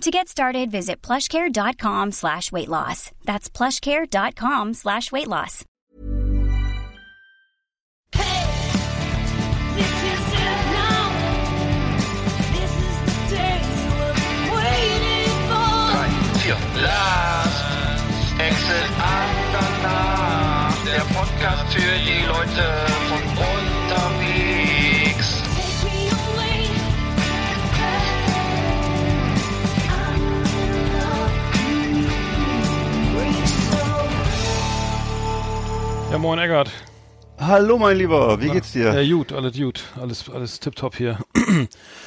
To get started, visit plushcare.com slash weight loss. That's plushcare.com slash weight loss. Hey, This is it now. This is the day we've waiting for. drei, vier. Last Exit Andernach. Der Podcast für die Leute Ja, moin Eggert. Hallo mein Lieber, wie geht's dir? Ja, gut, alles gut. Alles, alles tipptopp hier.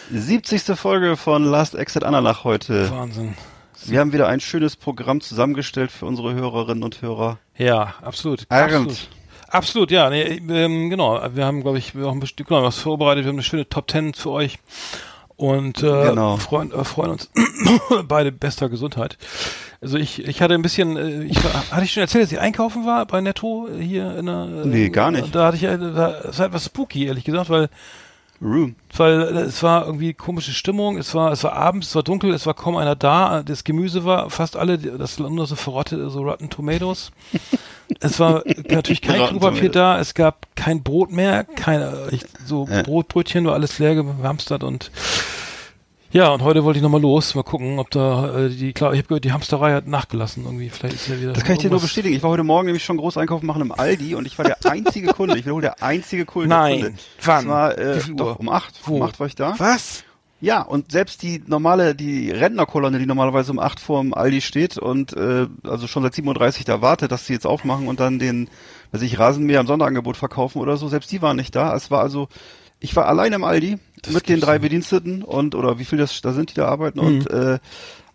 70. Folge von Last Exit Ananach heute. Wahnsinn. Wir haben wieder ein schönes Programm zusammengestellt für unsere Hörerinnen und Hörer. Ja, absolut. Absolut. Absolut, ja, nee, ähm, genau. Wir haben, glaube ich, wir haben bestimmt genau, was vorbereitet. Wir haben eine schöne Top Ten für euch und äh, Genau. freuen, äh, freuen uns beide bester Gesundheit. Also ich, ich hatte ein bisschen, äh, ich war, hatte ich schon erzählt, dass ich einkaufen war bei Netto hier in der. Äh, Nee, gar nicht. Da hatte ich, äh, da, das war etwas spooky, ehrlich gesagt, weil Room. weil äh, es war irgendwie komische Stimmung, es war es war abends, es war dunkel, es war kaum einer da, das Gemüse war fast alle, das waren nur so verrottete, so Rotten Tomatoes. es war natürlich kein Klopapier da, es gab kein Brot mehr, keine so Ja. Brotbrötchen, war alles leer gehamstert und ja, und heute wollte ich nochmal los, mal gucken, ob da äh, die, klar, ich habe gehört, die Hamsterei hat nachgelassen irgendwie, vielleicht ist ja wieder Das kann ich dir nur bestätigen. Ich war heute Morgen nämlich schon groß einkaufen machen im Aldi und ich war der einzige Kunde. Ich wiederhole, der einzige Kunde. Nein. Kunde. Wann? Das war, äh, doch, um acht. Wo? Um acht war ich da. Was? Ja, und selbst die normale, die Rentnerkolonne, die normalerweise um acht vor dem Aldi steht und äh, also schon seit 37 da wartet, dass sie jetzt aufmachen und dann den, weiß ich, Rasenmäher im Sonderangebot verkaufen oder so, selbst die waren nicht da. Es war also, ich war allein im Aldi Das mit den drei nicht. Bediensteten und, oder wie viel das da sind, die da arbeiten und äh,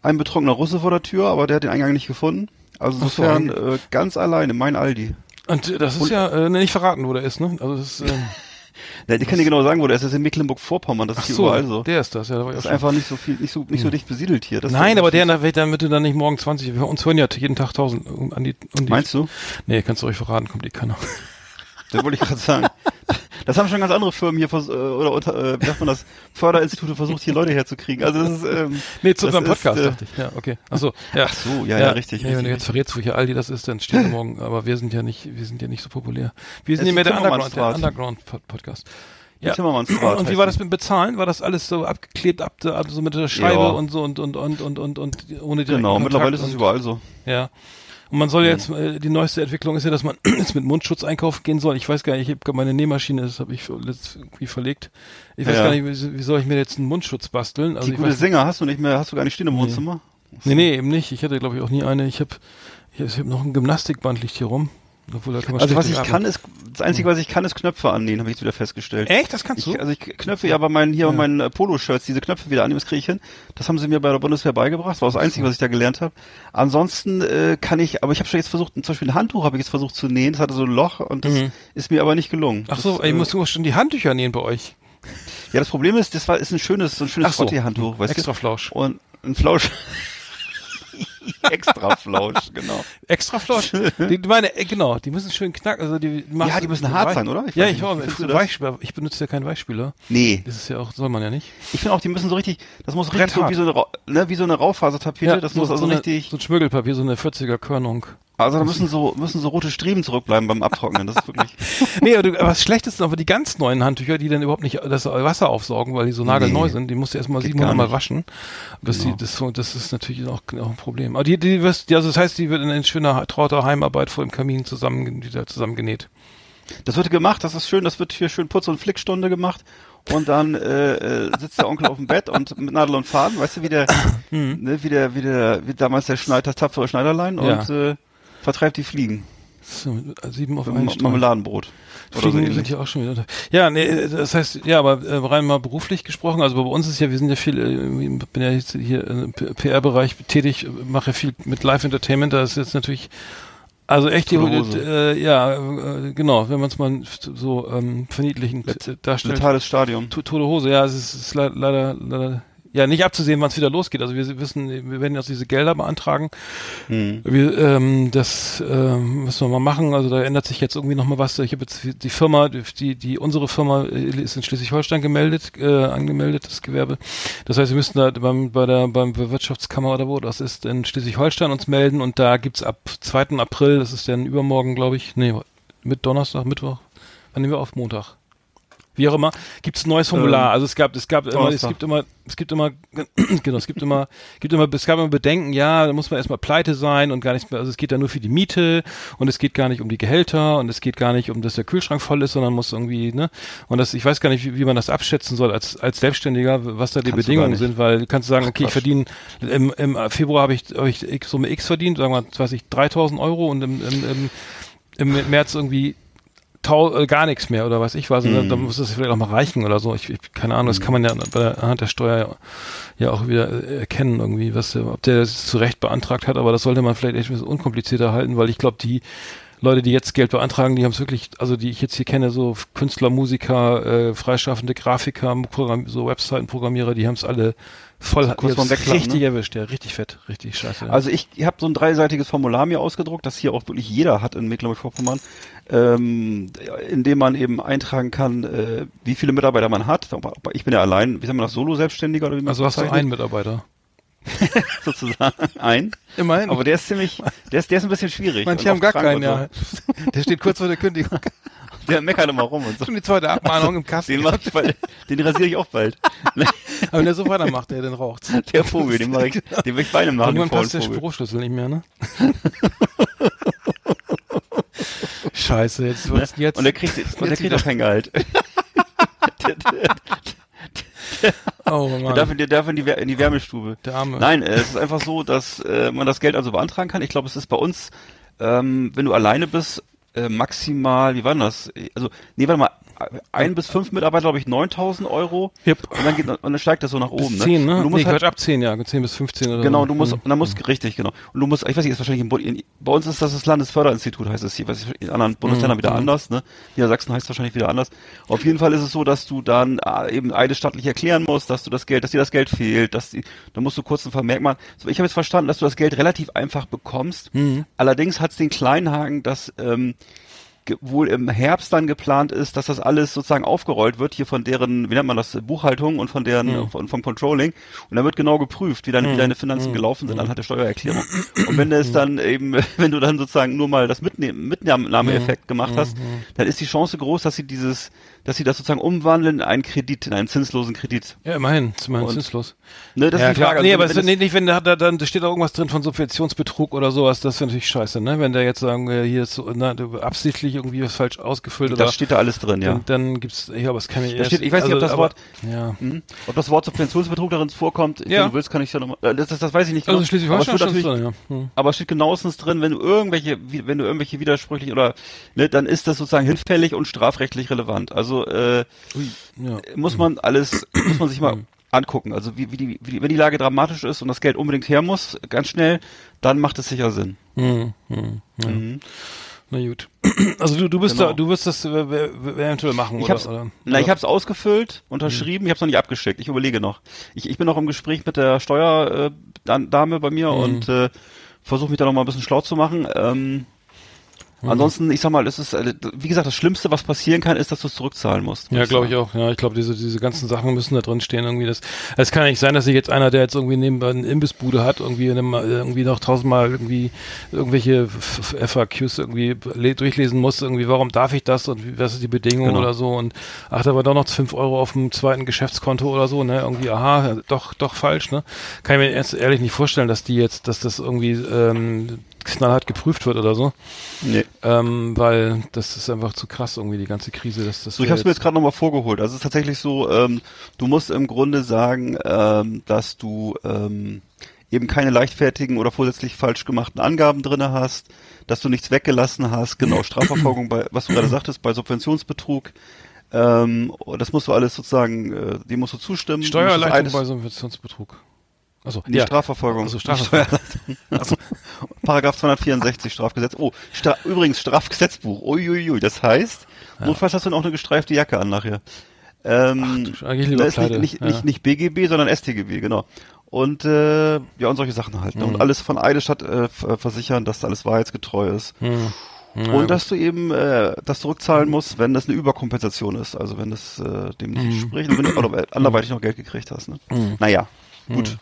ein betrunkener Russe vor der Tür, aber der hat den Eingang nicht gefunden. Also Ach so, insofern äh, ganz alleine, mein Aldi. Und äh, das ist ja äh, nicht verraten, wo der ist, ne? Also das ist, ähm, Ja, ich kann dir genau sagen, wo der ist. Das ist in Mecklenburg-Vorpommern, das ist ach hier so, überall so. der ist das, ja, da Das ist schon. einfach nicht so viel, nicht so, nicht so dicht besiedelt hier. Das Nein, aber der, da- damit du dann nicht morgen 20, wir uns hören ja jeden Tag 1000 um- an die, um die Meinst du? Nee, kannst du euch verraten, kommt eh keiner. Das wollte ich gerade sagen. Das haben schon ganz andere Firmen hier vers äh, oder unter, äh, wie sagt man das, Förderinstitute versucht, hier Leute herzukriegen. Also das ist ähm, Nee, zu unserem ist, Podcast, äh, dachte ich. Ja, okay. Ach so, ja. Ach so, ja, ja, richtig, Nee, wenn richtig, du jetzt verrätst, wo hier Aldi das ist, dann steht morgen, aber wir sind ja nicht, wir sind ja nicht so populär. Wir sind ja mehr ist der Underground, der Zimmermannsrat. Underground-Podcast. Ja. Und wie war die. das mit dem Bezahlen? War das alles so abgeklebt, ab, ab so mit der Scheibe Ja. und so und, und, und, und, und, und ohne direkten Genau, mittlerweile ist es überall so. Ja. Und man soll ja jetzt, äh, die neueste Entwicklung ist ja, dass man jetzt mit Mundschutz einkaufen gehen soll. Ich weiß gar nicht, ich habe meine Nähmaschine, das habe ich irgendwie verlegt. Ich weiß Ja. gar nicht, wie, wie soll ich mir jetzt einen Mundschutz basteln? Also Die gute weiß, Sänger hast du nicht mehr, hast du gar nicht stehen im Wohnzimmer? Nee, nee, eben nicht. Ich hatte, glaube ich, auch nie eine. Ich habe ich hab, ich hab noch ein Gymnastikband liegt hier rum. Obwohl, da kann man Also was ich mit kann, ist, das Einzige, was ich kann, ist Knöpfe annähen, habe ich jetzt wieder festgestellt. Echt? Das kannst du? Ich, also ich knöpfe ja bei meinen, hier bei meinen äh, Poloshirts diese Knöpfe wieder annehmen, das kriege ich hin. Das haben sie mir bei der Bundeswehr beigebracht, das war das Einzige, was ich da gelernt habe. Ansonsten äh, kann ich, aber ich habe schon jetzt versucht, zum Beispiel ein Handtuch habe ich jetzt versucht zu nähen, das hatte so ein Loch und das Mhm. ist mir aber nicht gelungen. Ach so, das, ey, äh, musst du schon die Handtücher nähen bei euch. Ja, das Problem ist, das war, ist ein schönes, so ein schönes so. Frottee-Handtuch, weißt Extra du? Flausch. Und ein Flausch. Extra Flausch, genau. Extra Flausch. die, meine, äh, genau, die müssen schön knacken. Also die, Ja, die müssen hart weich- sein, oder? Ich ja, ich ich, ich benutze ja keinen Weichspüler. Nee. Das ist ja auch, soll man ja nicht. Ich finde auch, die müssen so richtig, das muss richtig so wie so eine, ne, wie so eine Raufasertapete, das muss also so richtig, Eine, so ein Schmirgelpapier, so eine 40er Körnung. Also da müssen so, müssen so rote Striemen zurückbleiben beim Abtrocknen, das ist wirklich, nee, aber, du, aber das Schlechteste ist aber die ganz neuen Handtücher, die dann überhaupt nicht das Wasser aufsaugen, weil die so nagelneu Nee. sind. Die musst du erstmal Geht 700 gar Mal waschen. Bis Genau. die, das, das ist natürlich auch, auch ein Problem. Aber die, die wirst, die, also das heißt, die wird in, schöner, trauter Heimarbeit vor dem Kamin zusammen, wieder zusammengenäht. das wird gemacht, das ist schön, das wird hier schön Putz- und Flickstunde gemacht und dann äh, äh, sitzt der Onkel auf dem Bett und mit Nadel und Faden, weißt du, wie der, ne, wie der, wie der, wie damals der Schneider, das tapfere Schneiderlein Ja. und äh, vertreibt die Fliegen. So, sieben auf einen. Marmeladenbrot. So Fliegen ähnlich. sind ja auch schon wieder. unter- Ja, nee, äh, das heißt, ja, aber äh, rein mal beruflich gesprochen, also bei uns ist ja, wir sind ja viel, äh, ich bin ja jetzt hier im PR-Bereich tätig, äh, mache viel mit Live-Entertainment, da ist jetzt natürlich Also echt die, äh, ja, äh, genau, wenn man es mal so ähm, verniedlichend äh, darstellt. Letales Stadium. To- Tote Hose, ja, es ist, ist le- leider, leider, ja, nicht abzusehen, wann es wieder losgeht. Also wir wissen, wir werden jetzt diese Gelder beantragen. Hm. Wir, ähm, das ähm, müssen wir mal machen. Also da ändert sich jetzt irgendwie noch mal was. Ich habe jetzt die Firma, die, die unsere Firma äh, ist in Schleswig-Holstein gemeldet, äh, angemeldet, das Gewerbe. Das heißt, wir müssen da beim, bei der beim Wirtschaftskammer oder wo das ist in Schleswig-Holstein uns melden und da gibt's ab 2. April, das ist dann übermorgen, glaube ich, nee, mit Donnerstag, Mittwoch, wann nehmen wir auf? Montag. Wie auch immer, gibt's ein neues Formular. Ähm, also es gab, es gab immer, es gibt immer, es gibt immer, genau, es gibt immer, gibt immer, es gab immer Bedenken, ja, da muss man erstmal pleite sein und gar nichts mehr, also es geht da nur für die Miete und es geht gar nicht um die Gehälter und es geht gar nicht um, dass der Kühlschrank voll ist, sondern muss irgendwie, ne, und das, ich weiß gar nicht, wie, wie man das abschätzen soll als, als Selbstständiger, was da die Kannst Bedingungen sind, weil du kannst sagen, okay, ich Quatsch. verdiene, im, im Februar habe ich, hab ich X, Summe X verdient, sagen wir, was weiß ich, 3000 Euro und im, im, im, im März irgendwie tau äh, gar nichts mehr oder was ich weiß, mhm. da muss das vielleicht auch mal reichen oder so. Ich, ich keine Ahnung, das kann man ja bei der, anhand der Steuer ja, ja auch wieder äh, erkennen irgendwie, was der, ob der das zu Recht beantragt hat, aber das sollte man vielleicht echt ein bisschen unkomplizierter halten, weil ich glaube, die Leute, die jetzt Geld beantragen, die haben es wirklich, also die ich jetzt hier kenne, so Künstler, Musiker, äh, freischaffende Grafiker, Programm, so Webseitenprogrammierer, die haben es alle voll So kurz richtig ne? erwischt, ja, richtig fett, richtig scheiße. Ja. Also ich habe so ein dreiseitiges Formular mir ausgedruckt, das hier auch wirklich jeder hat in Mecklenburg-Vorpommern, ähm, in dem man eben eintragen kann, äh, wie viele Mitarbeiter man hat. Ich bin ja allein, wie sagen wir das, Solo-Selbstständiger oder wie man also hast du bezeichnet? einen Mitarbeiter. sozusagen ein. Immerhin. Aber der ist ziemlich, der ist, der ist ein bisschen schwierig. Manche haben gar keinen, und ja. Der steht kurz vor der Kündigung. So. Der meckert immer rum und so. Schon die zweite Abmahnung im Kasten. Den, mach ich bald, den rasiere ich auch bald. Aber wenn der so weitermacht, der dann raucht. Der Vogel, den mach ich, den will ich bei einem machen, den Irgendwann passt der. Spruchschlüssel nicht mehr, ne? Scheiße, jetzt wird's jetzt. Und der kriegt, und der jetzt kriegt auch kein Gehalt. der, der, oh der Mann, darf, in, der darf in, die, in die Wärmestube. der Arme. Nein, äh, es ist einfach so, dass äh, man das Geld also beantragen kann. Ich glaube, es ist bei uns, ähm, wenn du alleine bist, äh, maximal, wie war denn das? Also, nee, warte mal, ein bis fünf Mitarbeiter, glaube ich, 9000 Euro. Yep. Und dann, geht, und dann steigt das so nach bis oben. 10, ne? ne? Du musst nee, halt, ab 10, ja. 10 bis 15 oder Genau, so. du musst, Hm. und dann musst, richtig, genau. Und du musst, ich weiß nicht, ist wahrscheinlich im Bund, in, bei uns ist das das Landesförderinstitut, heißt es hier, was in anderen Bundesländern wieder mhm. anders, ne? Niedersachsen heißt wahrscheinlich wieder anders. Auf jeden Fall ist es so, dass du dann äh, eben eidesstattlich erklären musst, dass du das Geld, dass dir das Geld fehlt, dass die, da musst du kurz einen Vermerk machen. So, ich habe jetzt verstanden, dass du das Geld relativ einfach bekommst. Mhm. Allerdings hat es den kleinen Haken, dass ähm, wohl im Herbst dann geplant ist, dass das alles sozusagen aufgerollt wird, hier von deren, wie nennt man das, Buchhaltung und von deren, Mhm. von, vom Controlling. Und dann wird genau geprüft, wie deine, wie deine Finanzen gelaufen sind anhand der Steuererklärung. Und wenn es dann eben, wenn du dann sozusagen nur mal das Mitnehmen, Mitnahmeeffekt gemacht hast, dann ist die Chance groß, dass sie dieses, dass sie das sozusagen umwandeln in einen Kredit, in einen zinslosen Kredit. Ja, immerhin, immerhin Und- zinslos. Ne, das ja, ist die klar. Frage. nee, Also aber es nee, nicht, wenn da, da, dann da steht da irgendwas drin von Subventionsbetrug oder sowas, das wäre natürlich scheiße, ne? Wenn der jetzt sagen, äh, hier ist so, na, absichtlich irgendwie was falsch ausgefüllt oder das steht da alles drin, ja. dann, dann gibt's, ja, aber es kann ich Da steht- ich weiß nicht, ob das Wort- ja. Hm? Ob das Wort Subventionsbetrug darin vorkommt, Ja. wenn du willst, kann ich ja nochmal, das, das, das weiß ich nicht genau. Also Schleswig-Holstein Aber drin, ja. Hm. Aber es steht genauestens drin, wenn du irgendwelche, wenn du irgendwelche widersprüchlich oder, ne, dann ist das sozusagen hinfällig und strafrechtlich relevant. Also äh, Ja. muss man alles, muss man sich mal angucken. Also wie, wie, die, wie die, wenn die Lage dramatisch ist und das Geld unbedingt her muss, ganz schnell, dann macht es sicher Sinn. Hm, hm, ja. Mhm. Na gut. Also du, du bist Genau. da, du wirst das äh, eventuell machen, Ich oder? hab's, oder? na, ich hab's ausgefüllt, unterschrieben, ich hab's noch nicht abgeschickt. Ich überlege noch. Ich, ich bin noch im Gespräch mit der Steuerdame bei mir und äh, versuche mich da noch mal ein bisschen schlau zu machen. Ähm, Ansonsten, ich sag mal, es ist, äh, wie gesagt, das Schlimmste, was passieren kann, ist, dass du es zurückzahlen musst. Ja, glaube ich auch. Ja, ich glaube, diese, diese ganzen Sachen müssen da drin stehen irgendwie. Das, es kann ja nicht sein, dass sich jetzt einer, der jetzt irgendwie nebenbei eine Imbissbude hat, irgendwie, in einem, irgendwie noch tausendmal irgendwie irgendwelche FAQs irgendwie le- durchlesen muss, irgendwie, warum darf ich das und was ist die Bedingung Genau. oder so und ach, da war doch noch fünf Euro auf dem zweiten Geschäftskonto oder so, ne, irgendwie, aha, doch, doch falsch, ne. Kann ich mir jetzt ehrlich nicht vorstellen, dass die jetzt, dass das irgendwie, ähm, knallhart geprüft wird oder so, Nee. ähm, weil das ist einfach zu krass irgendwie, die ganze Krise, dass das So, ich habe es mir jetzt gerade nochmal vorgeholt. Also es ist tatsächlich so, ähm, du musst im Grunde sagen, ähm, dass du ähm, eben keine leichtfertigen oder vorsätzlich falsch gemachten Angaben drinne hast, dass du nichts weggelassen hast, genau, Strafverfolgung bei, was du gerade sagtest, bei Subventionsbetrug. Ähm, das musst du alles sozusagen, äh, dem musst du zustimmen. Steuererleichterung bei Subventionsbetrug. Also, Die Strafverfolgung. Also Strafverfolgung. Also, Paragraph 264 Strafgesetz. Oh, Stra übrigens Strafgesetzbuch. Uiuiui. Das heißt, notfalls hast du dann auch eine gestreifte Jacke an nachher. Ähm, Ach, eigentlich lieber ne, ist nicht, nicht, ja. nicht, nicht BGB, sondern StGB, genau. Und äh, ja, und solche Sachen halt. Ne? Mhm. Und alles von Eidesstadt äh, äh, versichern, dass da alles wahrheitsgetreu ist. Hm. Ja, und dass du eben äh, das zurückzahlen musst, wenn das eine Überkompensation ist. Also wenn das äh, dem nicht Mhm. entspricht wenn du oder anderweitig noch Geld gekriegt hast. Ne? Naja, gut.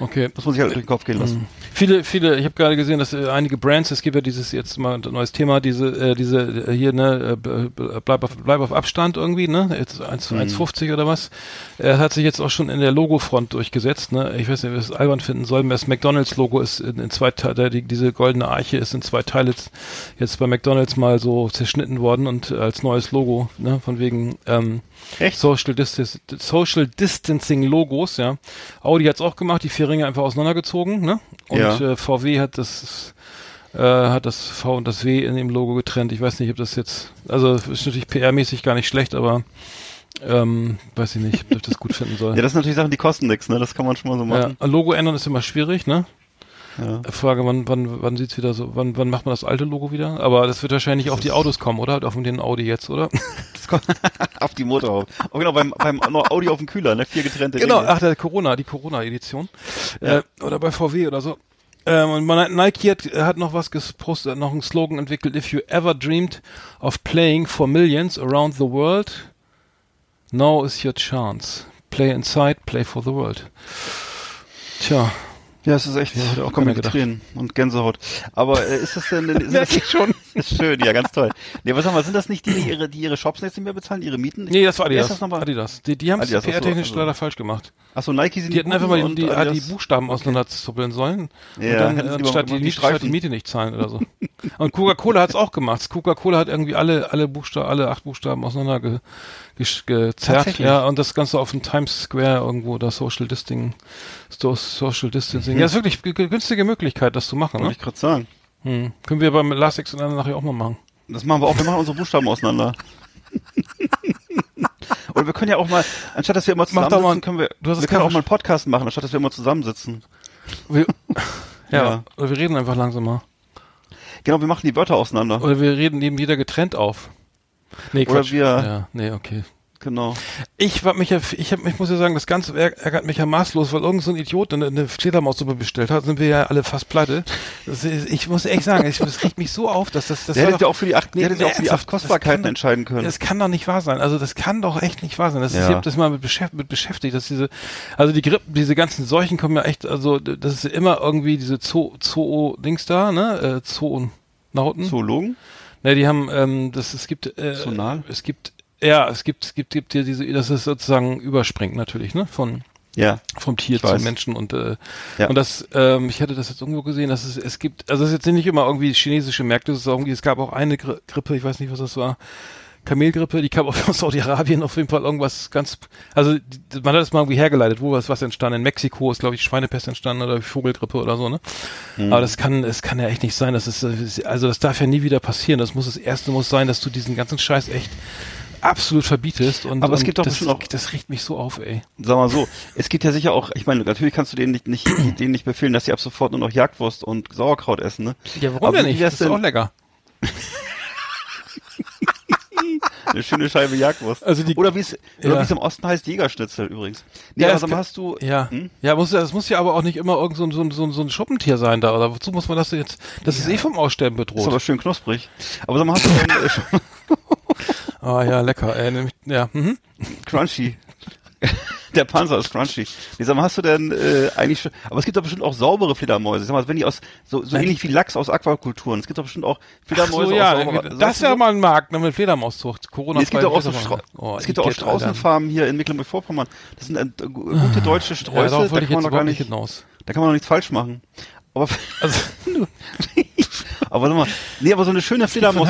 Okay. Das muss ich halt durch den Kopf gehen lassen. Viele, viele, ich habe gerade gesehen, dass äh, einige Brands, es gibt ja dieses jetzt mal ein neues Thema, diese, äh, diese äh, hier, ne, äh, b- bleib auf, bleib auf Abstand irgendwie, ne? Jetzt 1 Mhm. 1,50 oder was. Er hat sich jetzt auch schon in der Logofront durchgesetzt, ne? Ich weiß nicht, wer es albern finden soll. Das McDonalds-Logo ist in, in zwei Teile, die, diese goldene Arche ist in zwei Teile jetzt, jetzt bei McDonalds mal so zerschnitten worden und als neues Logo, ne? Von wegen, ähm, Echt? Social, Distan Social Distancing Logos, ja. Audi hat's auch gemacht, die vier Ringe einfach auseinandergezogen, ne? Und Ja. äh, VW hat das äh, hat das V und das W in dem Logo getrennt. Ich weiß nicht, ob das jetzt, also ist natürlich PR-mäßig gar nicht schlecht, aber ähm, weiß ich nicht, ob ich das gut finden soll. Ja, das sind natürlich Sachen, die kosten nichts, ne? Das kann man schon mal so Ja, machen. Logo ändern ist immer schwierig, ne? Ja. Frage, wann, wann, wann sieht's wieder so, wann, wann macht man das alte Logo wieder? Aber das wird wahrscheinlich auf die Autos kommen, oder? Auf den Audi jetzt, oder? Das auf die Motorhaube. Oh, genau, beim, beim Audi auf dem Kühler, ne? Vier getrennte Genau, Ringe. ach, der Corona, die Corona-Edition. Ja. Äh, oder bei VW oder so. Ähm, und man, Nike hat, hat noch was gepostet, noch einen Slogan entwickelt. If you ever dreamed of playing for millions around the world, now is your chance. Play inside, play for the world. Tja, Ja, es ist echt, hätte auch gedacht. Tränen und Gänsehaut. Aber äh, ist das denn, ist das schon? schön, ja, ganz toll. Nee, was sagen wir, sind das nicht die, die ihre, die ihre Shops jetzt nicht mehr bezahlen, ihre Mieten? nee, das war Adidas. das? Adidas. Die, die haben es PR-technisch leider falsch gemacht. Achso, Nike sind Die hätten einfach mal die, die, die Buchstaben auseinanderzuppeln sollen. Ja, und dann äh, lieber statt die, die statt die. Miete nicht zahlen oder so. und Coca-Cola hat's auch gemacht. Coca-Cola hat irgendwie alle, alle Buchstaben, alle acht Buchstaben auseinander ge, ge, gezerrt. Ja, und das Ganze auf dem Times Square irgendwo, da Social Distancing, Social Distancing. Ja, ist wirklich günstige Möglichkeit, das zu machen, Wollte ne? ich gerade sagen. Hm. Können wir beim Last X nachher auch mal machen. Das machen wir auch, wir machen unsere Buchstaben auseinander. Oder wir können ja auch mal, anstatt dass wir immer zusammensitzen, mal- können wir, du hast wir können auch mal einen Podcast machen, anstatt dass wir immer zusammensitzen. Wir, ja, Ja. oder wir reden einfach langsamer. Genau, wir machen die Wörter auseinander. Oder wir reden neben jeder getrennt auf. Nee, Oder Quatsch. wir- Ja, nee, okay. Genau. Ich war mich ja, ich hab, ich muss ja sagen, das Ganze ärg- ärgert mich ja maßlos, weil irgend so ein Idiot eine, eine Fledermaussuppe bestellt hat, sind wir ja alle fast pleite. Ist, ich muss echt sagen, ich, das regt mich so auf, dass das, das Der hätte ja doch- auch für die acht, Nee, der hätte ja auch für die acht Kostbarkeiten kann- entscheiden können. Das kann doch nicht wahr sein. Also das kann doch echt nicht wahr sein. Das ist, Ja. ich habe das mal mit, beschäft, mit beschäftigt, dass diese, also die Grippen, diese ganzen Seuchen kommen ja echt, also das ist immer irgendwie diese Zoo, Zoo-Dings da, ne, äh, Zoo Nauten. Zoologen? Ne, die haben, ähm, das, es gibt, äh, Zonal? es gibt, ja, es gibt, es gibt, gibt hier diese, das ist sozusagen überspringt natürlich, ne, von, Ja. vom Tier zum Menschen und äh, Ja. und das ähm, ich hatte das jetzt irgendwo gesehen dass es es gibt also es ist jetzt nicht immer irgendwie chinesische Märkte es ist irgendwie es gab auch eine Gri Grippe ich weiß nicht was das war Kamelgrippe die kam auch aus Saudi-Arabien auf jeden Fall irgendwas ganz also die, man hat das mal irgendwie hergeleitet wo was was entstanden in Mexiko ist glaube ich Schweinepest entstanden oder Vogelgrippe oder so ne Mhm. aber das kann es kann ja echt nicht sein das ist also das darf ja nie wieder passieren das muss das erste muss sein dass du diesen ganzen Scheiß echt absolut verbietest und Aber es gibt doch das, auch- das riecht mich so auf ey Sag mal so, es gibt ja sicher auch, ich meine, natürlich kannst du denen nicht, nicht, denen nicht befehlen, dass sie ab sofort nur noch Jagdwurst und Sauerkraut essen, ne? ja warum Aber denn nicht das ist denn- auch lecker Eine schöne Scheibe Jagdwurst. Also die- oder wie es, Ja. es im Osten heißt, Jägerschnitzel übrigens. Nee, Ja, aber kann- hast du, Ja, Hm? ja, muss ja, das muss ja aber auch nicht immer irgend so ein, so ein, so ein, so ein Schuppentier sein da, oder wozu muss man das jetzt, das ist eh vom Aussterben ist aber bedroht. schön knusprig. Aber sag mal, hast du schon Ah ja, lecker, ey, nämlich, ja, mhm. crunchy? Der Panzer ist crunchy. Nee, sag mal, hast du denn äh, eigentlich schon, aber es gibt doch bestimmt auch saubere Fledermäuse. Sag mal, wenn die aus, so, so ähnlich wie Lachs aus Aquakulturen. Es gibt doch bestimmt auch Ach Fledermäuse so, ja, aus sauberer, das ist ja mal ein Markt, ne, mit Fledermauszucht, Corona Nee, es gibt doch auch so oh, es gibt doch auch. Straußenfarmen hier in Mecklenburg-Vorpommern. Das sind äh, gu- gute deutsche Ja, Sträuße, darauf da kann man doch gar nicht hinaus. da kann man doch nichts falsch machen. Aber, Also, aber sag mal, nee, aber so eine schöne Fledermaus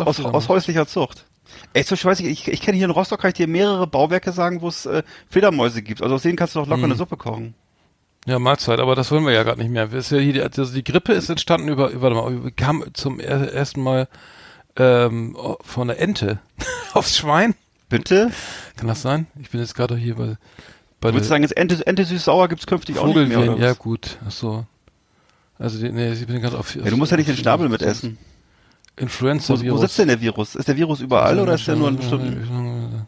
aus, Fledermaus. aus häuslicher Zucht. Ey, zum Beispiel weiß ich, ich, ich kenne hier in Rostock, kann ich dir mehrere Bauwerke sagen, wo es äh, Fledermäuse gibt. Also aus denen kannst du doch locker Hm. eine Suppe kochen. ja, Mahlzeit, aber das wollen wir ja gerade nicht mehr. Ja hier, die- also die Grippe ist entstanden über, über, warte mal, kam zum er, ersten Mal ähm, von der Ente aufs Schwein. Bitte? Kann das sein? Ich bin jetzt gerade hier bei bei Ich würde sagen, jetzt Ente, Ente süß-sauer gibt's künftig auch nicht mehr. Oder ja was? gut, ach so. Also, nee, ich bin gerade auf. Ja, du musst ja nicht den Schnabel mit essen. Wo, Influenza-Virus. wo sitzt denn der Virus? Ist der Virus überall oder ist der nur in bestimmten?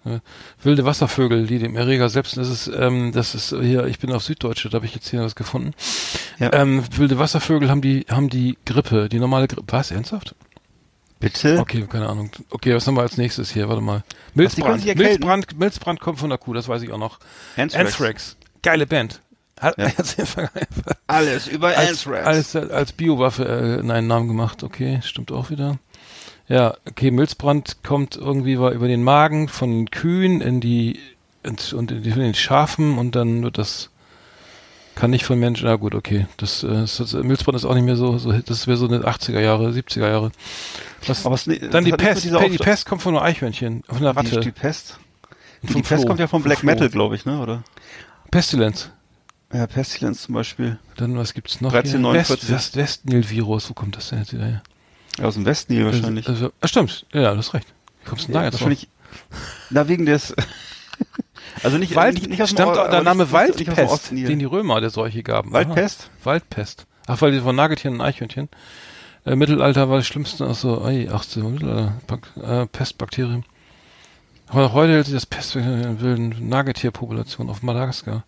Wilde Wasservögel, die dem Erreger selbst, das ist, ähm, das ist hier, ich bin auf Süddeutsche, da habe ich jetzt hier was gefunden. Ja. Ähm, wilde Wasservögel haben die, haben die Grippe, die normale Grippe. Was, ernsthaft? Bitte? Okay, keine Ahnung. Okay, was haben wir als nächstes hier? Warte mal. Milzbrand. Milzbrand, Milzbrand kommt von der Kuh, das weiß ich auch noch. Anthrax. Anthrax. Geile Band. Hat, Ja. Alles über als, als, als Biowaffe äh, einen Namen gemacht. Okay, stimmt auch wieder. Ja, okay, Milzbrand kommt irgendwie war über den Magen von den Kühen in die ins, und in die, in den Schafen und dann wird das kann nicht von Menschen. Na gut, okay. Das, äh, das, das Milzbrand ist auch nicht mehr so, so das wäre so eine 80er Jahre, 70er Jahre. Was, Aber es, dann die Pest. Die Pest kommt von einem Eichhörnchen, von einer Die, Ratte. die Pest? Vom die Pest kommt ja vom Black Floh. Metal, glaube ich, ne? Oder? Pestilenz. Ja, Pestilenz zum Beispiel. Dann was gibt's noch? 1349. Hier? West, West, Westnil-Virus. Wo kommt das denn jetzt wieder her? Ja, aus dem Westnil wahrscheinlich. Also, ah, stimmt. Ja, du hast recht. Wie kommst du denn da Ja, jetzt drauf? wahrscheinlich. Na, wegen des. also nicht, Wald, nicht, nicht aus dem stammt Or- der Name Waldpest, den die Römer der Seuche gaben. Waldpest? Aha. Waldpest. Ach, weil die von Nagetieren und Eichhörnchen. Äh, Mittelalter war das Schlimmste, ach so, ey, 18. Mittelalter, Bak äh, Pestbakterien. Aber heute hält sich das Pest in wilden Nagetierpopulation auf Madagaskar.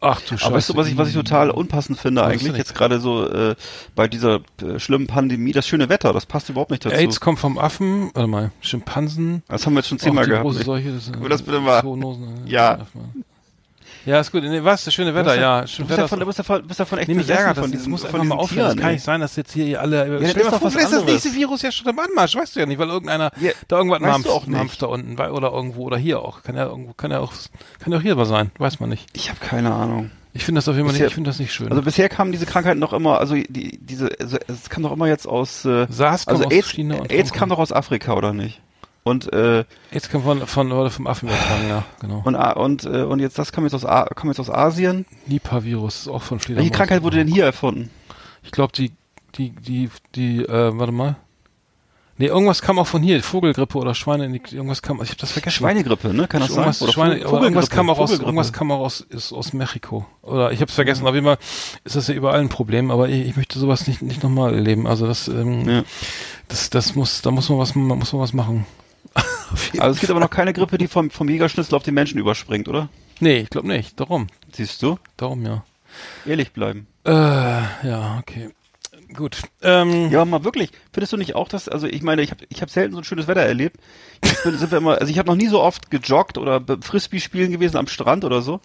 Ach du Scheiße. Aber weißt du, was ich, was ich total unpassend finde Was eigentlich, jetzt gerade so äh, bei dieser äh, schlimmen Pandemie, das schöne Wetter, das passt überhaupt nicht dazu. AIDS kommt vom Affen, warte mal, Schimpansen. das haben wir jetzt schon zehnmal gehabt. große? Seuche, das, das bitte mal- Zoonosen, äh, Ja. Ja, ist gut. Nee, was? Das schöne Du Wetter, ja. Du bist, ja von, du bist davon, bist davon echt Nee, mich ärgert das. von Das diesem, muss von einfach mal aufhören. Tieren, kann nicht sein, dass jetzt hier alle. das Stell ist dir mal vor, vielleicht ist das nächste Virus ja schon im Anmarsch. Weißt du ja nicht, weil irgendeiner Ja, da irgendwas du auch nicht. Hamster unten oder irgendwo oder hier auch. Kann ja irgendwo, kann ja auch, kann ja auch hier was sein. Weiß man nicht. Ich habe keine Ahnung. Ich finde das auf jeden Fall nicht, ich finde das nicht schön. Also bisher kamen diese Krankheiten doch immer, also die, diese, also es kam doch immer jetzt aus, äh, SARS kommt also aus AIDS, China und AIDS Hongkong. kam doch aus Afrika, oder nicht? Und, äh, Jetzt kommt von, von, oder vom Affen übertragen, ja, genau. und, A- und, äh, und jetzt, das kam jetzt aus, A kam jetzt aus Asien. Nipah-Virus ist auch von Fledermaus. Welche Krankheit wurde denn hier erfunden? Ich glaube, die, die, die, die, äh, warte mal. Nee, irgendwas kam auch von hier, Vogelgrippe oder Schweine, irgendwas kam, ich habe das vergessen. Schweinegrippe, ne? Kann das sein? irgendwas, Oder Schweine, Vogel- aber irgendwas kam auch aus, Vogelgrippe. irgendwas kam auch aus, ist aus Mexiko. Oder ich habe es vergessen. Auf jeden Fall ist das ja überall ein Problem, aber ich, ich möchte sowas nicht, nicht nochmal erleben. Also das, ähm, Ja. das, das muss, da muss man was, muss man was machen. Also es gibt aber noch keine Grippe, die vom, vom Jägerschnitzel auf den Menschen überspringt, oder? Nee, ich glaube nicht. Darum. Siehst du? Darum ja. Ehrlich bleiben. Äh, ja, okay. Gut. Ähm, Ja, mal wirklich. Findest du nicht auch, dass, also ich meine, ich habe ich hab selten so ein schönes Wetter erlebt. Jetzt sind wir immer, also ich habe noch nie so oft gejoggt oder be- Frisbee spielen gewesen am Strand oder so,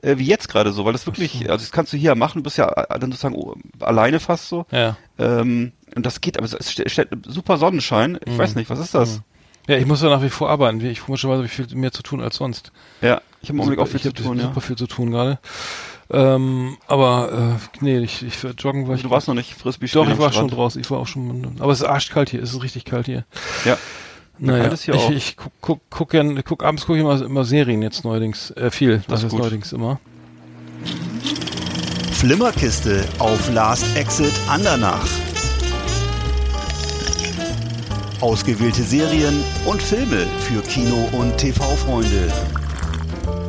äh, wie jetzt gerade so, weil das wirklich, also das kannst du hier machen, du bist ja äh, dann sozusagen oh, alleine fast so. Ja. Ähm, und das geht, aber es ist, steht super Sonnenschein. Ich Mhm. weiß nicht, was ist das? Ja, ich muss ja nach wie vor arbeiten. Ich komischerweise habe ich viel mehr zu tun als sonst. Ja, ich habe im Augenblick auch viel ich zu tun, ja. super viel zu tun gerade. Ähm, aber äh, nee, ich, ich joggen war ich. Also du warst noch nicht Frisbee spielen Doch, ich war schon Strand. draußen. Ich war auch schon. Aber es ist arschkalt hier. Es ist richtig kalt hier. Ja. Naja, kalt ist hier ich, auch. ich guck, guck, guck, gern, guck abends gucke ich immer, immer Serien jetzt neuerdings. Äh, viel. Das, ist ist gut. neuerdings immer. Flimmerkiste auf Last Exit Andernach. Ausgewählte Serien und Filme für Kino- und TV-Freunde.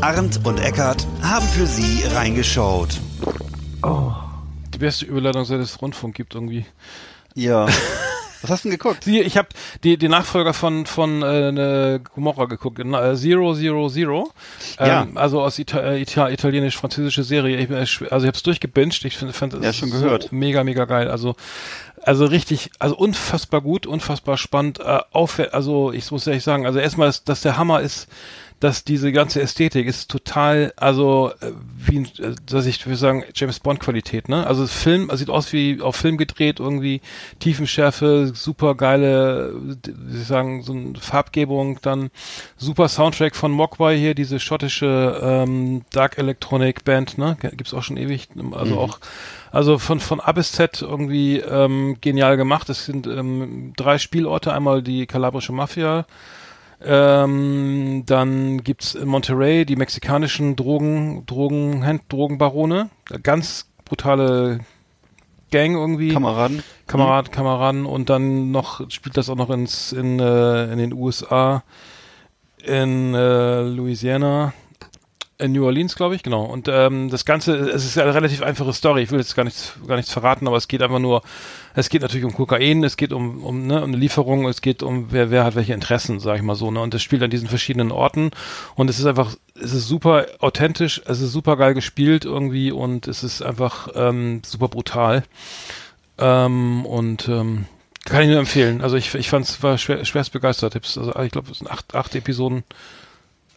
Arndt und Eckart haben für Sie reingeschaut. Die beste Überleitung, seit es Rundfunk gibt irgendwie. Ja. Was hast du denn geguckt? Sie, ich habe die, die Nachfolger von von äh, ne Gomorra geguckt, äh, Zero Zero Zero. Ähm, Ja. Also aus Ita äh, Ita italienisch-französische Serie. Ich, äh, also ich habe es durchgebinged. Ich finde, fand es Ja, schon so gehört. mega, mega geil. Also also richtig, also unfassbar gut, unfassbar spannend. Äh, auf, also ich muss ehrlich sagen, also erstmal, dass, dass der Hammer ist, dass diese ganze Ästhetik ist total, also äh, wie, äh, dass ich würde sagen, James Bond Qualität, ne? Also Film, also sieht aus wie auf Film gedreht, irgendwie Tiefenschärfe, super geile, wie ich sagen, so eine Farbgebung, dann super Soundtrack von Mogwai hier, diese schottische ähm, Dark Electronic Band, ne? Gibt's auch schon ewig, also auch also von, von A bis Z irgendwie ähm, genial gemacht. Es sind ähm, drei Spielorte, einmal die kalabrische Mafia, ähm, dann gibt's in Monterey die mexikanischen Drogen, Drogen, Hand, Drogenbarone. Ganz brutale Gang irgendwie. Kameraden. Kamerad, Kameraden und dann noch spielt das auch noch ins, in, äh, in den USA, in äh, Louisiana. In New Orleans, glaube ich, genau. Und ähm, das Ganze, es ist eine relativ einfache Story. Ich will jetzt gar nichts, gar nichts verraten, aber es geht einfach nur, es geht natürlich um Kokain, es geht um, um, ne, um eine Lieferung, es geht um, wer, wer hat welche Interessen, sag ich mal so. Ne? Und das spielt an diesen verschiedenen Orten. Und es ist einfach, es ist super authentisch, es ist super geil gespielt irgendwie und es ist einfach ähm, super brutal. Ähm, und ähm, kann ich nur empfehlen. Also ich, ich fand es war schwer, schwerst begeistert. Also ich glaube, es sind acht, acht Episoden.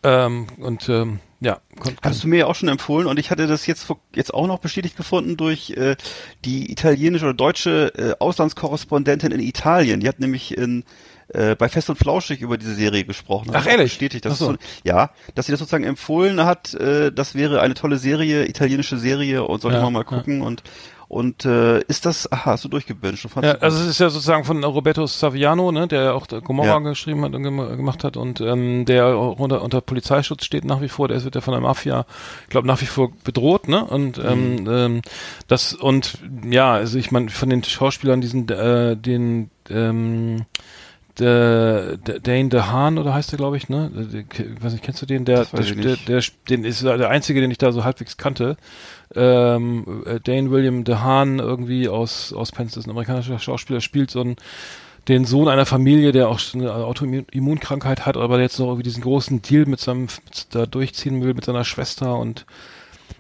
Ähm, und ähm, ja, kon- Hattest du mir ja auch schon empfohlen und ich hatte das jetzt jetzt auch noch bestätigt gefunden durch äh, die italienische oder deutsche äh, Auslandskorrespondentin in Italien. Die hat nämlich in äh, bei Fest und Flauschig über diese Serie gesprochen. Ach, ehrlich? Bestätigt, dass so. so, ja, dass sie das sozusagen empfohlen hat. Äh, das wäre eine tolle Serie, italienische Serie und sollte Ja, man mal ja. gucken und und äh, ist das, aha, hast du Ja, du gut? also es ist ja sozusagen von Roberto Saviano, ne, der auch Gomorra Ja. geschrieben hat und gem gemacht hat und ähm, der auch unter, unter Polizeischutz steht nach wie vor, der wird ja von der Mafia, ich glaube, nach wie vor bedroht, ne? Und ähm, Mhm. ähm, das und ja, also ich meine, von den Schauspielern, diesen äh, den ähm, der, der Dane DeHaan oder heißt der, glaube ich, ne? Ich weiß nicht, kennst du den? Der, der, der, der, den ist der einzige, den ich da so halbwegs kannte. Ähm, äh, Dane William DeHaan irgendwie aus aus Penn, ist ein amerikanischer Schauspieler, spielt so einen den Sohn einer Familie, der auch eine Autoimmunkrankheit hat, aber jetzt noch irgendwie diesen großen Deal mit seinem da durchziehen will mit seiner Schwester und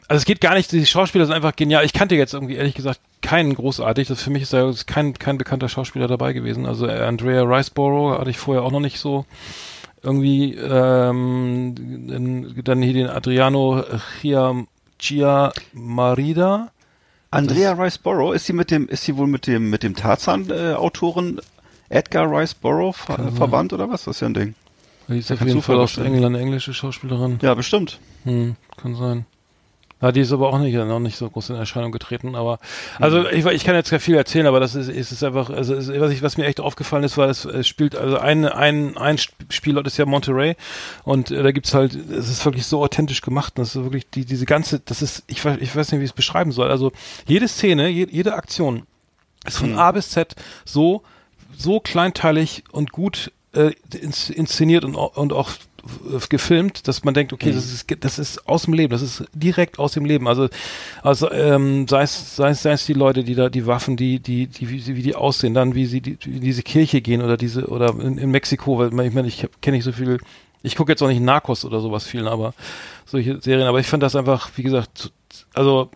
also es geht gar nicht, die Schauspieler sind einfach genial. Ich kannte jetzt irgendwie ehrlich gesagt keinen großartig. Das für mich ist da kein kein bekannter Schauspieler dabei gewesen. Also Andrea Riceborough hatte ich vorher auch noch nicht so irgendwie ähm, dann hier den Adriano Chia, Chia Marida. Andrea Riceborough, ist sie mit dem, ist sie wohl mit dem, mit dem Tarzan-Autoren Edgar Riceborough ver verwandt oder was? Das ist ja ein Ding. Die ist auf jeden Fall aus. England, eine englische Schauspielerin. Ja, bestimmt. Hm, kann sein. Ja, die ist aber auch nicht, noch nicht so groß in Erscheinung getreten, aber, also, Mhm. ich, ich kann jetzt gar viel erzählen, aber das ist, ist es einfach, also, es, was ich, was mir echt aufgefallen ist, war, es, es spielt, also ein, ein, ein Spielort ist ja Monterey und äh, da gibt's halt, es ist wirklich so authentisch gemacht, und das ist wirklich, die, diese ganze, das ist, ich weiß, ich weiß nicht, wie ich es beschreiben soll, also, jede Szene, je, jede Aktion ist von A bis Z so, so kleinteilig und gut äh, ins, inszeniert und, und auch gefilmt, dass man denkt, okay, das ist das ist aus dem Leben, das ist direkt aus dem Leben. Also also ähm, sei es sei es sei es die Leute, die da die Waffen, die die die wie, sie- wie die aussehen, dann wie sie die, wie diese Kirche gehen oder diese oder in, in Mexiko, weil ich meine, ich kenne nicht so viel. Ich gucke jetzt auch nicht Narcos oder sowas viel, aber solche Serien. Aber ich fand das einfach, wie gesagt, also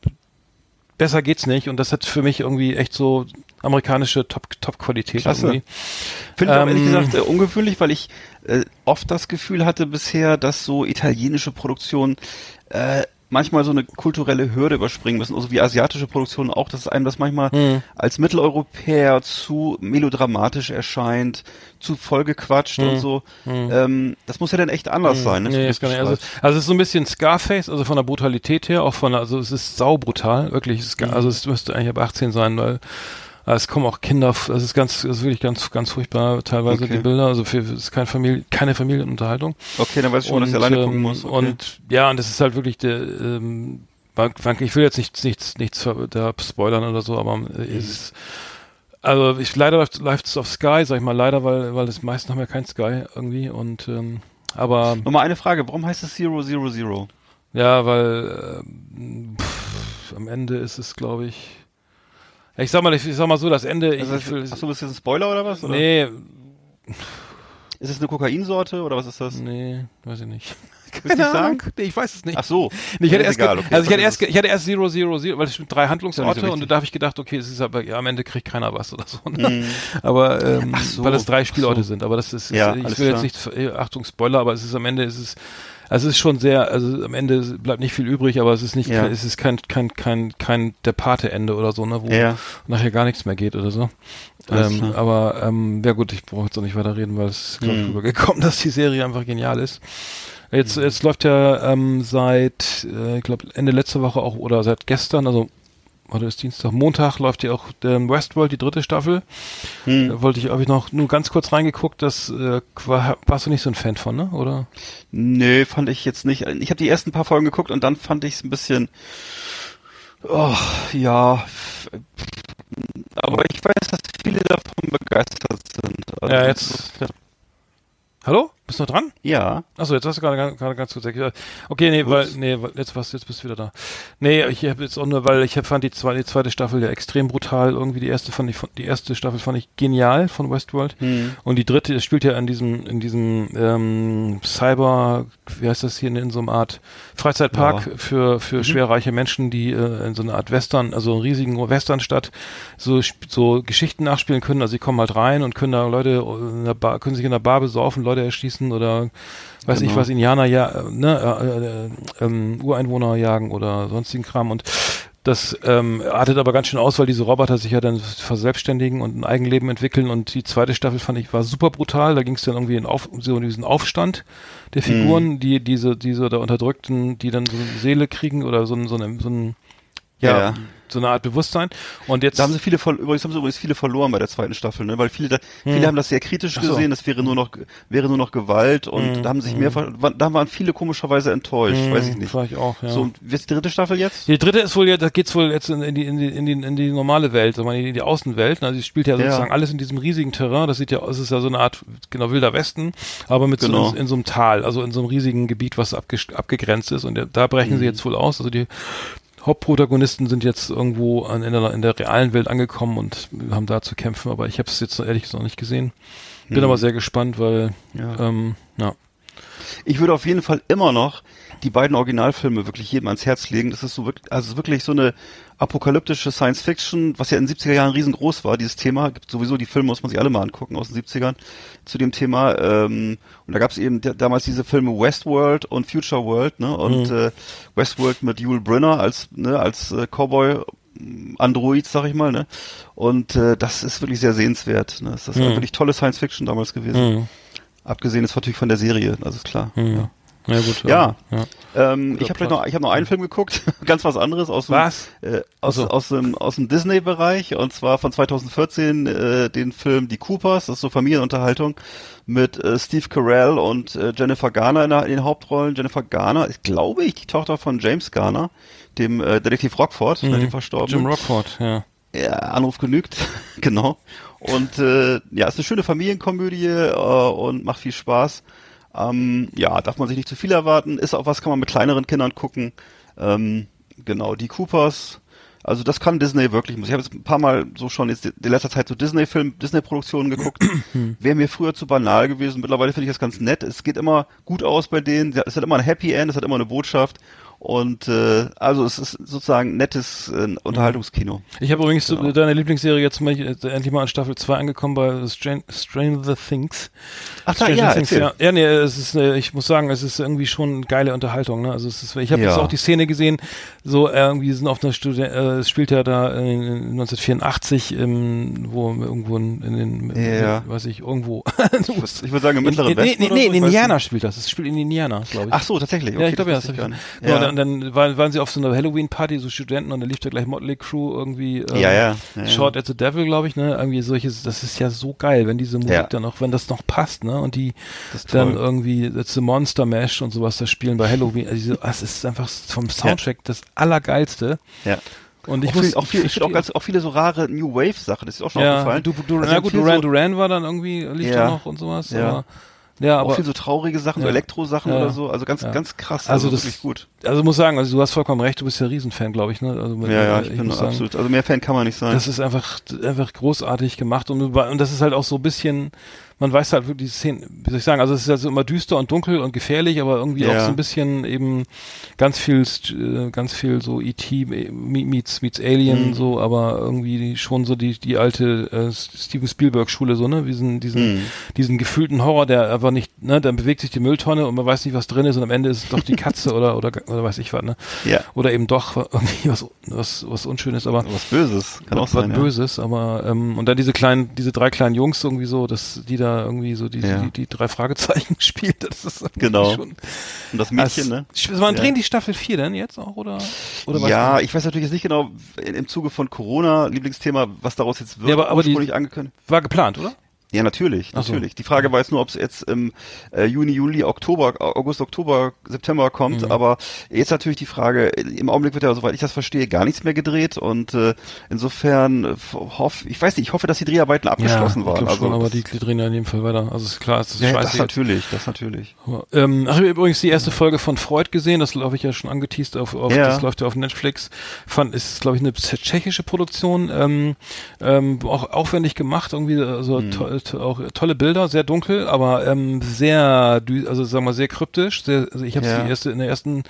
besser geht's nicht und das hat für mich irgendwie echt so amerikanische Top Top Klasse. Finde ich auch ehrlich Ähm, gesagt äh, ungewöhnlich, weil ich äh, oft das Gefühl hatte bisher, dass so italienische Produktionen äh, manchmal so eine kulturelle Hürde überspringen müssen, also wie asiatische Produktionen auch, dass einem das manchmal Hm. als Mitteleuropäer zu melodramatisch erscheint, zu vollgequatscht und so. Ähm, das muss ja dann echt anders sein. Ne, Hm. Nee, du gar nicht. Also, also es ist so ein bisschen Scarface, also von der Brutalität her, auch von der, also es ist saubrutal, wirklich. Es ga- Also es müsste eigentlich ab 18 sein, weil es kommen auch Kinder, es ist ganz, es ist wirklich ganz, ganz furchtbar teilweise Okay. die Bilder. Also für, es ist kein Familie, keine Familienunterhaltung. okay, dann weiß ich schon, dass ich alleine gucken ähm, muss. Okay. Und ja, und das ist halt wirklich der, ähm, ich will jetzt nichts, nichts, nichts da spoilern oder so, aber äh, es ist, also ich leider läuft es auf Sky, sag ich mal leider, weil weil das meisten haben ja kein Sky irgendwie und ähm, aber Nochmal eine Frage, warum heißt es Zero Zero Zero? ja, weil ähm, pff, am Ende ist es, glaube ich. Ich sag mal, ich, ich sag mal so, das Ende. Ich, Also, ich will, achso, ist das ein Spoiler oder was? Oder? nee, Ist es eine Kokainsorte oder was ist das? nee, weiß ich nicht. Du nicht sagen? Nee, ich weiß es nicht. Ach so. Nee, ich hatte erst, egal, okay, also ich hatte erst, ich hatte erst Zero Zero Zero, weil es drei Handlungsorte so und da habe ich gedacht, okay, es ist aber ja, am Ende kriegt keiner was oder so. Ne? Aber ähm, so, weil es drei Spielorte so. sind, aber das ist, Ja, ich will klar. jetzt nicht, äh, Achtung Spoiler, aber es ist am Ende ist es also es ist schon sehr, also am Ende bleibt nicht viel übrig, aber es ist nicht, Ja. es ist kein, kein, kein, kein der Pate-Ende oder so, ne, wo Ja. nachher gar nichts mehr geht oder so. Ähm, aber ähm, ja gut, ich brauche jetzt auch nicht weiter reden, weil es ist glaube ich Mhm. rübergekommen, dass die Serie einfach genial ist. Jetzt, jetzt läuft ja ähm, seit, äh, ich glaube Ende letzte Woche auch oder seit gestern, also heute ist Dienstag, Montag läuft ja auch ähm, Westworld, die dritte Staffel. Hm. Da wollte ich, habe ich noch nur ganz kurz reingeguckt, das äh, war, warst du nicht so ein Fan von, ne? Oder? Nee, fand ich jetzt nicht. Ich habe die ersten paar Folgen geguckt und dann fand ich es ein bisschen. Oh, ja. Aber ich weiß, dass viele davon begeistert sind. Also Ja, jetzt- Hallo? Bist du noch dran? Ja. Achso, jetzt hast du gerade ganz- gerade ganz kurz gesagt. Okay, nee, weil, nee, jetzt was, jetzt bist du wieder da. Nee, ich habe jetzt auch nur, weil ich fand die zweite, die zweite Staffel ja extrem brutal. Irgendwie die erste fand ich, die erste Staffel fand ich genial von Westworld. Und die dritte, das spielt ja in diesem, in diesem ähm, Cyber, wie heißt das hier, in, so einer Art Freizeitpark Ja. für, für schwerreiche Menschen, die äh, in so einer Art Western, also einen riesigen Westernstadt, so, so Geschichten nachspielen können. Also sie kommen halt rein und können da Leute in der Bar, können sich in der Bar besaufen, Leute erschießen oder weiß ich Genau. was, Indianer ja, äh, ne, äh, äh, ähm, Ureinwohner jagen oder sonstigen Kram und das ähm, artet aber ganz schön aus, weil diese Roboter sich ja dann verselbstständigen und ein Eigenleben entwickeln und die zweite Staffel fand ich war super brutal, da ging es dann irgendwie in auf, so in diesen Aufstand der Figuren, die diese diese da unterdrückten, die dann so eine Seele kriegen oder so ein so ein, so ein ja, Ja. So eine Art Bewusstsein und jetzt Da haben sie viele übrigens haben sie übrigens viele verloren bei der zweiten Staffel, ne? Weil viele da, viele haben das sehr kritisch Hm. So. Hm. gesehen, es wäre nur noch wäre nur noch Gewalt und da haben sich mehr ver- da waren viele komischerweise enttäuscht, weiß ich nicht. War ich auch, ja. So, und jetzt die dritte Staffel jetzt? Die dritte ist wohl ja, da geht's wohl jetzt in, die, in, die, in, die, in die normale Welt, also in die Außenwelt. Also sie spielt ja Ja. sozusagen alles in diesem riesigen Terrain. Das sieht ja, es ist ja so eine Art, genau, wilder Westen, aber mit Genau. so in, in so einem Tal, also in so einem riesigen Gebiet, was abges- abgegrenzt ist. Und da- brechen sie jetzt wohl aus. Also die Hauptprotagonisten sind jetzt irgendwo an, in, der, in der realen Welt angekommen und haben da zu kämpfen. Aber ich habe es jetzt ehrlich gesagt noch nicht gesehen. Bin aber sehr gespannt, weil. Ja. ähm, ja. Ich würde auf jeden Fall immer noch die beiden Originalfilme wirklich jedem ans Herz legen. Das ist so wirklich, also es ist wirklich so eine apokalyptische Science Fiction, was ja in den 70er Jahren riesengroß war, dieses Thema. Gibt sowieso die Filme muss man sich alle mal angucken aus den 70ern zu dem Thema. Ähm, und da gab es eben da- damals diese Filme Westworld und Future World, ne? Und äh, Westworld mit Yul Brynner als ne, als äh, Cowboy Android, sag ich mal, ne? Und äh, das ist wirklich sehr sehenswert. Ne? Das ist eine wirklich tolle Science Fiction damals gewesen. Mhm. Abgesehen ist natürlich von der Serie, das ist klar. Mhm. Ja, gut. Ja. ja. Ähm, ich habe vielleicht noch, ich habe noch einen Film geguckt, ganz was anderes aus dem, Was? Äh, aus, Ach so. aus dem aus dem Disney-Bereich und zwar von 2014 äh, den Film Die Coopers, das ist so Familienunterhaltung mit äh, Steve Carell und äh, Jennifer Garner in, der, in den Hauptrollen. Jennifer Garner ist, glaube ich, die Tochter von James Garner, dem äh, Detektiv Rockford, ne, dem Verstorbenen. Mhm. Jim Rockford, ja. Ja, Anruf genügt, genau. Und äh, ja, ist eine schöne Familienkomödie äh, und macht viel Spaß. Ähm, ja, darf man sich nicht zu viel erwarten. Ist auch was, kann man mit kleineren Kindern gucken. Ähm, genau, die Coopers. Also das kann Disney wirklich. Ich habe jetzt ein paar Mal so schon jetzt in letzter Zeit so Disney-Film, Disney-Produktionen geguckt. Wäre mir früher zu banal gewesen. Mittlerweile finde ich das ganz nett. Es geht immer gut aus bei denen. Es hat immer ein Happy End, es hat immer eine Botschaft. Und äh, also es ist sozusagen nettes äh, Unterhaltungskino. Ich habe übrigens Genau. deine Lieblingsserie jetzt mal, äh, endlich mal an Staffel 2 angekommen bei Strain, Stranger Things. Ach da, Stranger ja, Things, erzähl. ja. Ja, nee, es ist, äh, ich muss sagen, es ist irgendwie schon eine geile Unterhaltung. Ne? Also es ist, ich habe jetzt Ja. auch die Szene gesehen, so äh, irgendwie sind auf einer Studie, äh, es spielt ja da in 1984, ähm, wo irgendwo in, in den, Ja. weiß ich, irgendwo. Ich würde sagen im mittleren in, nee, Westen nee, nee, so, in ich Indiana spielt das. Es spielt in Indiana, glaube ich. Ach so, tatsächlich. ja, ich glaube ja, das gar hab ich ja. Ja. dann, dann waren, waren sie auf so einer Halloween-Party, so Studenten, und da lief da gleich Motley Crue irgendwie. Ähm, Ja, ja, ja, Short at the Devil, glaube ich, ne? Irgendwie solches, das ist ja so geil, wenn diese Musik Ja. dann auch, wenn das noch passt, ne? Und die dann toll. irgendwie It's the Monster Mash und sowas da spielen bei Halloween. Also, diese- das ist einfach vom Soundtrack das Allergeilste. ja. Und ich auch muss viel, auch, viel, ich auch, ganz, auch viele so rare New Wave Sachen, das ist auch schon ja, aufgefallen. du, du, Also na gut, Duran so, Duran war dann irgendwie, lief Ja. da noch und sowas. Ja. Aber, ja, auch aber viel so traurige Sachen, so Ja. Elektro-Sachen Ja. oder so, also ganz, Ja. ganz krass, Also also, das- wirklich gut. also muss sagen, also du hast vollkommen recht, du bist ja Riesenfan, glaube ich, ne? Also, Ja, ja, äh, ich, bin sagen, absolut, also mehr Fan kann man nicht sein. Das ist einfach, einfach großartig gemacht und, und das ist halt auch so ein bisschen, man weiß halt wirklich die Szene, wie soll ich sagen, also es ist also immer düster und dunkel und gefährlich, aber irgendwie Ja. auch so ein bisschen eben ganz viel, äh, ganz viel so E.T. meets, meets Alien, Mhm. so, aber irgendwie schon so die, die alte äh, Steven Spielberg Schule, so, ne, diesen, diesen, Mhm. diesen gefühlten Horror, der einfach nicht, ne, dann bewegt sich die Mülltonne und man weiß nicht, was drin ist und am Ende ist es doch die Katze oder, oder, oder weiß ich was, ne, ja, oder eben doch irgendwie was, was, was Unschönes, aber was Böses, kann auch was sein. Ja. Böses, aber ähm, und dann diese kleinen, diese drei kleinen Jungs irgendwie so, dass die da irgendwie so die, Ja. die, die drei Fragezeichen spielt, das ist Genau. schon. Und das Mädchen, das, ne? Wann Ja. drehen die Staffel 4 denn jetzt auch oder oder Ja, du? ich weiß natürlich jetzt nicht genau im Zuge von Corona, Lieblingsthema, was daraus jetzt wird, Ja, aber- aber die- angekündigt. war geplant, oder? Ja, natürlich, Ach so. natürlich. Die Frage war jetzt nur, ob es jetzt im äh, Juni, Juli, Oktober, August, Oktober, September kommt. Mhm. Aber jetzt natürlich die Frage, im Augenblick wird ja, soweit ich das verstehe, gar nichts mehr gedreht. Und äh, insofern äh, hoff, ich weiß nicht, ich hoffe, dass die Dreharbeiten abgeschlossen ja, waren. Ich also schon, aber die, die drehen ja in dem Fall weiter. Also ist klar, es ist ja, scheiße. das jetzt. natürlich, das natürlich. Ähm, ach, ich habe übrigens die erste Folge von Freud gesehen, das glaube ich ja schon angeteased auf, auf Ja. das läuft ja auf Netflix. Fand ist glaube ich eine tschechische Produktion, ähm, ähm, auch aufwendig gemacht, irgendwie also Hm. To, auch tolle Bilder, sehr dunkel, aber ähm, sehr also sagen wir sehr kryptisch, sehr, also ich habe Ja. die erste in der ersten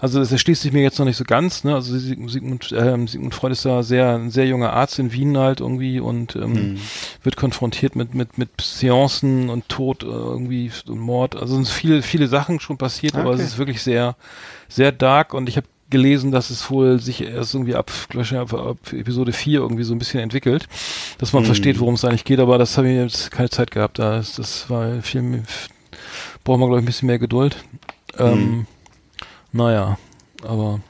also das erschließt sich mir jetzt noch nicht so ganz, ne? Also Sigmund, ähm, Sigmund Freud ist da sehr ein sehr junger Arzt in Wien halt irgendwie und ähm, Hm. wird konfrontiert mit mit mit Seancen und Tod äh, irgendwie und Mord. Also es sind viele viele Sachen schon passiert, aber es Okay. ist wirklich sehr sehr dark und ich habe gelesen, dass es wohl sich erst irgendwie ab, ab, ab Episode 4 irgendwie so ein bisschen entwickelt, dass man Hm. versteht, worum es eigentlich geht, aber das habe ich jetzt keine Zeit gehabt. Da ist, das war viel, braucht man glaube ich ein bisschen mehr Geduld. Ähm, Hm. Naja, aber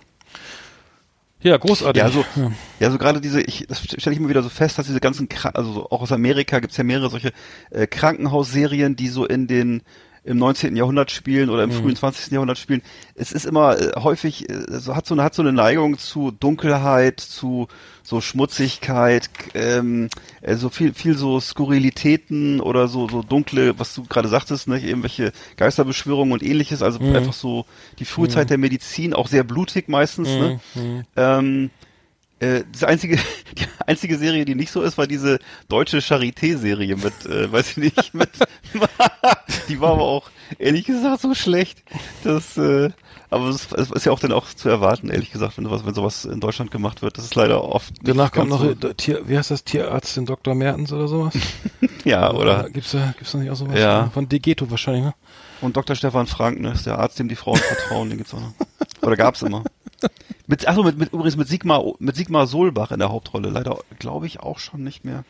ja, großartig. Ja, also- ja. Ja, so gerade diese, ich, das stelle ich immer wieder so fest, dass diese ganzen, also so auch aus Amerika gibt's ja mehrere solche äh, Krankenhausserien, die so in den im 19. Jahrhundert spielen oder im frühen 20. Jahrhundert spielen. Es ist immer äh, häufig, äh, so hat so eine hat so eine Neigung zu Dunkelheit, zu so Schmutzigkeit, ähm, äh, so viel viel so Skurrilitäten oder so so dunkle, was du gerade sagtest, ne, irgendwelche Geisterbeschwörungen und ähnliches, also einfach so die Frühzeit der Medizin, auch sehr blutig meistens, ne? Ähm, äh, das einzige, die einzige Serie, die nicht so ist, war diese deutsche Charité-Serie mit, äh, weiß ich nicht, mit, die war aber auch, ehrlich gesagt, so schlecht, dass, äh, aber es, ist ja auch dann auch zu erwarten, ehrlich gesagt, wenn sowas, wenn sowas in Deutschland gemacht wird, das ist leider oft. nicht Danach kommt noch, so, Tier, wie heißt das, Tierarzt, den Dr. Mertens oder sowas? ja, oder, Gibt's da, gibt's da nicht auch sowas? Ja. Von Degeto wahrscheinlich, ne? und Dr. Stefan Frank, ne, ist der Arzt, dem die Frauen vertrauen, den gibt's auch noch. Oder gab's immer. Mit, achso, mit, mit, übrigens mit Sigmar, mit Sigmar Solbach in der Hauptrolle, leider, glaube ich, auch schon nicht mehr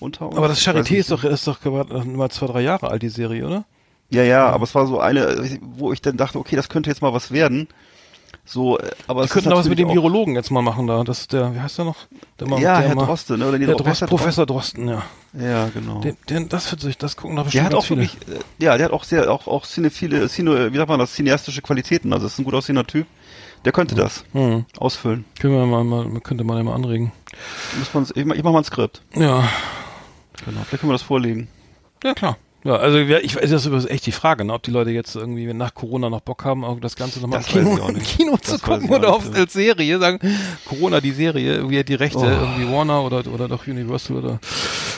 unter uns. Aber das Charité ist doch, ist doch mal zwei, drei Jahre alt, die Serie, oder? Ja, ja, aber es war so eine, wo ich dann dachte, okay, das könnte jetzt mal was werden. So, äh, aber Wir es könnten da was mit dem Virologen jetzt mal machen da. Das ist der, wie heißt der noch? Der mal, Ja, der Herr mal, Droste, ne? Oder Der der Drost, Professor Drosten, ja. Ja, genau. Den, den, das wird sich, das gucken doch der bestimmt hat ganz auch viele. wirklich, äh, ja, der hat auch sehr, auch, auch cine, viele, cine, wie sagt man das, cineastische Qualitäten. Also ist ein gut aussehender Typ. Der könnte das Hm. ausfüllen. Können wir mal, mal könnte man ja mal anregen. Muss man, ich, ich mach mal ein Skript. Ja, Genau. Vielleicht können wir das vorlegen. ja klar. Ja, also ich weiß, das ist echt die Frage, ne, ob die Leute jetzt irgendwie nach Corona noch Bock haben, auch das Ganze nochmal im Das Kino, im Das zu weiß gucken oder auf, als Serie, sagen, Corona die Serie, irgendwie die Rechte, Oh. irgendwie Warner oder oder doch Universal oder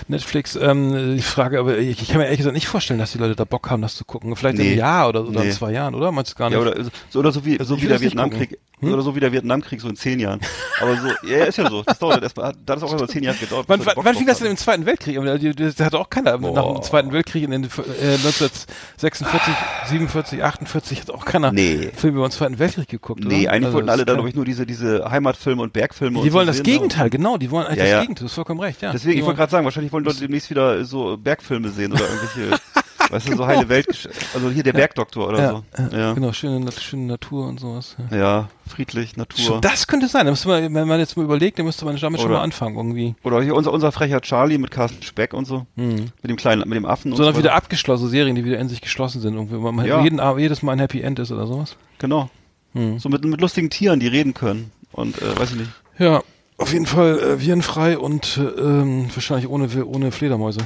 Netflix. Ähm, ich frage, aber ich, ich kann mir ehrlich gesagt nicht vorstellen, dass die Leute da Bock haben, das zu gucken. Vielleicht Nee. im Jahr oder, oder in Nee. zwei Jahren, oder? Meinst du gar nicht? Ja, oder so, oder so wie, Also, so wie der das Vietnamkrieg. Hm? Oder so wie der Vietnamkrieg, so in zehn Jahren. Aber so, ja, ist ja so. Das dauert erstmal, da ist auch immer zehn Jahre gedauert. Wann, wann, fing das denn im. Zweiten Weltkrieg? Die- Das hatte auch keiner nach Boah. dem Zweiten Weltkrieg in den äh, 1946, 47, 48 hat auch keiner Nee. Filme über den Zweiten Weltkrieg geguckt. Nee, oder? eigentlich Also wollten alle ist da, kein- glaube ich, nur diese, diese Heimatfilme und Bergfilme und Die so wollen das sehen, Gegenteil, genau, die wollen eigentlich Ja, das ja. Gegenteil, du hast vollkommen recht, ja. Deswegen, Die ich wollte gerade sagen, wahrscheinlich wollen Leute demnächst wieder so Bergfilme sehen oder irgendwelche, weißt du, so heile Welt, also hier der Bergdoktor oder ja, so. Ja. Genau, schöne, schöne Natur und sowas. Ja. friedlich, Natur. Das könnte sein, man, wenn man jetzt mal überlegt, dann müsste man damit schon Oder- mal anfangen irgendwie. Oder hier unser, unser frecher Charlie mit Carsten Speck und so. Hm. Mit dem kleinen, mit dem Affen und Sondern so. wieder weiter. abgeschlossene Serien, die wieder in sich geschlossen sind, irgendwie, wo man Ja. jeden, jedes Mal ein Happy End ist oder sowas. Genau. Hm. So mit, mit lustigen Tieren, die reden können. Und, äh, weiß ich nicht. Ja, auf jeden Fall äh, virenfrei und äh, ähm, wahrscheinlich ohne, ohne Fledermäuse.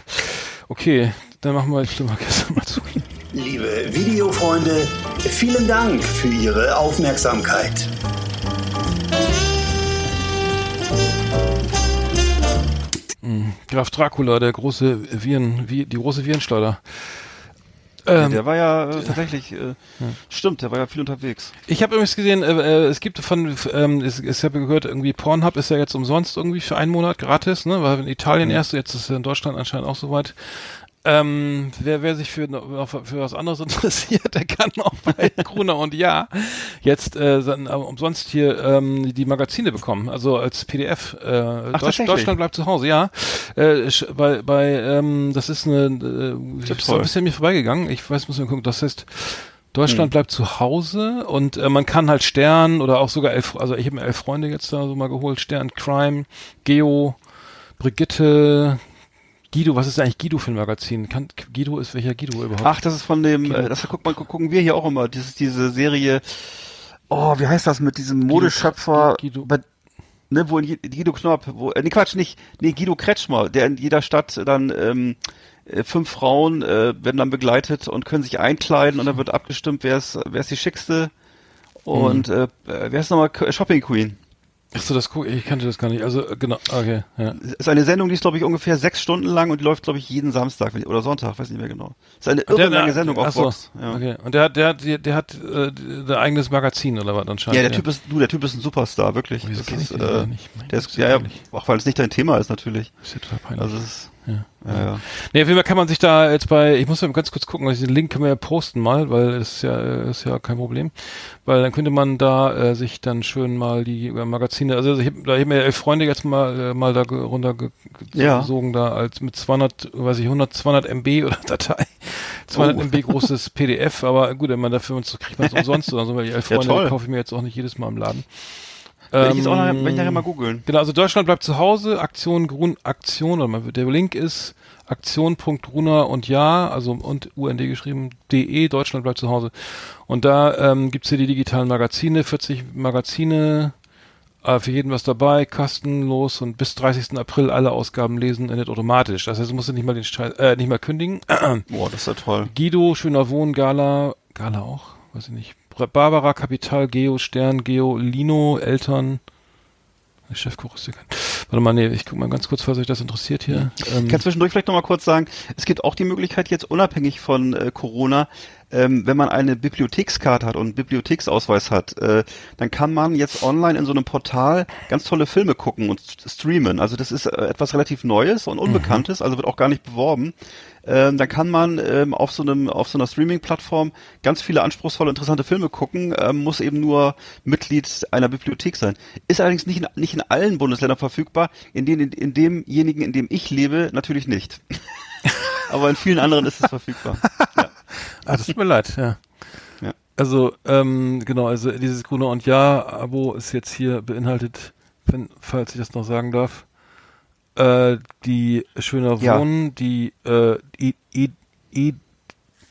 Okay, dann machen wir jetzt mal gestern mal zu. Liebe Videofreunde, vielen Dank für Ihre Aufmerksamkeit. Graf Dracula, der große Viren, wie, die große Virenschleuder. Ähm, der war ja äh, tatsächlich, äh, stimmt, der war ja viel unterwegs. Ich habe übrigens gesehen, äh, äh, es gibt von, ähm, es, ich habe gehört, irgendwie Pornhub ist ja jetzt umsonst irgendwie für einen Monat gratis, ne? War in Italien erst, jetzt ist es in Deutschland anscheinend auch soweit. Ähm, wer, wer sich für, für was anderes interessiert, der kann auch bei Gruner und Ja jetzt äh, äh, umsonst hier ähm, die Magazine bekommen, also als PDF. Äh, Deutsch, tatsächlich? Deutschland bleibt zu Hause, ja. Äh, bei, bei ähm, das ist eine, äh, Ja, ist ein bisschen an mir vorbeigegangen. Ich weiß, muss mal gucken. Das heißt Deutschland bleibt zu Hause und äh, man kann halt Stern oder auch sogar elf, also ich habe mir elf Freunde jetzt da so mal geholt, Stern, Crime, Geo, Brigitte, Guido, was ist eigentlich Guido für ein Magazin? Kann, Guido ist welcher Guido überhaupt? Ach, das ist von dem, äh, das guck mal, gu- gucken wir hier auch immer. Das ist diese Serie, oh, wie heißt das mit diesem Modeschöpfer, Guido- bei, ne, wo in Guido Knopp, wo, nee, Quatsch, nicht, nee, Guido Kretschmer, der in jeder Stadt dann, ähm, äh, fünf Frauen äh, werden dann begleitet und können sich einkleiden und dann wird abgestimmt, wer ist, wer ist die schickste und äh, äh, wer ist nochmal Shopping Queen. Ach so, das guck, ich kannte das gar nicht. Also genau, okay, ja. Das ist eine Sendung, die ist, glaube ich, ungefähr sechs Stunden lang und die läuft, glaube ich, jeden Samstag oder Sonntag, weiß nicht mehr genau. Das ist eine irre lange Sendung auf so, Vox. Ja. Okay. Und der hat, der hat, der, der hat äh, ein eigenes Magazin oder was anscheinend. Ja, der Typ ist, du, der Typ ist ein Superstar, wirklich. Wieso Das ist, ich äh, nicht? Mein der ist, ja, ja, auch weil es nicht dein Thema ist, natürlich. ist ja total peinlich. Also, es ist, ja. ja, ja. Nee, auf jeden Fall kann man sich da jetzt bei, ich muss mal ganz kurz gucken, also den Link können wir ja posten mal, weil es ist ja, ist ja kein Problem. Weil dann könnte man da äh, sich dann schön mal die äh, Magazine, also ich habe da hab mir elf Freunde jetzt mal, äh, mal da ge- Ja. runtergesogen, da als mit 200, weiß ich, 100, 200 MB oder Datei, 200 Oh. MB großes PDF, aber gut, wenn man dafür uns kriegt man es umsonst oder so, weil die elf Ja, Freunde toll. kaufe ich mir jetzt auch nicht jedes Mal im Laden. Werde ich jetzt auch nachher, Ähm, werde ich nachher mal googeln. Genau, also Deutschland bleibt zu Hause, Aktion Grun, Aktion, oder mal, der Link ist aktion.gruner und ja, also und UND geschrieben, de, Deutschland bleibt zu Hause. Und da ähm, gibt's hier die digitalen Magazine, 40 Magazine, äh, für jeden was dabei, kostenlos und bis 30. April alle Ausgaben lesen, endet automatisch. Das heißt, du musst nicht mal den Scheiß, äh, nicht mal kündigen. Boah, das ist ja toll. Guido, schöner Wohn, Gala, Gala auch, weiß ich nicht. Barbara, Kapital, Geo, Stern, Geo, Lino, Eltern. Chefkoch ist hier kein. Warte mal, nee, ich guck mal ganz kurz, falls euch das interessiert hier. Ähm, Ich kann zwischendurch vielleicht nochmal kurz sagen, es gibt auch die Möglichkeit jetzt unabhängig von äh, Corona, ähm, wenn man eine Bibliothekskarte hat und einen Bibliotheksausweis hat, äh, dann kann man jetzt online in so einem Portal ganz tolle Filme gucken und st- streamen. Also das ist äh, etwas relativ Neues und Unbekanntes, also wird auch gar nicht beworben. Ähm, dann kann man ähm, auf so einem auf so einer Streaming-Plattform ganz viele anspruchsvolle, interessante Filme gucken, ähm, muss eben nur Mitglied einer Bibliothek sein. Ist allerdings nicht in, nicht in allen Bundesländern verfügbar, in, denen, in demjenigen, in dem ich lebe, natürlich nicht. Aber in vielen anderen ist es verfügbar. Ja. Ah, das tut mir leid, ja. Ja. Also, ähm, genau, also dieses Gruner und Ja-Abo ist jetzt hier beinhaltet, wenn, falls ich das noch sagen darf, äh, die Schöner Ja. Wohnen, die äh, I, I, I,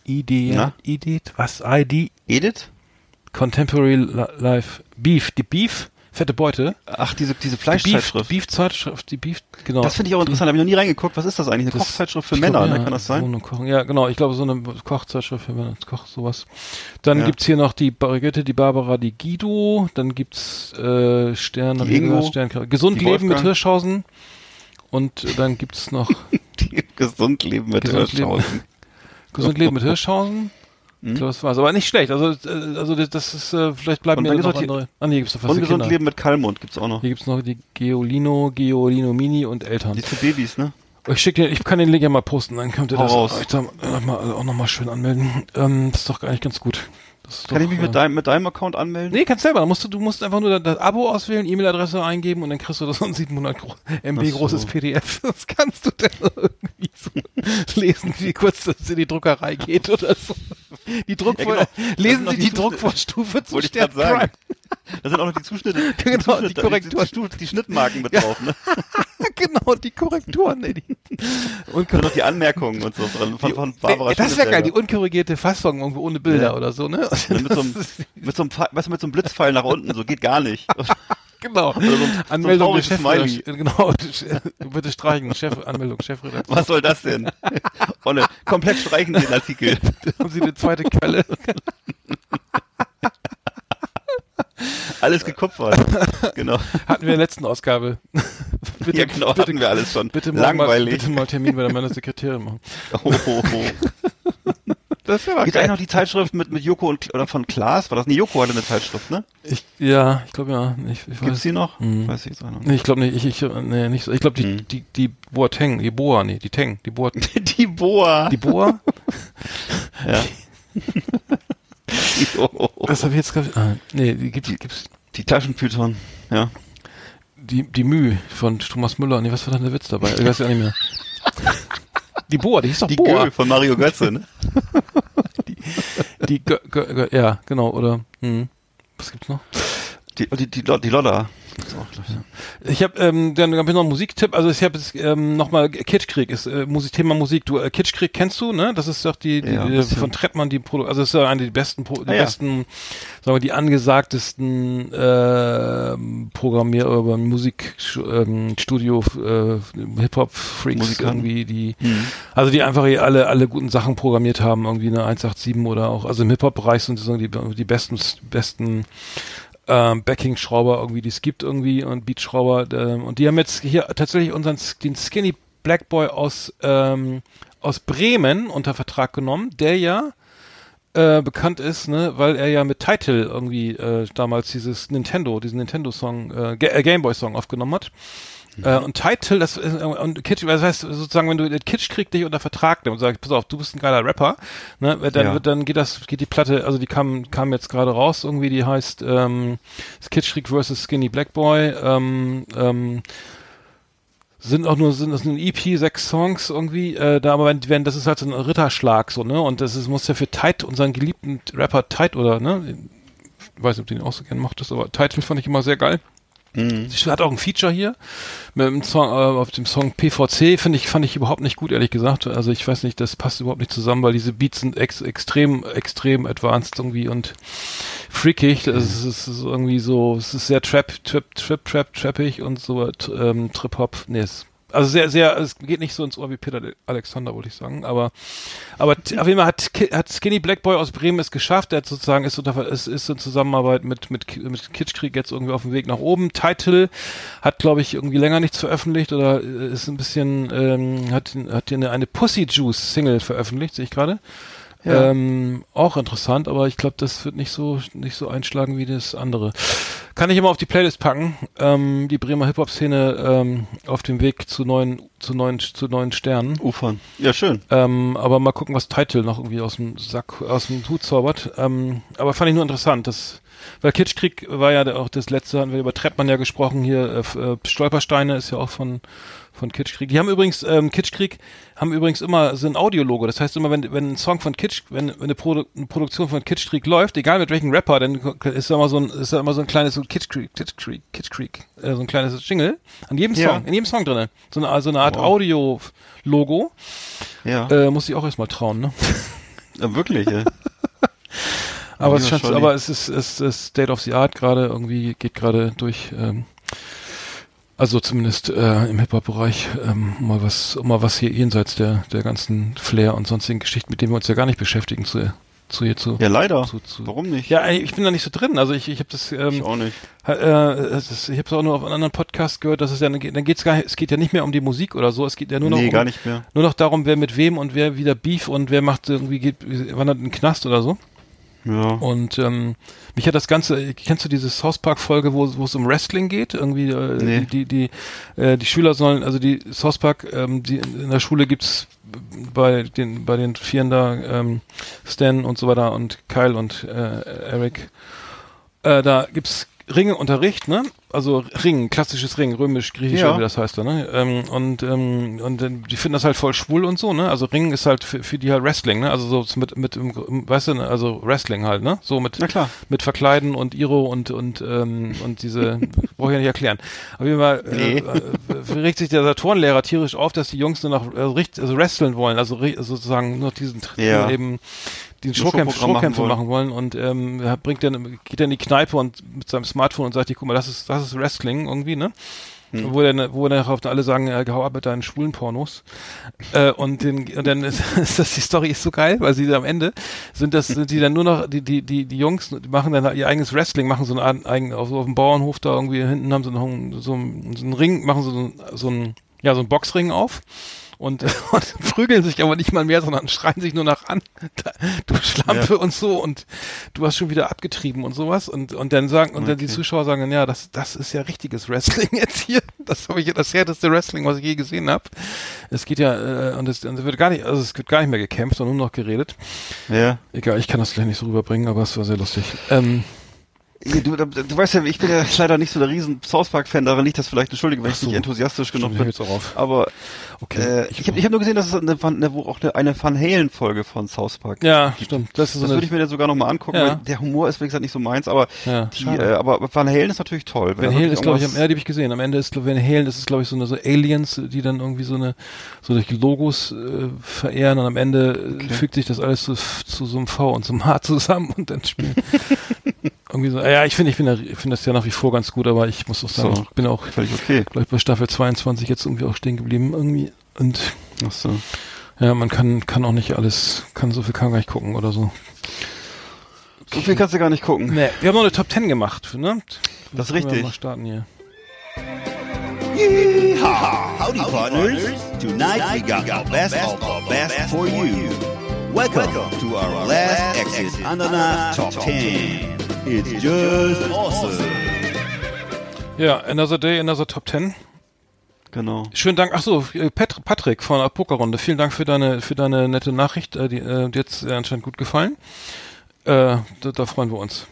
ID, Na? ID, was? ID, Edith? Contemporary Li- Life Beef, die Beef, fette Beute. Ach, diese, diese Die Fleischzeitschrift. die Beef-Zeitschrift, die Beef, genau. Das finde ich auch interessant, habe ich noch nie reingeguckt. Was ist das eigentlich? Eine Das- Kochzeitschrift für Männer, glaub, ne? ja, Kann das sein? Ja, genau. Ich glaube, so eine Kochzeitschrift für Männer, Koch, sowas. Dann Ja. gibt's hier noch die Brigitte, die Barbara, die Guido. Dann gibt's äh, Stern, ich Ingo, Stern, Gesund die Leben mit. Hirschhausen. Und äh, dann gibt's noch Die gesund leben mit Gesund leben. Hirschhausen. Gesund Leben mit Hirschhausen. Ich glaube, das war's. Aber nicht schlecht. Also, äh, also das, ist, äh, vielleicht bleiben mir noch andere. Ah, nee, gibt's noch was Ungesund leben mit Kalmund gibt's auch noch. Hier gibt's noch die Geolino, Geolino Mini und Eltern. Die zu Babys, ne? Ich schick dir, ich kann den Link ja mal posten, dann könnt ihr Hau das raus. euch da auch nochmal schön anmelden. Ähm, das ist doch eigentlich ganz gut. Kann doch, ich mich mit äh, deinem, mit deinem Account anmelden? Nee, kannst selber. Musst du, du musst einfach nur das, Abo auswählen, E-Mail-Adresse eingeben und dann kriegst du das so ein 700 gro MB so. großes PDF. Das kannst du dann irgendwie so lesen, wie kurz das in die Druckerei geht oder so. Die Druckvor Ja, genau. Lesen Sie die die. Druckvorstufe zu Stern. Prime. Da sind auch noch die Zuschnitte, Genau, die Korrektur. Die, die, die Schnittmarken mit drauf, ne? Genau, die Korrekturen. ey, die. Und noch die Anmerkungen und so von, von, von Barbara das wäre geil, die unkorrigierte Fassung irgendwo ohne Bilder Ja. oder so, ne? Und mit so einem, mit so einem, weißt du, mit so einem Blitzpfeil nach unten, so geht gar nicht. genau. so ein- Anmeldung so Chef, genau, bitte streichen, Chef, Anmeldung, Chefredakteur. Was soll das denn? Olle, komplett streichen den Artikel. Haben Sie eine zweite Quelle? Alles gekupfert. Genau. Hatten wir in der letzten Ausgabe. bitte, ja, genau, hatten wir alles schon. Bitte morgen mal, Langweilig. bitte mal Termin bei der meiner Sekretärin machen. Oh, oh, oh. Das wäre Gibt eigentlich noch die Zeitschrift mit, mit Joko und, oder von Klaas? War das? Nee, Joko hatte eine Zeitschrift, ne? Ich, ja, ich glaube ja. Ich, ich Gibt's die noch? Mhm. Weiß ich jetzt auch noch. nee, ich glaube nicht. Ich, ich, nee, nicht so. Ich glaube die, Mhm. die, die Boateng, die Boa, nee, die Teng, die Boa, Die Boa. die Boa. ja. Was habe ich jetzt gerade? Ah, nee, die gibt's, gibt's die Taschenpython. Ja. die, die Mühe von Thomas Müller. Nee, was war denn der Witz dabei? Ich weiß ja nicht mehr. Die Boa, die hieß doch Die Boa. Gö von Mario Götze, ne? Die, Gö, Gö, Gö, ja, genau, oder, hm. Was gibt's noch? Die, die, die, die Lodder. Ich habe ähm, dann hab ich noch einen Musiktipp. Also ich habe ähm, nochmal Kitschkrieg ist äh, Musik, Thema Musik. Du äh, Kitschkrieg kennst du, ne? Das ist doch die, die, Ja, die von Trettmann die Produ also das ist ja eine der besten, Pro die Ah, ja. besten, sagen wir die angesagtesten ähm, Programmier über Musik ähm, Studio äh, Hip Hop Freaks irgendwie die Mhm. also die einfach hier alle alle guten Sachen programmiert haben irgendwie eine 187 oder auch also im Hip Hop Bereich sind so die die besten besten ähm, Backing-Schrauber irgendwie, die es gibt irgendwie und Beat-Schrauber. Ähm, und die haben jetzt hier tatsächlich unseren den Skinny Black Boy aus ähm, aus Bremen unter Vertrag genommen, der ja äh, bekannt ist, ne, weil er ja mit Title irgendwie äh, damals dieses Nintendo, diesen Nintendo-Song, äh, äh, Gameboy-Song aufgenommen hat. Äh, und Title, das ist, äh, und Kitsch, das heißt sozusagen, wenn du den Kitsch kriegt dich unter Vertrag nimmt und sagst, pass auf, du bist ein geiler Rapper, ne, dann Ja. wird, dann geht das, geht die Platte, also die kam, kam jetzt gerade raus, irgendwie, die heißt ähm, Kitsch Krieg vs. Skinny Black Boy, ähm, ähm, sind auch nur sind das ein EP sechs Songs irgendwie äh, da aber wenn, wenn das ist halt so ein Ritterschlag so ne und das ist, muss ja für Tide unseren geliebten Rapper Tide oder ne ich weiß nicht ob du den auch so gerne mochtest aber Title fand ich immer sehr geil Mhm. Sie hat auch ein Feature hier mit dem Song, äh, auf dem Song PVC, finde ich, fand ich überhaupt nicht gut, ehrlich gesagt. Also ich weiß nicht, das passt überhaupt nicht zusammen, weil diese Beats sind ex extrem, extrem advanced irgendwie und freakig. Das ist, es ist irgendwie so, es ist sehr Trap, Trap, Trap, Trap, Trappig und so ähm, Trip-Hop. Nee, es, also sehr, sehr, es geht nicht so ins Ohr wie Peter Alexander, wollte ich sagen. Aber, aber auf jeden Fall hat, hat Skinny Black Boy aus Bremen es geschafft. Er hat sozusagen, ist, unter, ist, ist in Zusammenarbeit mit, mit, mit Kitschkrieg jetzt irgendwie auf dem Weg nach oben. Title hat, glaube ich, irgendwie länger nichts veröffentlicht oder äh, ist ein bisschen, ähm, hat, hat hier eine, eine Pussy Juice Single veröffentlicht, sehe ich gerade. Ja. Ähm, auch interessant, aber ich glaube, das wird nicht so nicht so einschlagen wie das andere. Kann ich immer auf die Playlist packen. Ähm, die Bremer Hip Hop Szene ähm, auf dem Weg zu neuen zu neuen zu neuen Sternen. Ufern. Ja, schön. Ähm, aber mal gucken, was Title noch irgendwie aus dem Sack, aus dem Hut zaubert. Ähm, aber fand ich nur interessant, dass, weil Kitschkrieg war ja auch das letzte, hatten wir über Trettmann ja gesprochen, hier, äh, äh, Stolpersteine ist ja auch von, von Kitschkrieg. Die haben übrigens, ähm, Kitschkrieg haben übrigens immer so ein Audiologo. Das heißt immer, wenn, wenn ein Song von Kitsch, wenn, wenn eine, Produ eine Produktion von Kitschkrieg läuft, egal mit welchem Rapper, dann ist da immer so ein, ist da immer so ein kleines, so Kitschkrieg, Kitschkrieg, Kitschkrieg, äh, so ein kleines Jingle. An jedem Ja. Song, in jedem Song drinne. So eine, so eine Art Wow. Audio-Logo. Ja. Äh, muss ich auch erstmal trauen, ne? ja wirklich, ja. Aber es, scheint, aber es ist, es ist State of the Art gerade irgendwie, geht gerade durch, ähm, also zumindest äh, im Hip-Hop-Bereich, ähm, um mal was, mal was hier jenseits der, der ganzen Flair und sonstigen Geschichten, mit denen wir uns ja gar nicht beschäftigen, zu, zu hier zu. Ja, leider. Zu, zu, Warum nicht? Ja, ich bin da nicht so drin. Also ich, ich habe das, Ich ähm, auch nicht. äh, es ist, ich habe es auch nur auf einem anderen Podcast gehört, dass es ja, dann geht's gar, es geht ja nicht mehr um die Musik oder so, es geht ja nur noch nee, um, gar nicht mehr. nur noch darum, wer mit wem und wer wieder Beef und wer macht irgendwie geht, wandert in den Knast oder so. Ja. Und ähm, mich hat das Ganze, kennst du diese South Park Folge, wo, wo es um Wrestling geht? Irgendwie äh, Nee. die, die, die, äh, die Schüler sollen, also die South Park, ähm, die in der Schule gibt's bei den bei den Vieren da, ähm, Stan und so weiter und Kyle und äh, Eric, äh, da gibt's Ringeunterricht, ne? Also Ringen, klassisches Ringen, römisch, griechisch, Ja. wie das heißt da, ne? Ähm, und ähm, und äh, die finden das halt voll schwul und so, ne? Also Ringen ist halt für, für die halt Wrestling, ne? Also so mit mit weißt du, ne? also Wrestling halt, ne? So mit klar. mit Verkleiden und Iro und und ähm, und diese brauche ich ja nicht erklären. Auf jeden Fall äh, Nee. äh, regt sich der Saturn-Lehrer tierisch auf, dass die Jungs nur noch äh, richt, also wresteln wollen, also sozusagen nur diesen Ja. eben die Nur Showkämpfe, machen wollen. und ähm, bringt dann geht dann in die Kneipe und mit seinem Smartphone und sagt, guck mal, das ist das ist Wrestling irgendwie, ne? Hm. Wo dann, wo dann auch alle sagen, ja, hau ab mit deinen schwulen Pornos. Äh, und, den, und dann ist, ist das, die Story ist so geil, weil sie am Ende sind das, sind die dann nur noch, die, die, die, die Jungs, die machen dann ihr eigenes Wrestling, machen so eine Art, eigen, auf, auf dem Bauernhof da irgendwie hinten haben sie noch einen, so, einen, so einen Ring, machen so, einen- so einen, ja, so einen Boxring auf. Und, und prügeln sich aber nicht mal mehr, sondern schreien sich nur nach an. Du Schlampe und so und du hast schon wieder abgetrieben und sowas. Und, und dann sagen, und dann die Okay. Zuschauer sagen dann, ja, das, das ist ja richtiges Wrestling jetzt hier. Das habe ich das härteste Wrestling, was ich je gesehen habe. Es geht ja, äh, und es, und es wird gar nicht, also es wird gar nicht mehr gekämpft, sondern nur noch geredet. Ja. Egal, ich kann das gleich nicht so rüberbringen, aber es war sehr lustig. Ähm, Du, du, du weißt ja, ich bin ja leider nicht so der riesen South Park Fan, daran liegt das vielleicht, entschuldige, wenn ich so. nicht enthusiastisch genug bin. Aber Okay. äh, ich habe ich hab nur gesehen, dass es eine, Van- eine, wo auch eine, eine Van Halen Folge von South Park Ja, stimmt. Das so Das eine, würde ich mir dann sogar noch mal angucken. Ja. weil Der Humor ist, wie gesagt, nicht so meins, aber Ja, die, äh, aber Van Halen ist natürlich toll. Van Halen ist, glaube ich, am, die habe ich gesehen. Am Ende ist, Van Halen, das ist, glaube ich, so eine so Aliens, die dann irgendwie so eine, so durch Logos äh, verehren und am Ende äh, fügt sich das alles zu, zu so einem V und so einem H zusammen und dann spielen. irgendwie so. Ja, ich finde, ich bin, finde das ja nach wie vor ganz gut, aber ich muss auch sagen, So. ich bin auch, völlig okay. glaube ich, bei Staffel 22 jetzt irgendwie auch stehen geblieben irgendwie und Ach so. ja, man kann, kann auch nicht alles, kann so viel kann man gar nicht gucken oder so. So viel kannst du gar nicht gucken. Nee, wir haben noch eine Top 10 gemacht, ne? Das ist Können wir richtig. Mal starten hier. Yeehaw! Howdy, partners. Tonight we got the best of the best for you. Welcome to our last Exit Ananas Top 10. It's just awesome. Ja, Another Day, Another Top 10. Genau. Schönen Dank. Ach so, äh, Pat Patrick von der Pokerrunde. Vielen Dank für deine für deine nette Nachricht. Äh, die äh, die hat's äh, anscheinend gut gefallen. Äh, da, da freuen wir uns.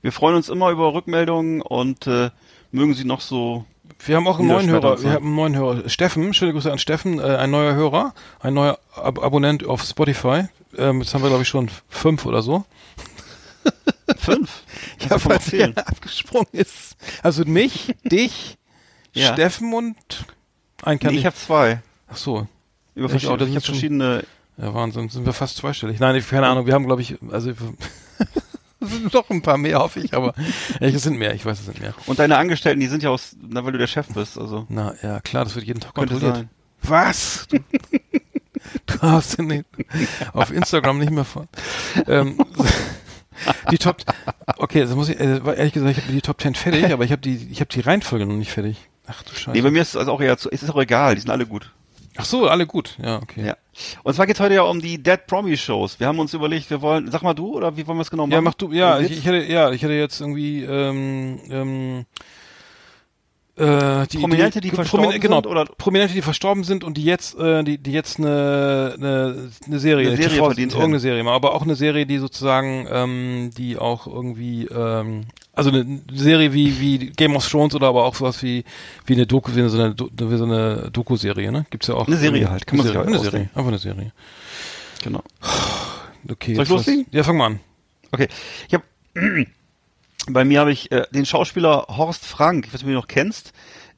Wir freuen uns immer über Rückmeldungen und äh, mögen sie noch so. Wir haben auch einen neuen Hörer. Wir haben einen neuen Hörer. Steffen, schöne Grüße an Steffen, äh, ein neuer Hörer, ein neuer Ab Abonnent auf Spotify. Ähm, jetzt haben wir glaube ich schon fünf oder so. Fünf. Ja, falls wer abgesprungen ist. Also mich, dich, Ja. Steffen und ein Nee, ich habe zwei. Ach so, Über Ich auch, ich sind hab schon- verschiedene. Ja, Wahnsinn, sind wir fast zweistellig. Nein, ich, keine Ahnung, wir haben, glaube ich, also es sind doch ein paar mehr, hoffe ich, aber ja, es sind mehr, ich weiß, es sind mehr. Und deine Angestellten, die sind ja aus, na, weil du der Chef bist, also. Na ja, klar, das wird jeden Tag Könnte kontrolliert. sein. Was? Du, du hast den auf Instagram nicht mehr von. Ähm, die Top, okay, das muss ich, äh, ehrlich gesagt, ich habe die Top 10 fertig, aber ich habe die, ich habe die Reihenfolge noch nicht fertig. Ach du Scheiße. Nee, bei mir ist es also auch eher zu, es ist auch egal, die sind alle gut. Ach so, alle gut, ja, okay. Ja. Und zwar geht's heute ja um die Dead Promi Shows. Wir haben uns überlegt, wir wollen, sag mal du, oder wie wollen wir es genau machen? Ja, mach du, ja, ich, ich hätte, ja, ich hätte jetzt irgendwie, ähm, ähm, äh, die, Prominente, die verstorben Promin genau, sind, oder? Prominente, die verstorben sind und die jetzt, äh, die, die jetzt eine, eine, eine Serie, Eine Serie TV, verdient irgendeine. Serie, aber auch eine Serie, die sozusagen, ähm, die auch irgendwie, ähm, also eine Serie wie, wie Game of Thrones oder aber auch sowas wie, wie eine Doku, wie so eine, wie so eine Doku-Serie, ne? Gibt's ja auch. Eine Serie halt, kann man sich Serie, eine. Serie, einfach eine Serie. Genau. Okay. Soll ich was- loslegen? Ja, fang mal an. Okay. Ich habe bei mir habe ich äh, den Schauspieler Horst Frank, ich weiß nicht, ob du ihn noch kennst.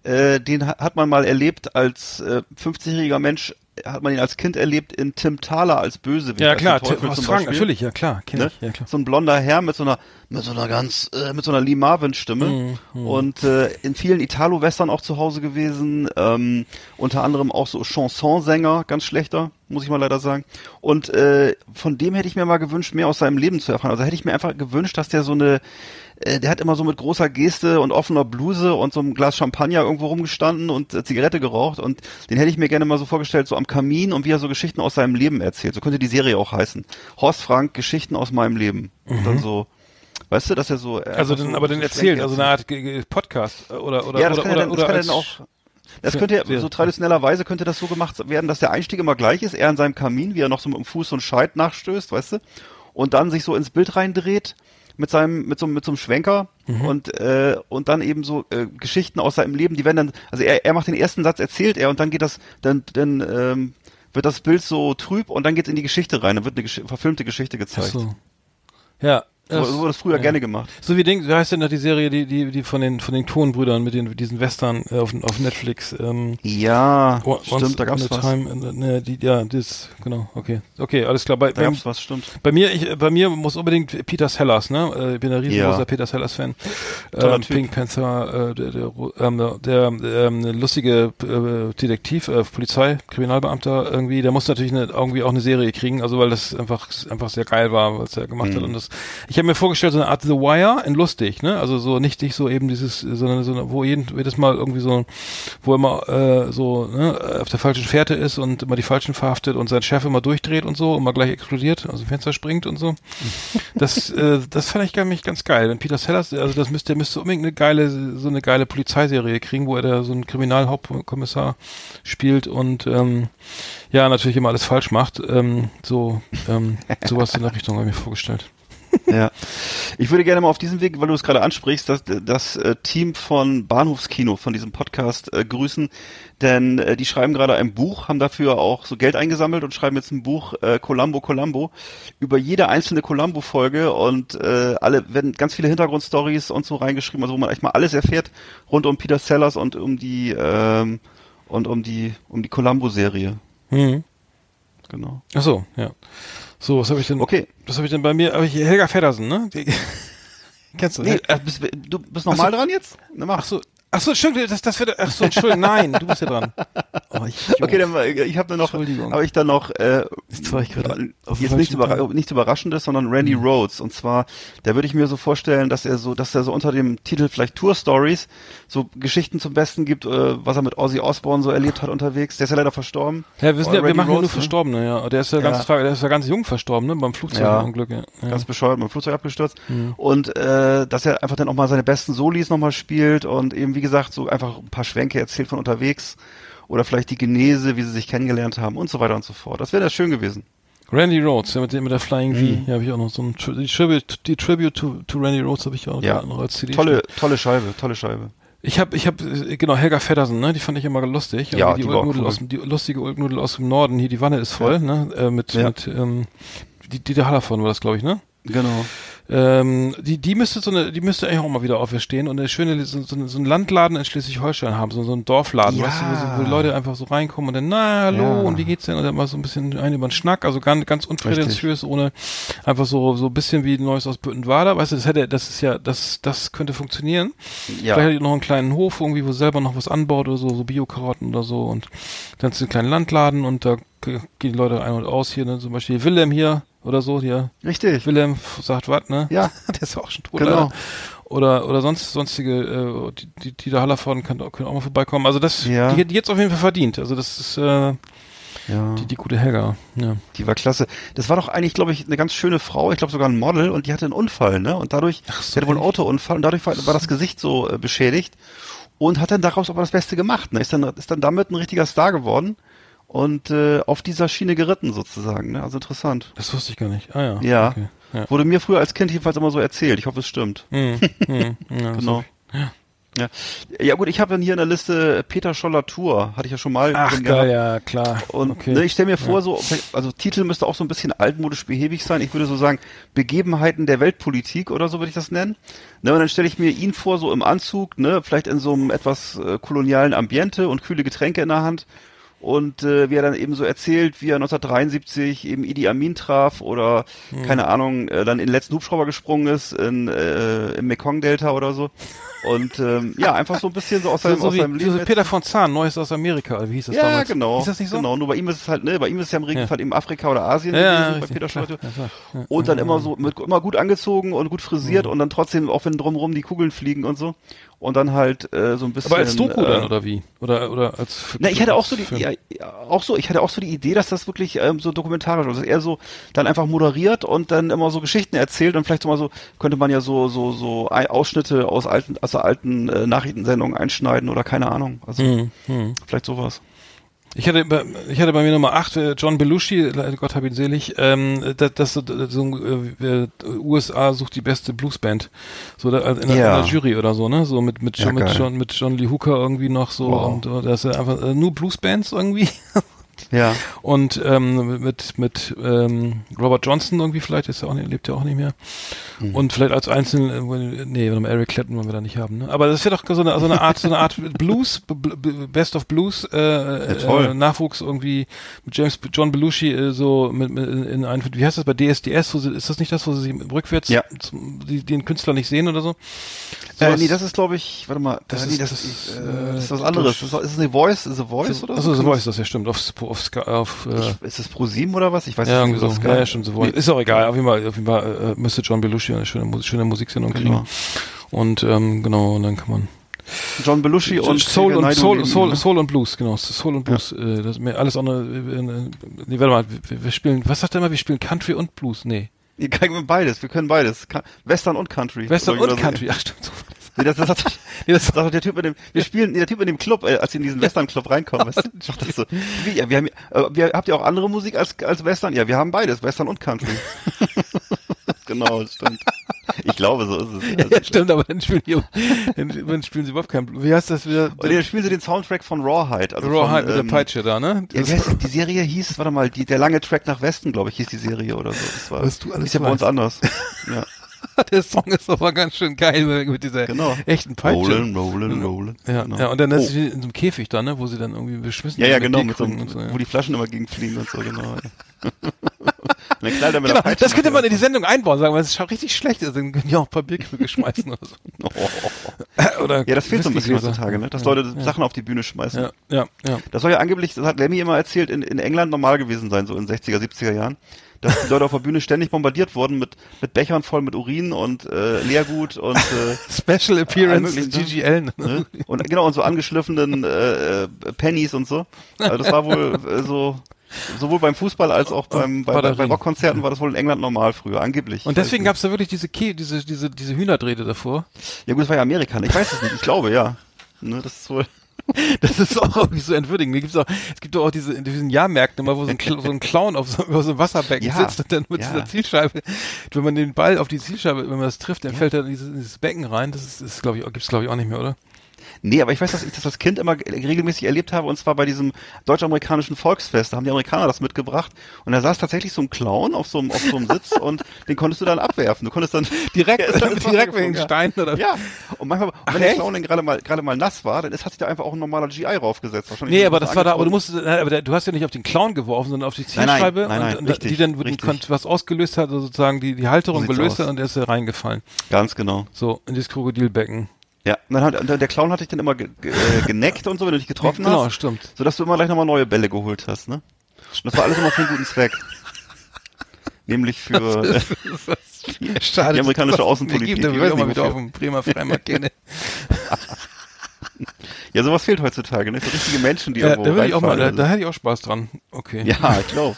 Äh, den ha- hat man mal erlebt als äh, 50-jähriger Mensch, hat man ihn als Kind erlebt in Tim Thaler als Bösewicht. Ja, klar, Tim- zum Frank, Beispiel. natürlich, ja klar, kenn Ne? ich, ja klar. So ein blonder Herr mit so einer mit so einer ganz äh, mit so einer Lee Marvin Stimme Mhm, und äh, in vielen Italo Western auch zu Hause gewesen, ähm, unter anderem auch so Chansonsänger, ganz schlechter, muss ich mal leider sagen. Und äh, von dem hätte ich mir mal gewünscht, mehr aus seinem Leben zu erfahren. Also hätte ich mir einfach gewünscht, dass der so eine äh, der hat immer so mit großer Geste und offener Bluse und so einem Glas Champagner irgendwo rumgestanden und äh, Zigarette geraucht und den hätte ich mir gerne mal so vorgestellt, so am Kamin und wie er so Geschichten aus seinem Leben erzählt. So könnte die Serie auch heißen. Horst Frank, Geschichten aus meinem Leben. Und dann so, weißt du, dass er so... äh, Mhm. Also dann, so, aber so Schwenk erzählt, also eine Art Podcast äh, oder oder ja, das oder kann, ja oder, dann, das kann als, dann auch. Das könnte ja, so traditionellerweise könnte das so gemacht werden, dass der Einstieg immer gleich ist, er in seinem Kamin, wie er noch so mit dem Fuß so einen Scheit nachstößt, weißt du, und dann sich so ins Bild reindreht mit seinem, mit so, mit so einem Schwenker Mhm. und, äh, und dann eben so äh, Geschichten aus seinem Leben, die werden dann, also er, er macht den ersten Satz, erzählt er und dann geht das, dann, dann ähm, wird das Bild so trüb und dann geht's in die Geschichte rein, dann wird eine Gesch verfilmte Geschichte Ach gezeigt. so. Ja. So, so wurde das früher ja. gerne gemacht. So wie Ding, wie heißt denn da die Serie, die, die, die von den, von den Tonbrüdern mit den, diesen Western äh, auf, auf Netflix, ähm, Ja, Once stimmt, da gab's was. Time, in, ne, die, ja, das, genau, okay. Okay, alles klar. Bei, Da bei, gab's was, stimmt. bei mir, ich, bei mir muss unbedingt Peter Sellers, ne? Äh, Ich bin ein riesengroßer Ja. Peter Sellers Fan. Toller Ähm. Pink Panther, äh, der, der, ähm, der ähm, lustige äh, Detektiv, äh, Polizei, Kriminalbeamter irgendwie, der muss natürlich eine, irgendwie auch eine Serie kriegen, also weil das einfach einfach sehr geil war, was er gemacht Mhm. hat und das. Ich habe mir vorgestellt so eine Art The Wire in lustig, ne? Also so nicht nicht so eben dieses, sondern so wo jeden jedes Mal irgendwie so, wo immer äh, so ne, auf der falschen Fährte ist und immer die falschen verhaftet und sein Chef immer durchdreht und so, immer gleich explodiert, also Fenster springt und so. Das äh, das fand ich gar nicht ganz geil. Wenn Peter Sellers, also das müsste der müsste unbedingt eine geile so eine geile Polizeiserie kriegen, wo er da so einen Kriminalhauptkommissar spielt und ähm, ja natürlich immer alles falsch macht. Ähm, so ähm, sowas in der Richtung habe ich mir vorgestellt. Ja. Ich würde gerne mal auf diesem Weg, weil du es gerade ansprichst, das, das äh, Team von Bahnhofskino, von diesem Podcast, äh, grüßen. Denn äh, die schreiben gerade ein Buch, haben dafür auch so Geld eingesammelt und schreiben jetzt ein Buch, äh, Columbo Columbo, über jede einzelne Columbo-Folge und äh, alle werden ganz viele Hintergrundstories und so reingeschrieben, also wo man echt mal alles erfährt rund um Peter Sellers und um die ähm, und um die um die Columbo-Serie. Mhm. Genau. Ach so, ja. So, was habe ich denn? Okay. Was habe ich denn bei mir? Hab ich Helga Feddersen, ne? Die, kennst du? Nee, äh, bist, du bist nochmal dran jetzt? Na, mach. Ach so, ach so, stimmt, das, das wird, ach so, Entschuldigung, nein, du bist ja dran. Oh, ich, Okay, dann, äh, ich habe noch, Entschuldigung. habe ich dann noch, äh, Jetzt war ich gerade auf dem jetzt nichts, überra nichts Überraschendes, sondern Randy Rhodes. Und zwar, da würde ich mir so vorstellen, dass er so, dass er so unter dem Titel vielleicht Tour Stories so Geschichten zum Besten gibt, äh, was er mit Ozzy Osbourne so erlebt hat unterwegs. Der ist ja leider verstorben. Ja, wir, sind ja, wir machen ja nur Rhodes, ne? Verstorbene, ja. Der ist ja, Ja. ganz, der ist ja ganz jung verstorben, ne? Beim Ja. Flugzeugunglück, ja. ja. Ganz bescheuert, dem Flugzeug abgestürzt. Mhm. Und äh, dass er einfach dann auch mal seine besten Solis nochmal spielt und eben, wie gesagt, so einfach ein paar Schwänke erzählt von unterwegs. Oder vielleicht die Genese, wie sie sich kennengelernt haben und so weiter und so fort. Das wäre das schön gewesen. Randy Rhodes, ja, mit, dem, mit der Flying V. Mhm. Ja, habe ich auch noch so ein die Tribute, die Tribute to, to Randy Rhodes habe ich auch Ja. noch als CD. Tolle, tolle Scheibe, tolle Scheibe. Ich habe, ich habe, genau, Helga Feddersen, ne, die fand ich immer lustig. Ja, die, die Ulknudel cool. aus, die lustige Ulknudel aus dem Norden, hier, die Wanne ist voll, ne, äh, mit, Ja. mit, ähm, die, Dieter Hallervorden war das, glaube ich, ne? Genau. Ähm, die, die müsste so eine, die müsste eigentlich auch mal wieder auferstehen und eine schöne, so, so, so einen Landladen in Schleswig-Holstein haben, so, so einen Dorfladen, Ja. weißt du, wo, wo die Leute einfach so reinkommen und dann, na, hallo, Ja. und wie geht's denn? Und dann mal so ein bisschen ein über den Schnack, also ganz, ganz unprätentiös, ohne einfach so, so ein bisschen wie Neues aus Büttenwader, weißt du, das hätte, das ist ja, das, das könnte funktionieren. Ja. Vielleicht hat die noch einen kleinen Hof irgendwie, wo selber noch was anbaut oder so, so Bio-Karotten oder so und dann ist ein kleiner Landladen und da gehen die Leute ein und aus hier, ne, zum Beispiel Willem hier oder so, hier, Richtig. Willem sagt was, ne? Ja. Der ist auch schon tot. Genau. Oder, oder sonst, sonstige, äh, die, die, die da Hallervorden auch- können auch mal vorbeikommen. Also das, Ja. die, die jetzt auf jeden Fall verdient. Also das ist, äh, Ja. die, die gute Helga. Ja. Die war klasse. Das war doch eigentlich, glaube ich, eine ganz schöne Frau. Ich glaube sogar ein Model und die hatte einen Unfall, ne? Und dadurch, Ach so, sie hatte wohl einen? Autounfall und dadurch war, war das Gesicht so äh, beschädigt und hat dann daraus aber das Beste gemacht. Ne? Ist dann ist dann damit ein richtiger Star geworden und äh, auf dieser Schiene geritten sozusagen. Ne? Also interessant. Das wusste ich gar nicht. Ah ja. Ja. Okay. Ja. Wurde mir früher als Kind jedenfalls immer so erzählt. Ich hoffe, es stimmt. Hm, hm, ja, Genau. ich- Ja. ja gut, ich habe dann hier in der Liste Peter Scholler Tour. Hatte ich ja schon mal Ach geil, gehabt. ja, klar. Und okay. ne, ich stelle mir vor, so, also Titel müsste auch so ein bisschen altmodisch behäbig sein. Ich würde so sagen, Begebenheiten der Weltpolitik oder so würde ich das nennen. Ne, und dann stelle ich mir ihn vor, so im Anzug, ne, vielleicht in so einem etwas äh, kolonialen Ambiente und kühle Getränke in der Hand. Und äh, wie er dann eben so erzählt, wie er 1973 eben Idi Amin traf oder Hm. keine Ahnung, äh, dann in den letzten Hubschrauber gesprungen ist in, äh, im Mekong-Delta oder so. Und ähm, ja, einfach so ein bisschen so aus seinem, so aus wie seinem Leben. so Peter von Zahn, Neues aus Amerika, wie hieß das Ja, damals? genau. Ist das nicht so? Genau, nur bei ihm ist es halt, ne, bei ihm ist es ja im Regelfall Ja. eben Afrika oder Asien Ja, ja, gewesen, bei Peter. Ja, klar. Ja. Und dann immer so, mit, immer gut angezogen und gut frisiert Mhm. und dann trotzdem, auch wenn drumherum die Kugeln fliegen und so. Und dann halt äh, so ein bisschen. Aber als Doku äh, dann, oder wie? Oder, oder als Na, ich hatte auch so die, ja, auch so, ich hatte auch so die Idee, dass das wirklich ähm, so dokumentarisch ist. Also eher so dann einfach moderiert und dann immer so Geschichten erzählt und vielleicht so mal so könnte man ja so so so Ausschnitte aus alten aus der alten äh, Nachrichtensendungen einschneiden oder keine Ahnung. Also Hm, hm. vielleicht sowas. Ich hatte, bei, ich hatte bei mir Nummer 8, äh, John Belushi, Gott hab ihn selig, ähm, das, das so, so äh, äh, USA sucht die beste Bluesband. So da, in, der- Ja. in der Jury oder so, ne? So mit, mit, Ja, John, mit. John, mit John Lee Hooker irgendwie noch so Wow. und äh, das ist einfach äh, nur Bluesbands irgendwie. Ja. Und ähm, mit mit ähm, Robert Johnson irgendwie vielleicht ist er auch nicht, lebt ja auch nicht mehr. Mhm. Und vielleicht als einzelnen äh, nee, Eric Clapton wollen wir da nicht haben. Ne? Aber das wäre doch so eine, so eine Art so eine Art Blues Best of Blues äh, toll. äh, Nachwuchs irgendwie mit James John Belushi äh, so mit, mit in in ein wie heißt das bei DSDS? Wo sie, ist das nicht das, wo sie rückwärts Ja. zum, die, den Künstler nicht sehen oder so? Äh, Sowas- nee, das ist glaube ich, warte mal, Das äh, ist- nee, das, das ist, äh, äh, das ist was anderes. Das ist, ist es eine Voice, ist es Voice oder Achso, so? The Voice, das ja stimmt. Auf, auf, auf äh, Ich, ist es ProSieben oder was? Ich weiß ja, nicht, irgendwie so. was Ja, ja, stimmt, Voice. Nee. Ist auch egal. Auf jeden Fall, auf jeden Fall äh, müsste John Belushi eine schöne, schöne Musiksendung kriegen. Genau. Und ähm, genau, und dann kann man John Belushi und Soul und Soul, Soul, ne? Soul und Blues, genau. Soul und Blues. Äh, das alles andere. Äh, äh, nee, warte mal, wir, wir spielen. Was sagt er immer? Wir spielen Country und Blues. Nee, Ihr kann beides, wir können beides. Western und Country. Western und so. Country. Ach stimmt. So. Nee, das, das, das, nee, das sagt doch der Typ mit dem, wir spielen, nee, der Typ mit dem Club, äh, als sie in diesen Western-Club reinkommen, weißt du? Sagt das so. Wie, ja, wir haben, äh, wir, habt ihr auch andere Musik als, als Western? Ja, wir haben beides, Western und Country. genau, stimmt. Ich glaube, so ist es. Also, Ja, stimmt, aber dann spielen, die, dann, dann spielen sie überhaupt kein Blues. Wie heißt das wieder? Und dann spielen sie den Soundtrack von Rawhide. Also Rawhide von, mit der ähm, Peitsche da, ne? Ja, heißt die, Serie hieß, warte mal, die, der lange Track nach Westen, glaube ich, hieß die Serie oder so. Das war, Was du alles ist ja bei uns anders. Ja, der Song ist aber ganz schön geil mit dieser genau. echten Peitsche. Rollen, rollen, rollen. Ja, genau. ja, und dann oh. ist sie in so einem Käfig da, ne, wo sie dann irgendwie beschmissen Ja, ja, genau, so, so, ja. wo die Flaschen immer gegenfliegen und so, genau. Und dann Genau, das könnte man in die Sendung einbauen, sagen wir, es schon richtig schlecht ist, dann können die auch ein paar Bierkrüge schmeißen oder so. Oh. Oder Ja, das fehlt so ein bisschen heutzutage, ne? dass ja, Leute. Sachen auf die Bühne schmeißen. Ja, ja, ja. Das soll ja angeblich, das hat Lemmy immer erzählt, in, in England normal gewesen sein, so in 60er, 70er Jahren. Dass die Leute auf der Bühne ständig bombardiert wurden mit, mit Bechern voll mit Urin und äh, Leergut und äh, Special Appearance Allen. ne? und genau und so angeschliffenen äh, äh, Pennies und so. Also das war wohl äh, so sowohl beim Fußball als auch beim bei, bei, bei. Rockkonzerten war das wohl in England normal früher angeblich. Und deswegen gab's da wirklich diese Kä diese diese diese Hühnerdrehte davor. ja gut, das war ja Amerika. ne? Ich weiß es nicht. Ich glaube ja. Ne, das ist wohl Das ist auch irgendwie so entwürdigend. Mir gibt's auch, es gibt doch auch diese, in diesen Jahrmärkten immer, wo so ein, so ein Clown auf so, über so einem Wasserbecken Ja, sitzt und dann mit ja. dieser Zielscheibe, wenn man den Ball auf die Zielscheibe, wenn man das trifft, dann fällt er in dieses, in dieses Becken rein. Das ist, ist glaube ich, auch- gibt's glaube ich auch nicht mehr, oder? Nee, aber ich weiß, dass ich das als Kind immer ge- regelmäßig erlebt habe, und zwar bei diesem deutsch-amerikanischen Volksfest. Da haben die Amerikaner das mitgebracht. Und da saß tatsächlich so ein Clown auf so einem, auf so einem Sitz und den konntest du dann abwerfen. Du konntest dann Direkt, ist dann direkt wegen ja. Steinen oder Ja, und manchmal, Ach, wenn der? Clown dann gerade mal, gerade mal nass war, dann ist, hat sich da einfach auch ein normaler GI raufgesetzt. Wahrscheinlich Nee, aber das war da, aber du bisschen musst, nein, aber du hast ja nicht auf den Clown geworfen, sondern auf die Nein, nein, Zielscheibe nein, nein, und, und richtig, die dann richtig. was ausgelöst hat, also sozusagen die, die Halterung So gelöst hat und er ist da reingefallen. Ganz genau. So, in dieses Krokodilbecken. Ja, dann hat, der Clown hat dich dann immer ge, ge, äh, geneckt und so, wenn du dich getroffen Genau, hast. stimmt. Sodass du immer gleich nochmal neue Bälle geholt hast, ne? Und das war alles immer für einen guten Zweck. Nämlich für, äh, Schade, Die amerikanische Außenpolitik, Gibt, da ich weiß nicht, wieder auf dem Bremer Freimarkt gehen. ja, sowas fehlt heutzutage, ne? So richtige Menschen, die Ja, da irgendwo würde ich auch mal, da, da hätte ich auch Spaß dran. Okay. Ja, ich glaube.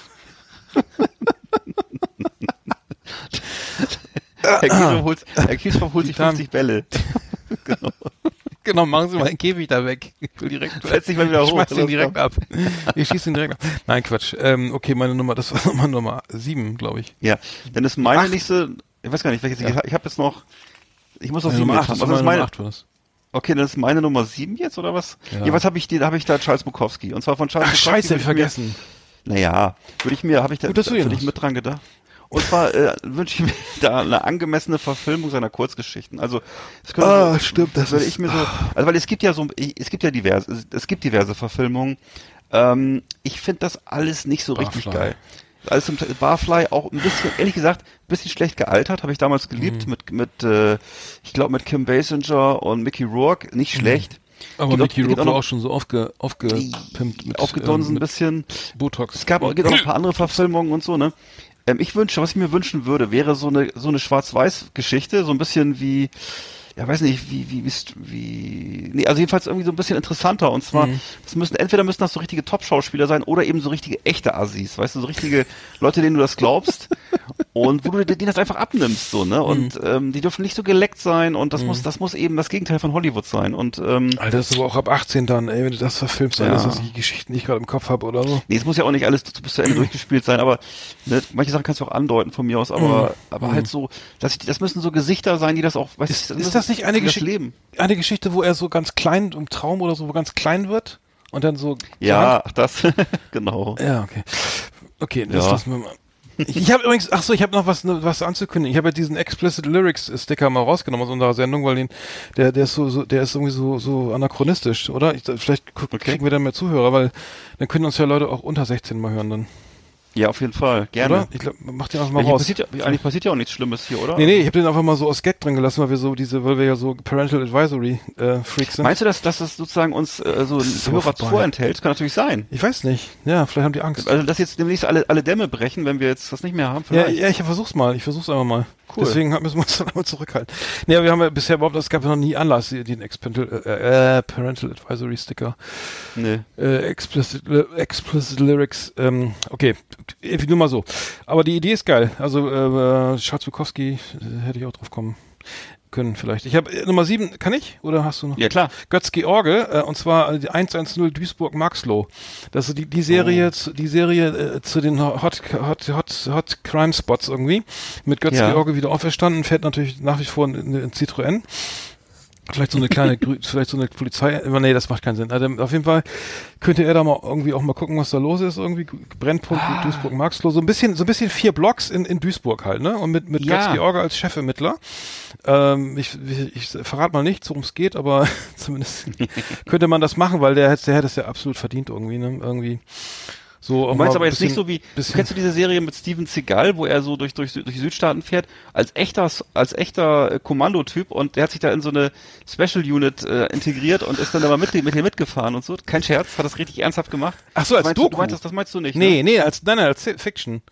Herr Kieshoff holt, Herr Kieshoff holt sich Die Damen- 50 Bälle. Genau, machen Sie mal den Käfig da weg. Ich will direkt, Setz dich mal wieder ich hoch, oder den was direkt ab. Ich schieße ihn direkt ab. Nein, Quatsch. Ähm, okay, meine Nummer, das war Nummer Nummer sieben, glaube ich. Ja, dann ist meine Acht. nächste, ich weiß gar nicht, welches, Ja. ich, ich habe jetzt noch, ich muss noch Meine sieben Nummer jetzt acht, haben. das Also ist meine Nummer acht war das. okay, dann ist meine Nummer sieben jetzt, oder was? Ja. Ja, was habe ich, die, da habe ich da Charles Bukowski. Und zwar von Charles Ach, Bukowski. scheiße, hab ich würde mir- vergessen. Naja, würde ich mir, habe ich da, Gut, dass du ihn würde ich mit dran gedacht. Und zwar äh, wünsche ich mir da eine angemessene Verfilmung seiner Kurzgeschichten. Also es könnte Ah, stimmt, das würde ist- ich mir so, also weil es gibt ja so, es gibt ja diverse, es- gibt diverse Verfilmungen. Ähm, ich finde das alles nicht so richtig Barfly. geil. Alles zum Teil- Barfly auch ein bisschen, ehrlich gesagt, ein bisschen schlecht gealtert, habe ich damals geliebt Mhm. mit mit, äh, ich glaube mit Kim Basinger und Mickey Rourke, nicht schlecht. Aber Gibt auch- Mickey Rourke auch war auch schon so aufge, aufgepimpt mit, aufgedunsen ähm, ein bisschen. Botox. Es gab gibt auch noch ein paar andere Verfilmungen und so, ne? Ähm, ich wünsche, was ich mir wünschen würde, wäre so eine so eine Schwarz-Weiß-Geschichte, so ein bisschen wie, ja, weiß nicht, wie wie wie, wie nee, also jedenfalls irgendwie so ein bisschen interessanter. Und zwar, Mhm. das müssen entweder müssen das so richtige Top-Schauspieler sein oder eben so richtige echte Assis, weißt du, so richtige Leute, denen du das glaubst und wo du denen das einfach abnimmst, so, ne? Und Mhm. ähm, die dürfen nicht so geleckt sein und das muss das muss eben das Gegenteil von Hollywood sein. Und ähm, Alter, das ist aber auch ab 18 dann, ey, wenn du das verfilmst, Ja. alles, was ich die Geschichten, die ich gerade im Kopf habe oder so. Nee, es muss ja auch nicht alles bis zu Ende durchgespielt sein, aber ne, manche Sachen kannst du auch andeuten von mir aus, aber, aber halt so, dass ich, das müssen so Gesichter sein, die das auch, weißt Ist, du, ist das nicht eine Geschichte, Leben? eine Geschichte, wo er so ganz klein, im Traum oder so, wo ganz klein wird und dann so. Ja, ach, das, genau. Ja, okay. Okay, das Ja. lassen wir mal. Ich, habe übrigens, ach so, ich habe noch was, was anzukündigen. Ich habe ja diesen Explicit Lyrics Sticker mal rausgenommen aus unserer Sendung, weil den, der, der ist so, so, der ist irgendwie so, so anachronistisch, oder? Ich, vielleicht gu- kriegen wir dann mehr Zuhörer, weil dann können uns ja Leute auch unter 16 mal hören dann, Ja, auf jeden Fall, gerne. oder? Ich glaube, mach den einfach Ja, mal hier raus. passiert ja, eigentlich passiert ja auch nichts Schlimmes hier, oder? Nee, nee, ich habe den einfach mal so aus Gag drin gelassen, weil wir so diese, weil wir ja so Parental Advisory äh, Freaks sind. Meinst du, dass, dass das sozusagen uns äh, so aber Hörer vorenthält? Kann natürlich sein. ich weiß nicht. Ja, vielleicht haben die Angst. Also, dass jetzt demnächst alle, alle Dämme brechen, wenn wir jetzt das nicht mehr haben, Ja, vielleicht. ja, ich versuch's mal. Ich versuch's einfach mal. Cool. Deswegen müssen wir uns dann einmal zurückhalten. Nee, aber wir haben ja bisher überhaupt, es gab ja noch nie Anlass, den Expental, äh, äh, Parental Advisory Sticker, Nee. äh, explicit, Ly- explicit Lyrics, ähm, okay, nur mal so. Aber die Idee ist geil. Also, äh, Schatz Bukowski, äh, hätte ich auch drauf kommen. können vielleicht. Ich habe Nummer sieben, kann ich? Oder hast du noch? Ja, klar. Götz George, äh, und zwar äh, die 110 Duisburg Maxlow. Das ist die, die Serie, Oh. zu, die Serie äh, zu den Hot, Hot, Hot, Hot Crime Spots irgendwie. Mit Götz Ja. George wieder auferstanden, fährt natürlich nach wie vor in, in, in Citroën. Vielleicht so eine kleine, vielleicht so eine Polizei, aber nee, das macht keinen Sinn. Also auf jeden Fall könnte er da mal irgendwie auch mal gucken, was da los ist, irgendwie Brennpunkt Ah. Duisburg Marxloh, so ein bisschen, so ein bisschen vier Blocks in, in Duisburg halt, ne? Und mit, mit Ja. Götz George als Chefermittler. Ähm, ich, ich, ich verrate mal nicht, worum es geht, aber zumindest könnte man das machen, weil der, hätte- der hätte es ja absolut verdient irgendwie, ne? Irgendwie. So, Du meinst aber ein jetzt nicht bisschen- so wie, bisschen- kennst du diese Serie mit Steven Seagal, wo er so durch, durch, durch die Südstaaten fährt, als echter, als echter äh, Kommandotyp und der hat sich da in so eine Special Unit äh, integriert und ist dann aber mit, mit dir mitgefahren und so. Kein Scherz, hat das richtig ernsthaft gemacht. Ach so, als meinst Du, Doku. du meinst das, das meinst du nicht, Nee, ne? nee, als, nein, nein, als Fiction.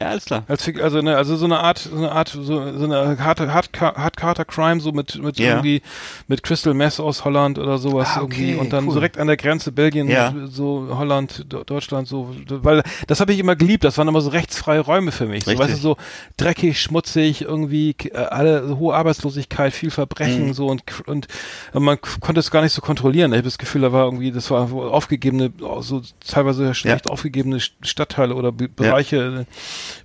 Ja, alles klar. Als also ne, also so eine Art, so eine Art, so, so eine harte, hart, hart Carter Crime so mit mit Ja. irgendwie mit Crystal Mess aus Holland oder sowas Ah, irgendwie okay, und dann cool. direkt an der Grenze Belgien, Ja. so Holland, Deutschland, so, weil das habe ich immer geliebt. Das waren immer so rechtsfreie Räume für mich. So, weißt du, so dreckig, schmutzig, irgendwie äh, alle hohe Arbeitslosigkeit, viel Verbrechen Mhm. so und und man konnte es gar nicht so kontrollieren. Ich habe das Gefühl, da war irgendwie, das war aufgegebene, so teilweise schlecht aufgegebene St- Stadtteile oder Be Bereiche,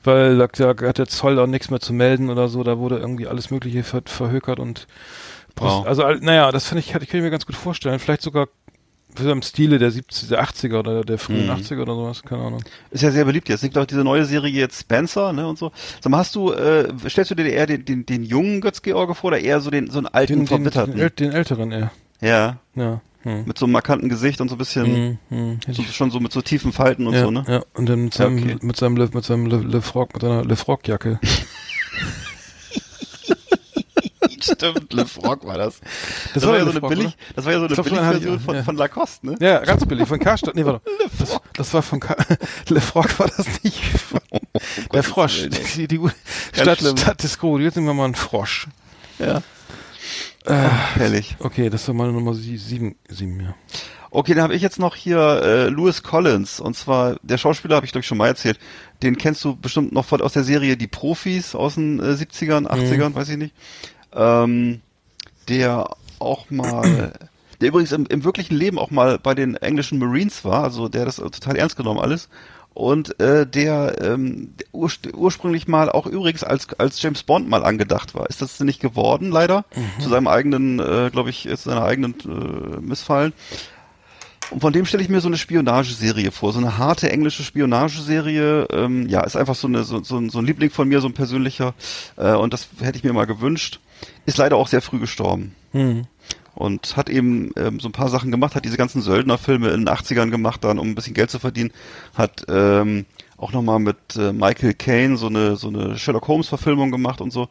weil da, da hat der Zoll auch nichts mehr zu melden oder so. Da wurde irgendwie alles Mögliche ver verhökert und Wow. also naja, das finde ich, kann ich mir ganz gut vorstellen. Vielleicht sogar so im Stile der 70, der 80er oder der frühen Mhm. 80er oder sowas, keine Ahnung. Ist ja sehr beliebt jetzt. Es gibt auch diese neue Serie jetzt Spencer, ne, und so. Sag mal, hast du, äh, stellst du dir eher den, den, den jungen Götz-George vor oder eher so den, so einen alten, Den, den, den, den älteren eher. ja. Ja. Hm. Mit so einem markanten Gesicht und so ein bisschen, Hm, hm. So, schon so mit so tiefen Falten und ja, so, ne? ja, und dann mit seinem, okay. mit seinem, Le, mit seinem Le, Le Frog, mit seiner Le Frog Jacke. Stimmt, Le Frog war das. Das, war war ja Le so eine Frog, billig, oder? das war ja so eine Billigversion auch, von, ja. von Lacoste, ne? Ja, ganz billig, von Karstadt. Nee, warte. Das, das war von Ka Le Frog war das nicht. Von, der Frosch. Die, die, statt, schlimm. statt des Krokodils jetzt nehmen wir mal einen Frosch. Ja. Äh, Herrlich. okay, das war meine Nummer sie- sieben, sieben, ja. Okay, dann habe ich jetzt noch hier äh, Lewis Collins und zwar der Schauspieler habe ich glaube ich schon mal erzählt. Den kennst du bestimmt noch von aus der Serie Die Profis aus den äh, 70ern, 80ern, weiß ich nicht. Ähm, der auch mal der übrigens im, im wirklichen Leben auch mal bei den englischen Marines war, also der das total ernst genommen alles und äh, der ähm, urst- ursprünglich mal auch übrigens als als James Bond mal angedacht war. Ist das nicht geworden leider zu seinem eigenen, äh, glaube ich, ist seiner eigenen äh, Missfallen. Und von dem stelle ich mir so eine Spionageserie vor, so eine harte englische Spionageserie. Ähm, ja, ist einfach so, eine, so, so, ein- so ein Liebling von mir, so ein persönlicher. Äh, und das hätte ich mir mal gewünscht. Ist leider auch sehr früh gestorben. Hm. Und hat eben ähm, so ein paar Sachen gemacht, hat diese ganzen Söldnerfilme in den 80ern gemacht, dann um ein bisschen Geld zu verdienen. Hat ähm, auch nochmal mit äh, Michael Caine so eine, so eine Sherlock Holmes Verfilmung gemacht und so.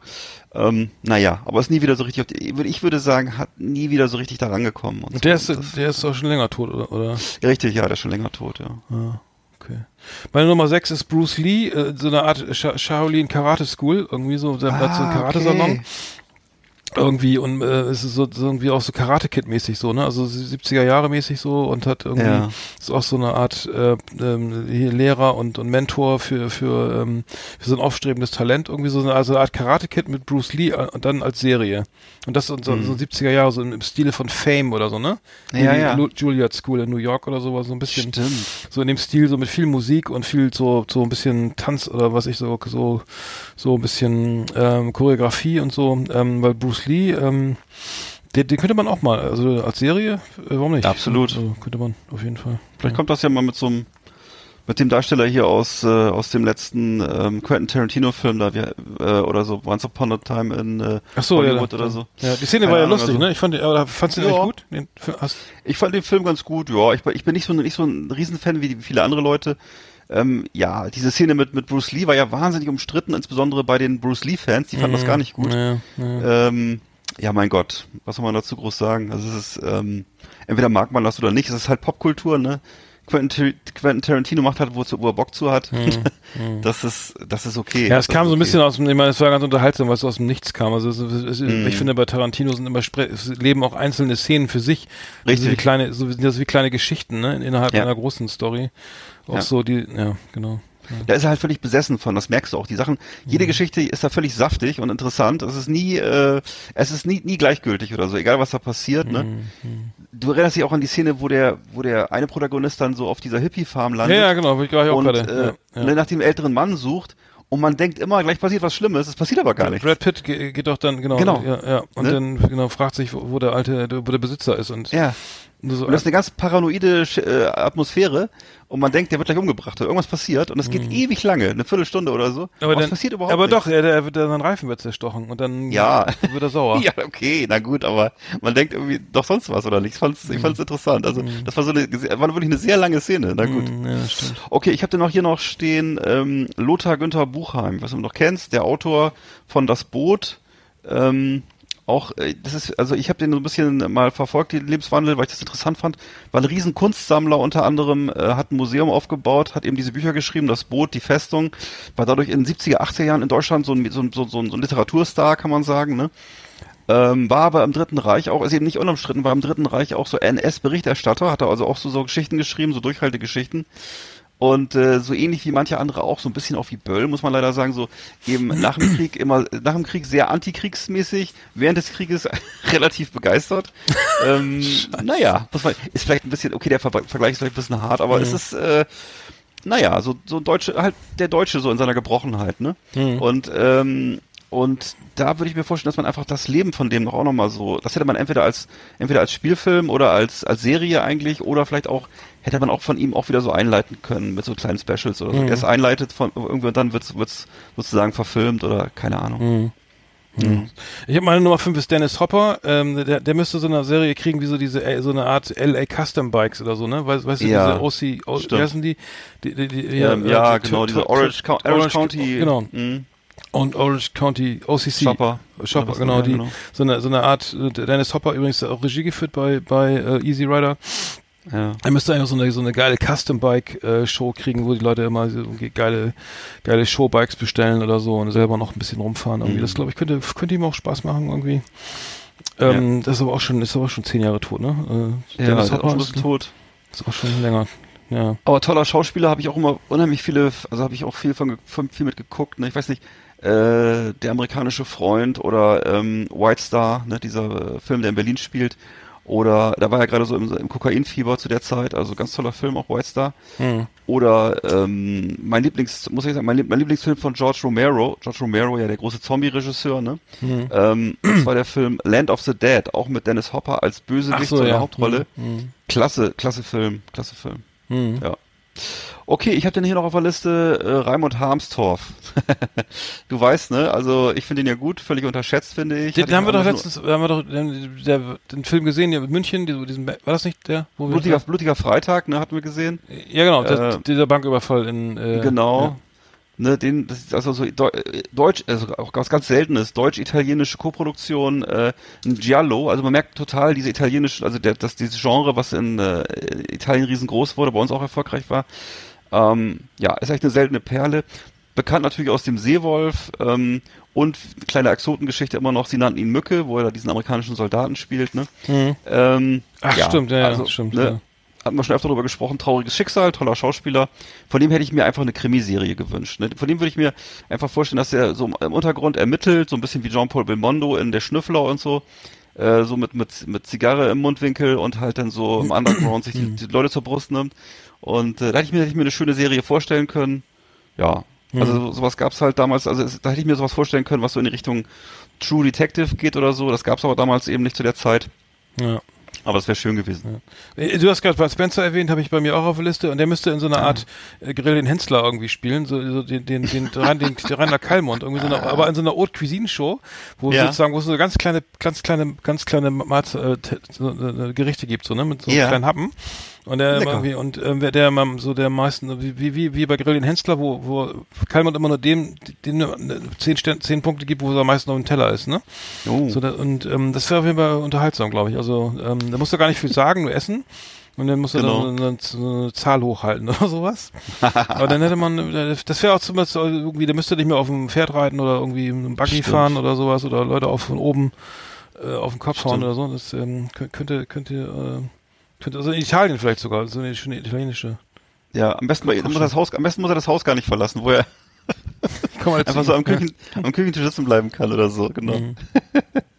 Ähm, naja, aber ist nie wieder so richtig, auf die, ich würde sagen, hat nie wieder so richtig da rangekommen. Und Und der so. ist, Das- der ist auch schon länger tot, oder? oder? ja, richtig, ja, der ist schon länger tot, ja. Ah, okay. Meine Nummer sechs ist Bruce Lee, äh, so eine Art Sha Shaolin Karate School, irgendwie so, der hat so einen Ah, Karatesalon. okay. Irgendwie und äh, es ist so, so irgendwie auch so Karate Kid mäßig so, ne? Also 70er Jahre mäßig so und hat irgendwie Ja. ist auch so eine Art äh, hier Lehrer und und Mentor für für ähm, für so ein aufstrebendes Talent irgendwie so eine, also eine Art Karate Kid mit Bruce Lee äh, und dann als Serie. Und das und so, so 70er Jahre so im, Stile von Fame oder so, ne? Mhm. Ja, ja. Lu- Juilliard School in New York oder sowas so ein bisschen Stimmt. so in dem Stil, so mit viel Musik und viel so, so ein bisschen Tanz oder was ich so, so, so ein bisschen ähm, Choreografie und so, ähm, weil Bruce Lee, ähm, den, den könnte man auch mal, also als Serie, äh, warum nicht? Absolut. Also, könnte man auf jeden Fall. Vielleicht kommt das ja mal mit so einem, mit dem Darsteller hier aus, äh, aus dem letzten ähm, Quentin Tarantino-Film da, wie, äh, oder so, Once Upon a Time in äh, Ach so, ja, Hollywood da- oder so. Ja, die Szene Keine war ja Ahnung, lustig, also- ne? Ich fand, die- aber fandst du den Ja. eigentlich gut? Den, Ich fand den Film ganz gut, ja. Ich, bin- ich bin nicht so, nicht so ein Riesenfan wie viele andere Leute. Ähm, ja, diese Szene mit, mit Bruce Lee war ja wahnsinnig umstritten, insbesondere bei den Bruce Lee-Fans, die fanden das gar nicht gut. Ja, ja. Ähm, ja, mein Gott, was soll man dazu groß sagen? Also es ist, ähm, entweder mag man das oder nicht, es ist halt Popkultur, ne? Quentin, Tar- Quentin Tarantino macht halt, wo, wo er Bock zu hat. das ist, das ist okay. Mhm. Ja, es Das kam so ein okay. bisschen aus dem, ich meine, es war ganz unterhaltsam, weil es aus dem Nichts kam. Also es, es, Mhm. ich finde, bei Tarantino sind immer es leben auch einzelne Szenen für sich. Richtig. So wie kleine, so sind das wie kleine Geschichten, ne? Innerhalb Ja. einer großen Story. Auch Ja. so die, ja, genau. da ist er halt völlig besessen von, das merkst du auch. Die Sachen, jede Geschichte ist da völlig saftig und interessant. Es ist nie, äh, es ist nie, nie gleichgültig oder so, egal was da passiert, ne? Du erinnerst dich auch an die Szene, wo der, wo der eine Protagonist dann so auf dieser Hippie-Farm Ja, landet ja, genau, wollte ich gleich auch und gerade. äh, ja, ne, ja. nach dem älteren Mann sucht und man denkt immer, gleich passiert was Schlimmes, es passiert aber gar nicht. Brad Pitt ge- geht doch dann, genau, Genau. ja, ja. und Ne? dann genau fragt sich, wo, wo der alte, wo der Besitzer ist und Ja. So, Und das ist eine ganz paranoide äh, Atmosphäre und man denkt, der wird gleich umgebracht oder irgendwas passiert und es geht ewig lange, eine Viertelstunde oder so. Mhm. aber was dann, passiert überhaupt aber nicht. doch, er, der, der, sein Reifen wird zerstochen und dann Ja. wird er sauer. Ja, okay, na gut, aber man denkt irgendwie doch sonst was oder nicht. Ich fand's, ich fand's interessant. Also das war so eine, war wirklich eine sehr lange Szene. Na gut. Mhm, ja, stimmt. Okay, ich habe dann noch hier noch stehen ähm, Lothar Günther Buchheim, was du noch kennst, der Autor von Das Boot. Ähm, auch, äh, das ist, also ich habe den so ein bisschen mal verfolgt, den Lebenswandel, weil ich das interessant fand. War ein riesen Kunstsammler unter anderem, äh, hat ein Museum aufgebaut, hat eben diese Bücher geschrieben, Das Boot, Die Festung, war dadurch in den 70er, 80er Jahren in Deutschland so ein, so, ein- so, ein- so ein Literaturstar, kann man sagen, ne? Ähm, war aber im Dritten Reich auch, ist eben nicht unumstritten, war im Dritten Reich auch so NS-Berichterstatter, hat er also auch so, so Geschichten geschrieben, so Durchhaltegeschichten. Und äh, so ähnlich wie manche andere auch, so ein bisschen auch wie Böll, muss man leider sagen, so eben nach dem Krieg immer, nach dem Krieg sehr antikriegsmäßig, während des Krieges relativ begeistert. ähm, naja, muss man, ist vielleicht ein bisschen, okay, der Ver Vergleich ist vielleicht ein bisschen hart, aber es ist, äh, naja, so, so Deutsche, halt der Deutsche so in seiner Gebrochenheit, ne? Und, ähm, und da würde ich mir vorstellen, dass man einfach das Leben von dem noch auch nochmal so, das hätte man entweder als, entweder als Spielfilm oder als, als Serie eigentlich oder vielleicht auch, hätte man auch von ihm auch wieder so einleiten können mit so kleinen Specials oder so. Er es einleitet von irgendwie und dann wird's, wird's sozusagen verfilmt oder keine Ahnung. Ich habe meine Nummer 5 ist Dennis Hopper. Ähm, der, der müsste so eine Serie kriegen wie so diese äh, so eine Art LA Custom Bikes oder so, ne? Weißt, weißt du, Ja, diese OC, o, wie heißen die? die, die, die Ähm, ja, äh, genau, diese Orange, Orange County. Genau. Mhm. Und Orange County OCC. Shopper. Shopper, genau, ja, die, genau. so eine, so eine Art, äh, Dennis Hopper übrigens auch Regie geführt bei, bei äh, Easy Rider. Ja. Er müsste eigentlich so eine, so eine geile Custom-Bike-Show kriegen, wo die Leute immer so geile, geile Showbikes bestellen oder so und selber noch ein bisschen rumfahren. Irgendwie. Mhm. Das glaube ich könnte, könnte ihm auch Spaß machen irgendwie. Ähm, Das ist aber auch schon, ist aber schon zehn Jahre tot, ne? Äh, Ja, Dennis ist auch Hopper schon ein bisschen tot. ist auch schon länger. Ja. Aber toller Schauspieler habe ich auch immer unheimlich viele, also habe ich auch viel von, von viel mit geguckt. Ne? Ich weiß nicht, äh, der amerikanische Freund oder ähm, White Star, ne? dieser äh, Film, der in Berlin spielt. Oder da war er gerade so im, im Kokainfieber zu der Zeit, also ganz toller Film, auch White Star. Hm. Oder ähm, mein Lieblings, muss ich sagen, mein, mein Lieblingsfilm von George Romero, George Romero, ja der große Zombie-Regisseur, ne? Hm. Ähm, das war der Film Land of the Dead, auch mit Dennis Hopper als Bösewicht so, in der ja. Hauptrolle. Hm. Klasse, klasse Film, klasse Film. Hm. Ja. Okay, ich habe den hier noch auf der Liste äh, Raimund Harmstorff. du weißt, ne? Also ich finde ihn ja gut, völlig unterschätzt, finde ich. Den, den haben wir doch letztens, haben wir doch den, der, den Film gesehen, der mit München, die- diesen, war das nicht der? Wo wir Blutiger, blutiger Freitag, ne, hatten wir gesehen. ja, genau, äh, dieser Banküberfall in, äh, genau. Ne, den, das ist also so äh, Deutsch, also auch was ganz Seltenes, deutsch-italienische Koproduktion, äh, ein Giallo, also man merkt total diese italienische, also der, dass dieses Genre, was in äh, Italien riesengroß wurde, bei uns auch erfolgreich war, ähm, ja, ist echt eine seltene Perle. Bekannt natürlich aus dem Seewolf ähm, und kleine Exotengeschichte immer noch, sie nannten ihn Mücke, wo er da diesen amerikanischen Soldaten spielt, ne? Mhm. Ähm, Ach, stimmt, ja, ja, stimmt, Ne, ja. Hatten wir schon öfter darüber gesprochen, trauriges Schicksal, toller Schauspieler. Von dem hätte ich mir einfach eine Krimiserie gewünscht. Ne? Von dem würde ich mir einfach vorstellen, dass er so im Untergrund ermittelt, so ein bisschen wie Jean-Paul Belmondo in Der Schnüffler und so. Äh, so mit, mit, mit Zigarre im Mundwinkel und halt dann so im Underground sich die, die Leute zur Brust nimmt. Und äh, da hätte ich, mir, hätte ich mir eine schöne Serie vorstellen können. Ja, also so, sowas gab's halt damals, also es, da hätte ich mir sowas vorstellen können, was so in die Richtung True Detective geht oder so. Das gab's aber damals eben nicht zu der Zeit. Ja. Aber es wäre schön gewesen. Äh, Du hast gerade Bud Spencer erwähnt, habe ich bei mir auch auf der Liste und der müsste in so einer Art äh, Grill den Hensler irgendwie spielen, so, so den den den Rein- den, den Rainer Kallmund irgendwie so eine, aber in so einer Haute Cuisine Show, wo Ja. sozusagen wo es so ganz kleine ganz kleine ganz kleine Mat, äh, äh, Gerichte gibt so ne mit so Ja. kleinen Happen und der Lecker. irgendwie und ähm, wer der immer so der meisten wie wie wie, bei Grill den Hensler, wo wo Kallmund immer nur dem den äh, zehn Stern, zehn Punkte gibt, wo er am meisten auf dem Teller ist, ne? Oh. So, da, und ähm, das wäre auf jeden Fall unterhaltsam, glaube ich. Also ähm, da musst du gar nicht viel sagen, nur essen. Und dann musst du Genau. dann eine, eine, Zahl hochhalten oder sowas. Aber dann hätte man, äh, das wäre auch zumindest irgendwie, der müsste nicht mehr auf dem Pferd reiten oder irgendwie einem Buggy Stimmt. fahren oder sowas oder Leute auf von oben äh, auf den Kopf hauen Stimmt. oder so. Das ähm, kö- könnte, könnte, äh, könnte, also in Italien vielleicht sogar, so eine schöne italienische Ja, am besten, muss er das Haus, am besten muss er das Haus gar nicht verlassen, wo er einfach so am, Küchen, am Küchentisch sitzen bleiben kann oder so, genau. Mhm.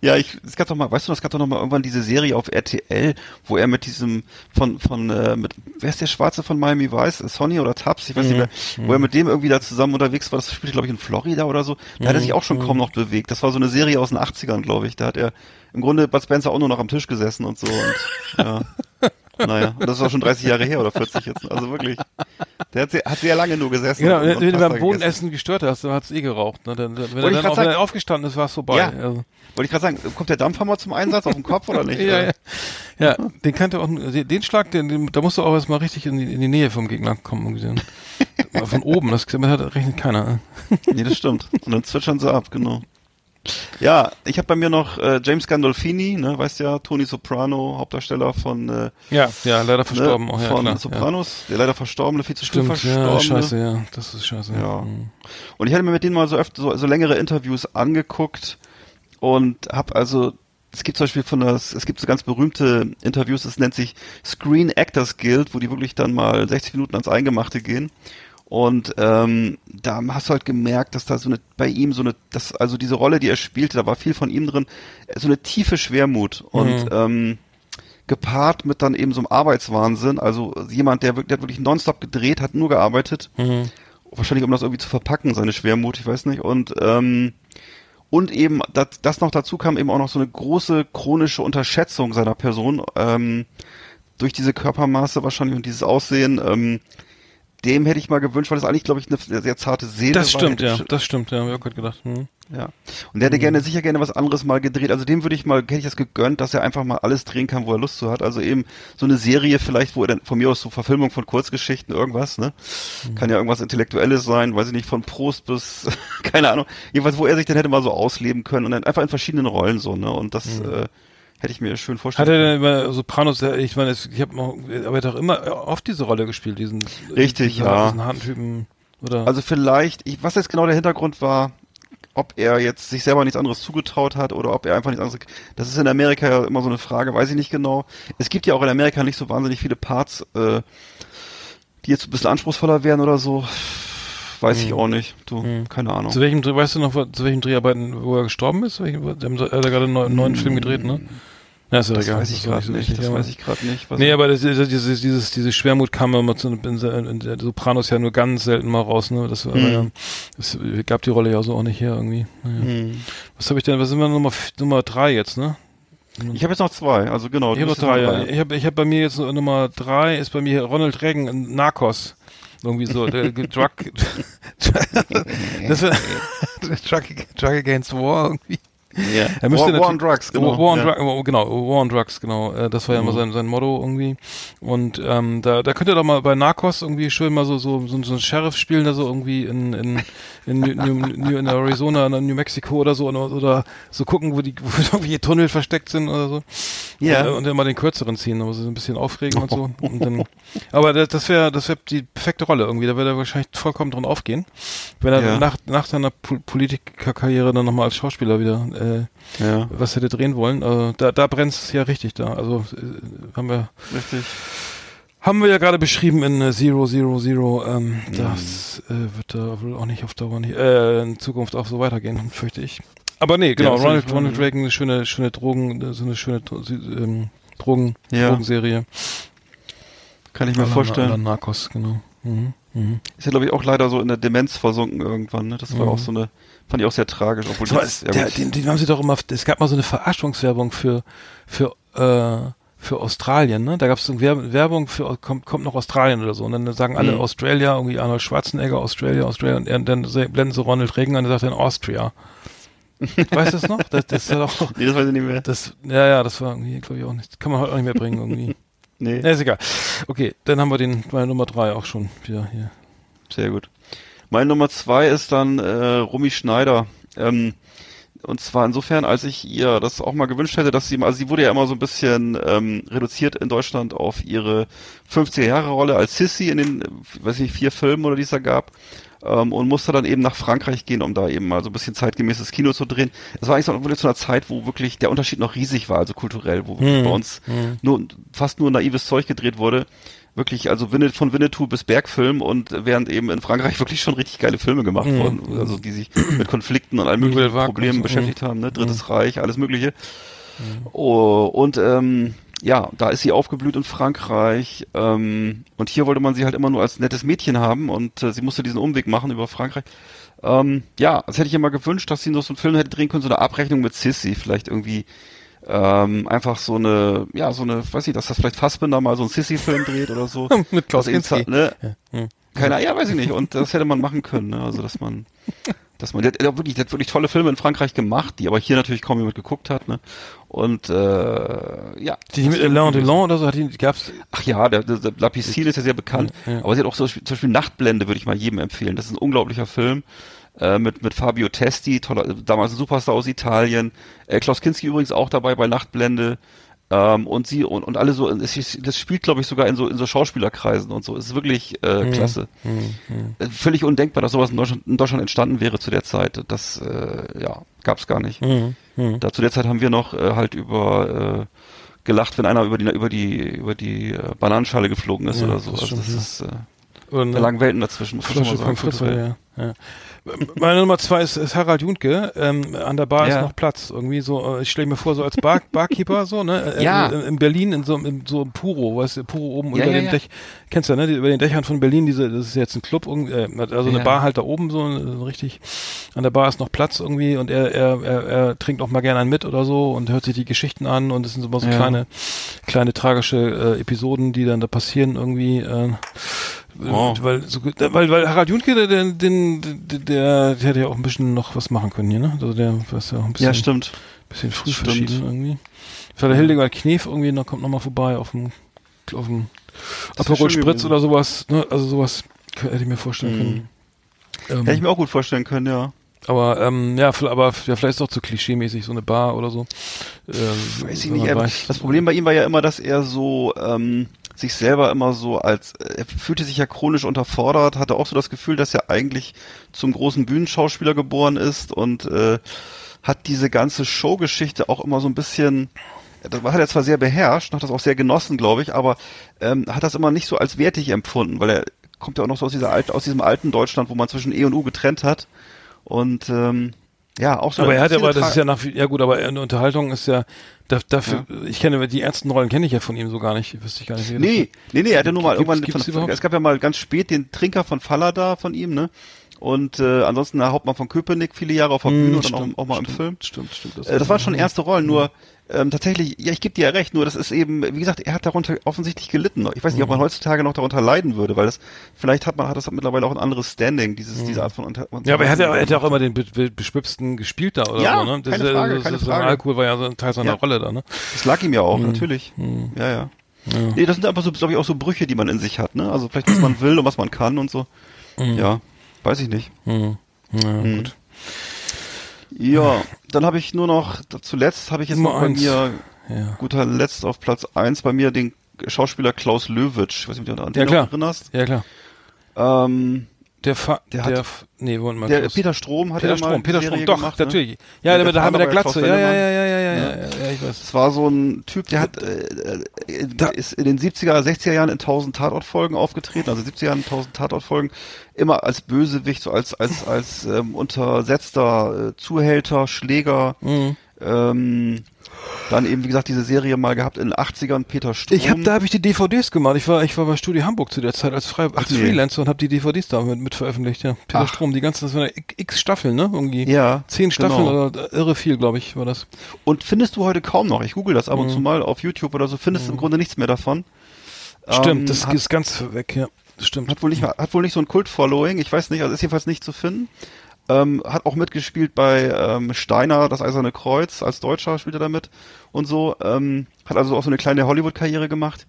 ja, ich, es gab doch mal, weißt du, es gab doch noch mal irgendwann diese Serie auf RTL, wo er mit diesem, von, von, äh, mit, wer ist der Schwarze von Miami Vice? Sonny oder Tubbs? Ich weiß nicht mehr, wo er mit dem irgendwie da zusammen unterwegs war, das spielte, glaube ich, in Florida oder so. Da hat er sich auch schon kaum noch bewegt. Das war so eine Serie aus den 80ern, glaube ich. Da hat er im Grunde Bud Spencer auch nur noch am Tisch gesessen und so und, ja. Naja, und das ist auch schon 30 Jahre her oder 40 jetzt. Also wirklich. Der hat sehr, hat sehr lange nur gesessen. Genau, wenn noch du beim. Bodenessen gestört hast, dann hat's eh geraucht. Ne? Dann, wenn ich er dann wenn sagen- aufgestanden ist, war es vorbei. Ja. Also, Wollte ich gerade sagen, kommt der Dampfhammer zum Einsatz auf den Kopf oder nicht? ja, ja. ja, den kannte auch, den, Schlag, den, den, da musst du auch erstmal richtig in die, in die Nähe vom Gegner kommen. Von oben, das hat, rechnet keiner. Nee, das stimmt. Und dann zwitschern sie ab, genau. Ja, ich habe bei mir noch äh, James Gandolfini, ne, weißt ja, Tony Soprano, Hauptdarsteller von, äh, Ja, ja, leider verstorben. ne, auch, ja, von klar, Sopranos, der leider verstorbene, viel zu Ja. früh verstorbene. ja, scheiße, ja, das ist scheiße. Ja. Mhm. Und ich hatte mir mit denen mal so öfter so, so längere Interviews angeguckt und habe also es gibt zum Beispiel von das, es gibt so ganz berühmte Interviews, das nennt sich Screen Actors Guild, wo die wirklich dann mal 60 Minuten ans Eingemachte gehen. Und ähm, da hast du halt gemerkt, dass da so eine bei ihm so eine, dass also diese Rolle, die er spielte, da war viel von ihm drin, so eine tiefe Schwermut und Mhm. ähm, gepaart mit dann eben so einem Arbeitswahnsinn, also jemand, der, wirklich- der wirklich nonstop gedreht, hat nur gearbeitet, Mhm. wahrscheinlich um das irgendwie zu verpacken, seine Schwermut, ich weiß nicht. Und ähm, und eben das, das noch dazu kam eben auch noch so eine große chronische Unterschätzung seiner Person ähm, durch diese Körpermaße wahrscheinlich und dieses Aussehen. Ähm, dem hätte ich mal gewünscht, weil das eigentlich, glaube ich, eine sehr, sehr zarte Seele Das war. stimmt, ja, sch- das stimmt, ja, hab ich auch gerade gedacht. Mhm. ja. Und der hätte gerne, sicher gerne was anderes mal gedreht. Also dem würde ich mal, hätte ich das gegönnt, dass er einfach mal alles drehen kann, wo er Lust zu hat. Also eben so eine Serie vielleicht, wo er dann von mir aus so Verfilmung von Kurzgeschichten, irgendwas, ne? Kann ja irgendwas Intellektuelles sein, weiß ich nicht, von Prost bis, keine Ahnung. Jedenfalls, wo er sich dann hätte mal so ausleben können und dann einfach in verschiedenen Rollen so, ne? Und das, äh, hätte ich mir schön vorstellen Hat er denn über Sopranos, ich meine, ich habe aber er hat doch immer oft diese Rolle gespielt, diesen, Richtig, diesen, ja. diesen harten Typen, oder? Also vielleicht, ich, was jetzt genau der Hintergrund war, ob er jetzt sich selber nichts anderes zugetraut hat oder ob er einfach nichts anderes. Das ist in Amerika ja immer so eine Frage, weiß ich nicht genau. Es gibt ja auch in Amerika nicht so wahnsinnig viele Parts, äh, die jetzt ein bisschen anspruchsvoller wären oder so. Weiß ich Hm. auch nicht. Du, keine Ahnung. Zu welchem, weißt du noch, zu welchem Dreharbeiten, wo er gestorben ist? Welchen, wo- der hat er gerade einen neuen, neuen Film gedreht, ne? Ja, ist ja das egal. weiß ich gerade so nicht. Das weiß ich gerade nicht. Was Nee, aber das, das, dieses, dieses, diese Schwermut kam immer zu, in, in, Sopranos ja nur ganz selten mal raus, ne? Das, Hm. ja, das gab die Rolle ja so auch nicht her irgendwie. Naja. Hm. Was habe ich denn, was sind wir Nummer, Nummer drei jetzt, ne? Ich habe jetzt noch zwei, also genau. Ich habe noch drei, ja. Ich habe ich hab bei mir jetzt Nummer drei, ist bei mir Ronald Reagan in Narcos. Irgendwie so, der Drug, das war, Drug, Drug Against War irgendwie. Ja. Er müsste War, War on Drugs, genau. War on ja. Drugs, oh, genau, War on Drugs, genau. Äh, Das war ja immer Mhm. sein, sein Motto irgendwie. Und ähm, da, da könnt ihr doch mal bei Narcos irgendwie schön mal so so so, so einen Sheriff spielen, da so irgendwie in in in, New, New, New, in Arizona, in New Mexico oder so oder, oder so gucken, wo die wo irgendwelche Tunnel versteckt sind oder so. Ja. Und, und dann mal den kürzeren ziehen, aber so ein bisschen aufregen und so. Und dann, aber das, das wäre das wäre die perfekte Rolle irgendwie. Da würde er wahrscheinlich vollkommen drin aufgehen, wenn er Ja. nach nach seiner Pol Politikerkarriere dann nochmal als Schauspieler wieder äh, Ja, was hätte drehen wollen. Also da, da brennt es ja richtig da. Also äh, haben wir richtig. haben wir ja gerade beschrieben in äh, Zero Zero Zero. Ähm, Mhm. Das äh, wird da wohl auch nicht auf Dauer nicht, äh, in Zukunft auch so weitergehen, fürchte ich. Aber nee, genau. jeden Ronald, Ronald ja. Reagan, eine schöne schöne Drogen, äh, so eine schöne ähm, Drogen Ja. Drogenserie. Kann ich mir la- vorstellen. la Narcos, genau. Mhm. Mhm. Ist ja, glaube ich, auch leider so in der Demenz versunken irgendwann. Ne? Das war Mhm. auch so eine, fand ich auch sehr tragisch. Obwohl So, das, ja, der, den, den haben sie doch immer, es gab mal so eine Verarschungswerbung für, für, äh, für Australien, ne? Da gab es so Werbung für, kommt, kommt noch Australien oder so. Und dann sagen alle Mhm. Australia, irgendwie Arnold Schwarzenegger, Australia, Australia, und er- dann blenden sie Ronald Reagan an und sagt dann Austria. weißt du das noch? Das, das ist ja auch, nee, das weiß ich nicht mehr. das, ja, ja, das war irgendwie, glaube ich, auch nicht, kann man heute auch nicht mehr bringen, irgendwie. Nee, Ja, ist egal. Okay, dann haben wir den, meine Nummer drei auch schon wieder hier. sehr gut. Meine Nummer zwei ist dann äh, Romy Schneider. Ähm, und zwar insofern, als ich ihr das auch mal gewünscht hätte, dass sie, also sie wurde ja immer so ein bisschen ähm, reduziert in Deutschland auf ihre 50er-Jahre-Rolle als Sissy in den, weiß ich nicht, vier Filmen oder die es da gab. Ähm, und musste dann eben nach Frankreich gehen, um da eben mal so ein bisschen zeitgemäßes Kino zu drehen. Das war eigentlich so wirklich zu einer Zeit, wo wirklich der Unterschied noch riesig war, also kulturell, wo Hm. bei uns Hm. nur fast nur naives Zeug gedreht wurde. Wirklich, also von Winnetou bis Bergfilm und während eben in Frankreich wirklich schon richtig geile Filme gemacht Mhm. wurden, also die sich mit Konflikten und allen möglichen Problemen so. beschäftigt haben, ne? Drittes Mhm. Reich, alles mögliche. Oh, und ähm, ja, da ist sie aufgeblüht in Frankreich. Ähm, und hier wollte man sie halt immer nur als nettes Mädchen haben und äh, sie musste diesen Umweg machen über Frankreich. Ähm, ja, das hätte ich immer gewünscht, dass sie noch so einen Film hätte drehen können, so eine Abrechnung mit Sissy, vielleicht irgendwie ähm, einfach so eine, ja, so eine, weiß ich, dass das vielleicht Fassbinder mal so einen Sissy-Film dreht oder so. Mit Klaus eben Kinski. za- Ne? hm. Keine, ja, weiß ich nicht. Und das hätte man machen können, ne? Also dass man, dass man, der, der, hat wirklich, der hat wirklich tolle Filme in Frankreich gemacht, die aber hier natürlich kaum jemand geguckt hat, ne? Und äh, ja. Die mit Alain Delon oder so, hat die, gab's, Ach ja, der, der, der La Piscine ist ja sehr bekannt, Ja, ja. aber sie hat auch so, zum Beispiel Nachtblende, würde ich mal jedem empfehlen. Das ist ein unglaublicher Film äh, mit mit Fabio Testi, toller, damals ein Superstar aus Italien. Äh, Klaus Kinski übrigens auch dabei bei Nachtblende. Ähm, und sie und, und alle so, es das spielt glaube ich sogar in so in so Schauspielerkreisen und so. Es ist wirklich äh, Mhm. klasse. Äh, Völlig undenkbar, dass sowas in Deutschland, in Deutschland entstanden wäre zu der Zeit. Das äh, ja gab's gar nicht. hm, hm. Da zu der Zeit haben wir noch äh, halt über äh, gelacht, wenn einer über die über die über die äh, Bananenschale geflogen ist Ja, oder so. das Also das ist äh, Und, da lagen Welten dazwischen, muss man schon mal sagen. von Fritz, kulturell. ja, ja. Meine Nummer zwei ist, ist Harald Juntke. Ähm, an der Bar Ja. ist noch Platz. Irgendwie so, äh, ich stelle mir vor, so als Bar, Barkeeper, so, ne? Äh, Ja. In, in Berlin, in so, in so einem Puro, weißt du, Puro oben Ja, über ja, dem ja. Dech. Kennst du, ne? Die, über den Dächern von Berlin, diese, das ist jetzt ein Club, äh, also eine Ja. Bar halt da oben, so, richtig. An der Bar ist noch Platz irgendwie und er, er, er, er trinkt auch mal gerne einen mit oder so und hört sich die Geschichten an und es sind immer so Ja. kleine, kleine tragische äh, Episoden, die dann da passieren irgendwie. Äh, Oh. weil, so, weil, weil Harald Junke, der, der, den, der, der, der hätte ja auch ein bisschen noch was machen können hier, ne? Also der was ja auch ein bisschen, Ja, stimmt. bisschen früh Stimmt. verschieden irgendwie. Vielleicht der Hildegard Knef irgendwie noch kommt noch mal vorbei auf dem, auf dem Aperol Spritz oder sowas, ne? Also sowas hätte ich mir vorstellen Mhm. können. Ähm, Hätte ich mir auch gut vorstellen können, ja. aber ähm, ja, vielleicht- aber ja, vielleicht ist doch zu klischee-mäßig so eine Bar oder so. Ähm, Weiß ich nicht. Er, weiß- das Problem bei ihm war ja immer, dass er so ähm, sich selber immer so als er fühlte sich ja chronisch unterfordert, hatte auch so das Gefühl, dass er eigentlich zum großen Bühnenschauspieler geboren ist und äh, hat diese ganze Showgeschichte auch immer so ein bisschen das hat er zwar sehr beherrscht, hat das auch sehr genossen, glaube ich, aber ähm, hat das immer nicht so als wertig empfunden, weil er kommt ja auch noch so aus dieser aus diesem alten Deutschland, wo man zwischen E und U getrennt hat und ähm, ja auch so. aber er hat ja, aber das ist ja nach, ja gut, aber eine Unterhaltung ist ja, da, dafür, ich kenne die ersten Rollen kenne ich ja von ihm so gar nicht, wüsste ich gar nicht. das Nee, nee, nee, er hatte nur mal Gibt's- irgendwann, gibt's von, überhaupt? es gab ja mal ganz spät den Trinker von Fallada von ihm, ne? Und äh, ansonsten der Hauptmann von Köpenick viele Jahre auf der Bühne und dann auch, auch mal im Hm, stimmt, Film. Stimmt, stimmt. Äh, das waren schon erste Rollen, nur ähm, tatsächlich, ja, ich gebe dir ja recht, nur das ist eben, wie gesagt, er hat darunter offensichtlich gelitten. Ich weiß nicht, ob Mhm. man heutzutage noch darunter leiden würde, weil das, vielleicht hat man, hat das mittlerweile auch ein anderes Standing, dieses, diese Art von Unter Mhm. Ja, aber er hat ja, er hat auch immer den be be beschwipsten gespielt da oder Ja, so, ne? keine ist ja- Frage, das, keine das, Frage. Alkohol war ja so ein Teil seiner Ja. Rolle da, ne? Das lag ihm ja auch, Mhm. natürlich. Mhm. Ja, ja. Ja. Nee, das sind einfach so, glaube ich, auch so Brüche, die man in sich hat, ne? Also vielleicht, was man will und was man kann und so. Ja, weiß ich nicht. Mhm. Ja, Mhm. gut. Ja, dann habe ich nur noch, zuletzt habe ich jetzt Nummer noch bei eins. mir, Ja. guter Letzt auf Platz eins bei mir den Schauspieler Klaus Löwitsch. Ich weiß nicht, ob du an den Ja, klar. erinnerst. Ja, klar. Ähm, Der, Fa Der der, nee, wollen wir der Peter Strom hat Peter ja mal Strom, Peter Serie Strom, doch, gemacht, ne? natürlich. Ja, der, der der, mit der Glatze. Ja, ja, ja, ja, ja, ja, Ja. ich weiß. Es war so ein Typ, der hat äh, äh, da ist in den 70er, 60er Jahren in 1000 Tatortfolgen aufgetreten, also 70er Jahren in 1000 Tatortfolgen, immer als Bösewicht, so als als als ähm, untersetzter äh, Zuhälter, Schläger. Mhm. Ähm, dann eben, wie gesagt, diese Serie mal gehabt in den 80ern, Peter Strom. Ich habe da habe ich die DVDs gemacht. Ich war ich war bei Studio Hamburg zu der Zeit als frei als nee. Freelancer und habe die DVDs da mit, mit veröffentlicht. Ja. Peter Ach. Strom, die ganzen das waren x Staffeln, ne? Irgendwie. Ja, Zehn Staffeln genau. oder irre viel, glaube ich, war das. Und findest du heute kaum noch, ich google das ab und Mhm. zu mal auf YouTube oder so, findest du im Grunde nichts mehr davon. Stimmt, Ähm, das hat, ist ganz weg, ja. Stimmt. hat wohl nicht, hat wohl nicht so ein Kult-Following, ich weiß nicht, also ist jedenfalls nicht zu finden. Ähm, hat auch mitgespielt bei ähm, Steiner, das Eiserne Kreuz, als Deutscher spielt er damit und so. Ähm, hat also auch so eine kleine Hollywood-Karriere gemacht.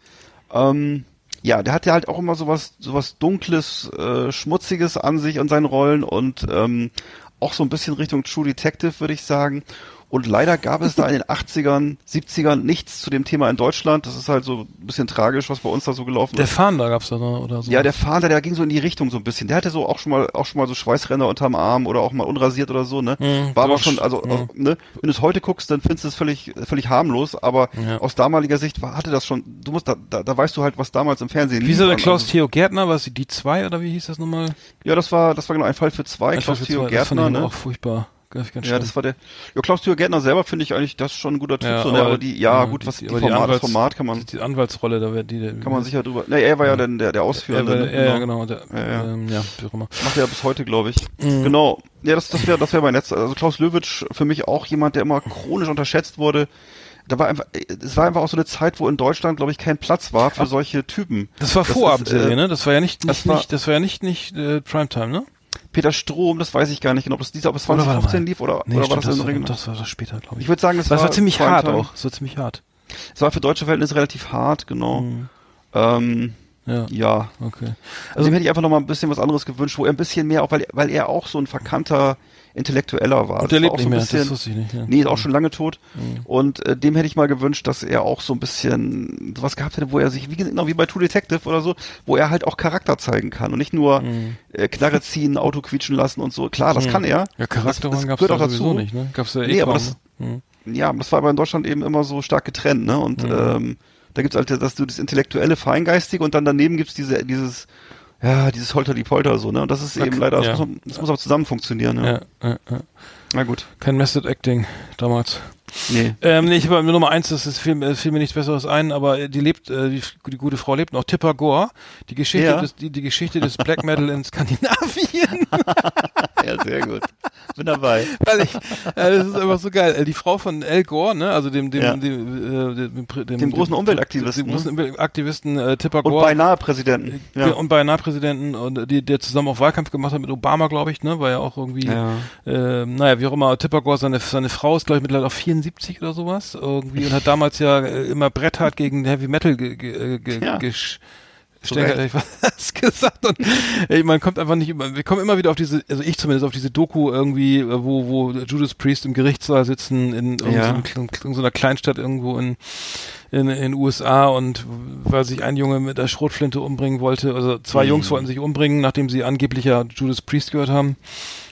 Ähm, ja, der hat ja halt auch immer sowas, sowas Dunkles, äh, Schmutziges an sich und seinen Rollen und ähm, auch so ein bisschen Richtung True Detective, würde ich sagen. Und leider gab es da in den 80ern, 70ern nichts zu dem Thema in Deutschland. Das ist halt so ein bisschen tragisch, was bei uns da so gelaufen Der ist. Fahnder gab's da oder so. Ja, der Fahnder, der ging so in die Richtung so ein bisschen. Der hatte so auch schon mal, auch schon mal so Schweißränder unterm Arm oder auch mal unrasiert oder so, ne? Mhm, War aber schon, also, mhm. ne? Wenn du es heute guckst, dann findest du es völlig, völlig harmlos, aber Ja. aus damaliger Sicht war, hatte das schon, du musst, da, da, da weißt du halt, was damals im Fernsehen Wie ist der. Klaus Also, Theo Gärtner? Was die zwei oder wie hieß das nochmal? Ja, das war, das war genau ein Fall für zwei, Einfach Klaus Theo zwei. Das fand Gärtner, ich ne? auch furchtbar. Ganz, ganz Ja, das war der. Ja, Klaus Theo Gärtner selber finde ich eigentlich, das schon ein guter Typ. Ja, so, ne? aber- aber die, ja, ja, gut, was die die Format, das Anwalts- Format kann man, die Anwaltsrolle, da wird die, kann man sicher drüber. Ne, er war ja, dann der, der ja, Ausführende. weil- ne? ja, ja, genau, der, Ja, ja. Ähm, ja, wie auch immer. Macht er ja bis heute, glaube ich. Mhm. Genau. Ja, das, das wäre das wäre mein letzter. Also Klaus Löwitsch für mich auch jemand, der immer chronisch unterschätzt wurde. Da war einfach, es war einfach auch so eine Zeit, wo in Deutschland, glaube ich, kein Platz war für solche Typen. Das war Das Vorabendserie, äh, ne? Das war ja nicht, das nicht, war- nicht das war ja nicht, nicht äh, Primetime, ne? Peter Strom, das weiß ich gar nicht genau, ob das dieser, ob es Oder warte 2015 mal. lief oder, Nee, oder war stimmt, das, das, war, Region? das war das später, glaube ich. Ich würde sagen, es das war, war ziemlich hart Primetime. auch. Das war ziemlich hart. Es war für deutsche Verhältnisse relativ hart, genau. Ähm, Ja, ja. okay. Also dem hätte ich einfach noch mal ein bisschen was anderes gewünscht, wo er ein bisschen mehr, auch weil, weil er auch so ein verkannter Intellektueller war. Und der Das lebt auch nicht so mehr, bisschen, das wusste ich nicht. Ja. Nee, ist auch schon lange tot. Und äh, dem hätte ich mal gewünscht, dass er auch so ein bisschen sowas gehabt hätte, wo er sich, wie genau wie bei True Detective oder so, wo er halt auch Charakter zeigen kann und nicht nur äh, Knarre ziehen, Auto quietschen lassen und so. Klar, das kann er. Ja, Charakter das, das gehört da auch dazu. nicht, ne? Gab's ja eh Nee, aber das- ne? Hm. Ja, das war aber in Deutschland eben immer so stark getrennt, ne? Und ähm, da gibt's halt das, das intellektuelle, feingeistige und dann daneben gibt's diese, dieses, ja, dieses Holter die Polter so, ne? Und das ist Ja, eben leider, das, ja. muss, man- das muss auch zusammen funktionieren, ne? Ja, ja, ja. Na gut. Kein Method Acting damals. Nee. Ähm, nee, ich habe mir Nummer eins, das ist, fiel, mir- fiel mir nichts Besseres ein, aber die lebt, äh, die, die gute Frau lebt noch. Tipper Gore, die Geschichte Ja. des, die, die Geschichte des Black Metal in Skandinavien. Ja, sehr gut. Bin dabei. Weil ich, äh, das ist einfach so geil. Äh, Die Frau von Al Gore, ne, also dem, dem, Ja. dem, äh, dem, dem, Dem großen Umweltaktivisten, dem großen Umweltaktivisten äh, Tipper Und Gore. beinahe Präsidenten. Ja. Ja. Und beinahe Präsidenten und die, der zusammen auch Wahlkampf gemacht hat mit Obama, glaube ich, ne, war ja auch irgendwie, Ja. äh, naja, wie auch immer, Tipper Gore, seine, seine Frau ist, glaube ich, mittlerweile auf 74 oder sowas, irgendwie, und hat damals ja äh, immer bretthart gegen Heavy Metal ge, ge, äh, ge, Ja. ich was gesagt und ey, man kommt einfach nicht immer, wir kommen immer wieder auf diese, also ich zumindest auf diese Doku irgendwie, äh, wo, wo Judas Priest im Gerichtssaal sitzen in Ja. irgendeiner Kleinstadt irgendwo in, in, in den USA und weil sich ein Junge mit der Schrotflinte umbringen wollte, also zwei Mhm. Jungs wollten sich umbringen, nachdem sie angeblich ja Judas Priest gehört haben.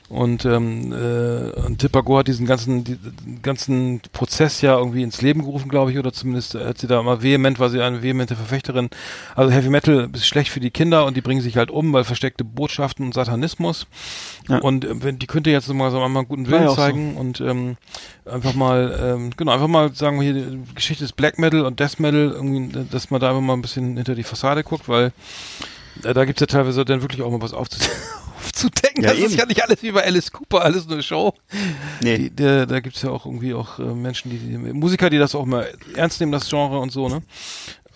Und, ähm, äh, und Tipper hat diesen ganzen, diesen ganzen Prozess ja irgendwie ins Leben gerufen, glaube ich, oder zumindest hat sie da immer vehement, war sie eine vehemente Verfechterin. Also Heavy Metal ist schlecht für die Kinder und die bringen sich halt um, weil versteckte Botschaften und Satanismus. Ja. Und äh, wenn die könnte jetzt mal so mal einen guten War ja Willen auch so. zeigen und ähm, einfach mal, ähm, genau, einfach mal sagen wir hier die Geschichte des Black Metal und Death Metal, irgendwie, dass man da einfach mal ein bisschen hinter die Fassade guckt, weil äh, da gibt's ja teilweise dann wirklich auch mal was aufzu aufzudecken. Ja, das ist eben. ja nicht alles wie bei Alice Cooper, alles nur Show. Nee. Die, der, da gibt's ja auch irgendwie auch äh, Menschen, die, die Musiker, die das auch mal ernst nehmen, das Genre und so, ne?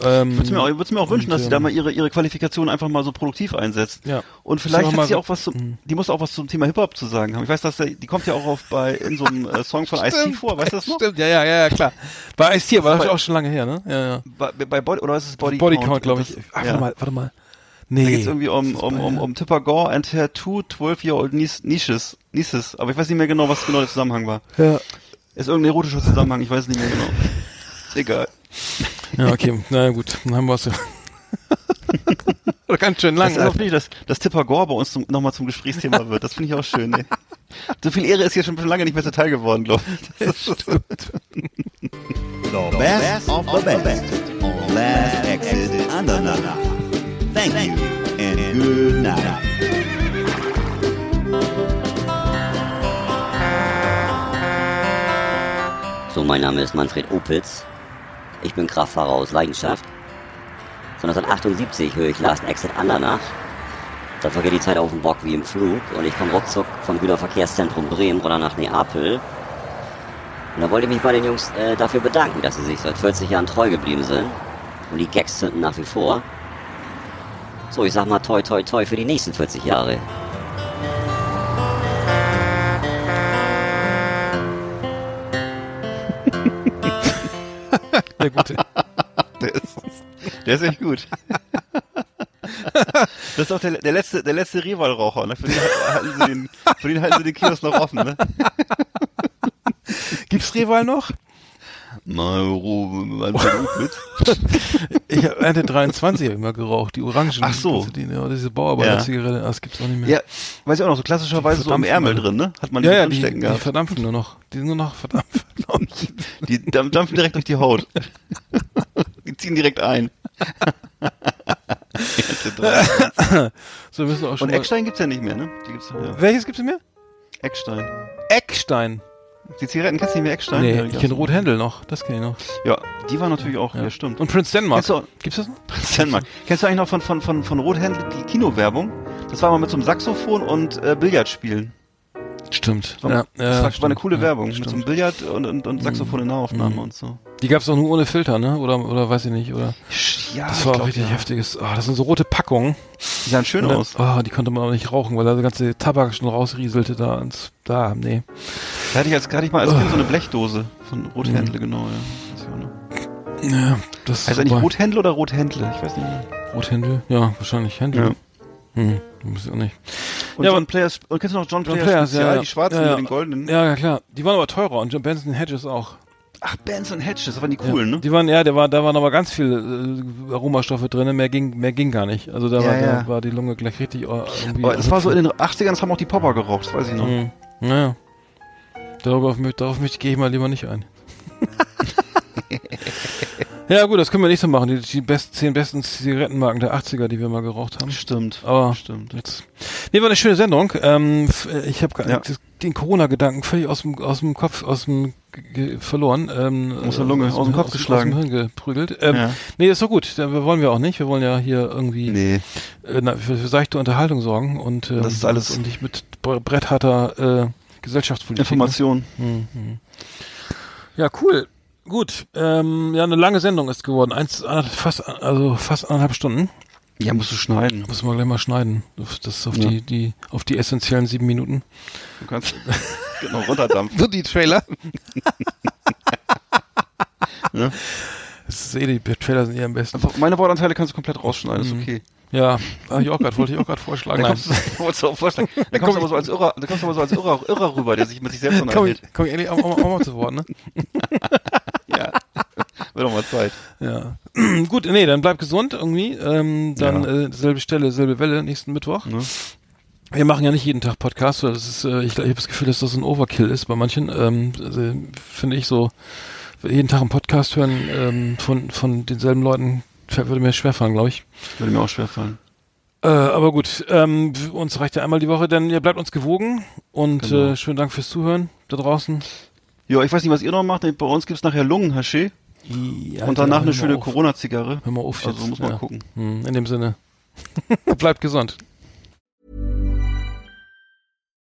Ähm, Ich würde mir, auch- würd's mir auch wünschen, und, dass sie da ähm, mal ihre, ihre Qualifikation einfach mal so produktiv einsetzt. Ja. Und vielleicht hat sie auch was zum, Mhm. die muss auch was zum Thema Hip-Hop zu sagen haben. Ich weiß, dass der, die kommt ja auch auf bei, in so einem äh, Song von Ice-T vor, weißt du das noch? Stimmt, ja, ja, ja, ja, klar. Bei Ice-T, aber das ist auch schon lange her, ne? Ja, ja. Bei, bei Body, oder ist es Body, Body Count, glaube ich. Ach, ja. warte mal, warte mal. Da Nee. geht's irgendwie um, um, um, um Tipper Gore and her two 12-year-old niece- nieces, nieces. Aber ich weiß nicht mehr genau, was genau der Zusammenhang war. Ja. Ist irgendein erotischer Zusammenhang, ich weiß nicht mehr genau. Egal. Ja, okay. Na ja, gut, dann haben wir es ja. Ganz schön lang. Das ist auch nicht, dass, dass Tipper Gore bei uns nochmal zum Gesprächsthema wird. Das finde ich auch schön. Ne? So viel Ehre ist hier schon lange nicht mehr zuteil geworden, glaube ich. Das ist, The best of the best on Last Exit Andernach. Thank you and good night. So, mein Name ist Manfred Opitz. Ich bin Kraftfahrer aus Leidenschaft. So 1978 höre ich Last Exit Andernach. Da vergeht die Zeit auf dem Bock wie im Flug und ich komme ruckzuck vom Güterverkehrszentrum Bremen runter nach Neapel. Und da wollte ich mich bei den Jungs äh, dafür bedanken, dass sie sich seit 40 Jahren treu geblieben sind. Und die Gags zünden nach wie vor. So, ich sag mal toi toi toi für die nächsten 40 Jahre. Der gute. der, ist, der ist echt gut. Das ist auch der, der letzte, der letzte Rivalraucher, ne? Für den halten sie den, für den halten sie den Kiosk noch offen, ne? Gibt's Reval noch? Mal Ruhe, Manfred Opitz. Ich habe Ernte 23 hab mal geraucht, die Orangen. Ach so. Die, ja, diese Bauarbeiter-Zigarette, ah, das gibt's auch nicht mehr. Ja, weiß ich auch noch, so klassischerweise so verdampfen Ärmel drin, ne? Hat man ja, die ja, die, drinstecken die gehabt. verdampfen nur noch. Die sind nur noch verdampft. Die dampf- dampfen direkt durch die Haut. Die ziehen direkt ein. so müssen wir auch schon Und Eckstein gibt's ja nicht mehr, ne? Die gibt's ja. Welches gibt's denn mehr? Eckstein. Eckstein. Die Zigaretten kennst du nicht mehr Eckstein? Nee, Ja, ich kenne Rothändel noch. Das kenne ich noch. Ja, die war natürlich auch, ja, stimmt. Und Prince Denmark. Du- Gibt's das noch? Denmark. Kennst du eigentlich noch von, von, von, von Rothändel die Kinowerbung? Das war mal mit so einem Saxophon und äh, Billardspielen. Stimmt. War, Ja, das war, ja, war eine stimmt. coole Ja, Werbung. Mit stimmt. so einem Billard und, und, und Saxophon in Nahaufnahme Mhm. und so. Die gab's auch nur ohne Filter, ne? Oder, oder weiß ich nicht, oder? Ja, Das war auch glaub, richtig ja. heftiges. Ah, das sind so rote Packungen. Die sahen schön dann- aus. Ah, die konnte man auch nicht rauchen, weil da der ganze Tabak schon rausrieselte da ins, da, nee. Da hatte ich, als, hatte ich mal als Kind Oh. so eine Blechdose von Rothändle, Mhm. genau, ja. Auch. Ja, das Heißt eigentlich. Rothändle oder Rothändle? Ich weiß nicht mehr. Rothändel? Ja, wahrscheinlich Händel. Ja. Hm, weiß ich auch nicht. Und Ja, John Players, und kennst du noch John, John Players, Players, Spezial, ja, ja. die schwarzen Ja, ja. mit den goldenen? Ja, ja, klar. Die waren aber teurer und John Benson Hedges auch. Ach, Benson Hedges, das waren die coolen, ja. ne? Die waren, ja, der war, da waren aber ganz viele äh, Aromastoffe drin, mehr ging, mehr ging gar nicht. Also da Ja, war, ja. da war die Lunge gleich richtig äh, irgendwie. Aber das war so in den 80ern, das haben auch die Popper geraucht, das weiß ich noch. Mhm. Naja. Darauf, darauf gehe ich mal lieber nicht ein. ja, gut, das können wir nicht so machen. Die, die best, zehn besten Zigarettenmarken der 80er, die wir mal geraucht haben. Stimmt. Aber Stimmt. jetzt. Nee, war eine schöne Sendung. Ähm, äh, ich habe Ja. den Corona-Gedanken völlig aus dem, aus dem Kopf, aus dem verloren. Ähm, Aus der Lunge, aus dem Kopf geschlagen. Aus dem Hirn geprügelt. Ähm, Ja. Nee, ist doch gut. Da wollen wir auch nicht. Wir wollen ja hier irgendwie Nee. äh, na, für, für seichte Unterhaltung sorgen und ähm, Das ist alles- und nicht mit bre- brettharter äh, Gesellschaftspolitik. Information. Mhm. Ja, cool. Gut. Ähm, ja, eine lange Sendung ist geworden. Eins, anderthalb- fast, also fast anderthalb Stunden. Ja, musst du schneiden. Müssen wir gleich mal schneiden. Das das ist auf Ja. die, die, auf die essentiellen sieben Minuten. Du kannst genau runterdampfen. So die Trailer. Ja. Das ist eh, die Trailer sind eh am besten. Einfach, meine Wortanteile kannst du komplett rausschneiden, ist okay. Ja, ich auch grad, wollte ich auch gerade vorschlagen. Dann Nein. kommst, du, auch vorschlagen. Dann kommst du aber so als Irrer, dann kommst du aber so als Irrer, Irrer rüber, der sich mit sich selbst Komm unterhält. ich, komm ich auch, auch, auch mal zu Wort, ne? Ja. Wird doch mal Zeit. Ja. Gut, nee, dann bleib gesund irgendwie. Ähm, dann Ja. äh, selbe Stelle, selbe Welle nächsten Mittwoch. Ne? Wir machen ja nicht jeden Tag Podcast, weil das ist, äh, ich, ich habe das Gefühl, dass das ein Overkill ist bei manchen. Ähm, also, Finde ich so, jeden Tag einen Podcast hören ähm, von, von denselben Leuten würde mir schwerfallen, glaube ich. Würde mir auch schwerfallen. Äh, aber gut, ähm, uns reicht ja einmal die Woche, denn ihr bleibt uns gewogen und Genau. äh, schönen Dank fürs Zuhören da draußen. Ja, ich weiß nicht, was ihr noch macht. Bei uns gibt's nachher Lungenhaschee Ja, und danach eine schöne. Corona-Zigarre. Hör mal auf jetzt. Also muss man ja. gucken. Hm, In dem Sinne. bleibt gesund.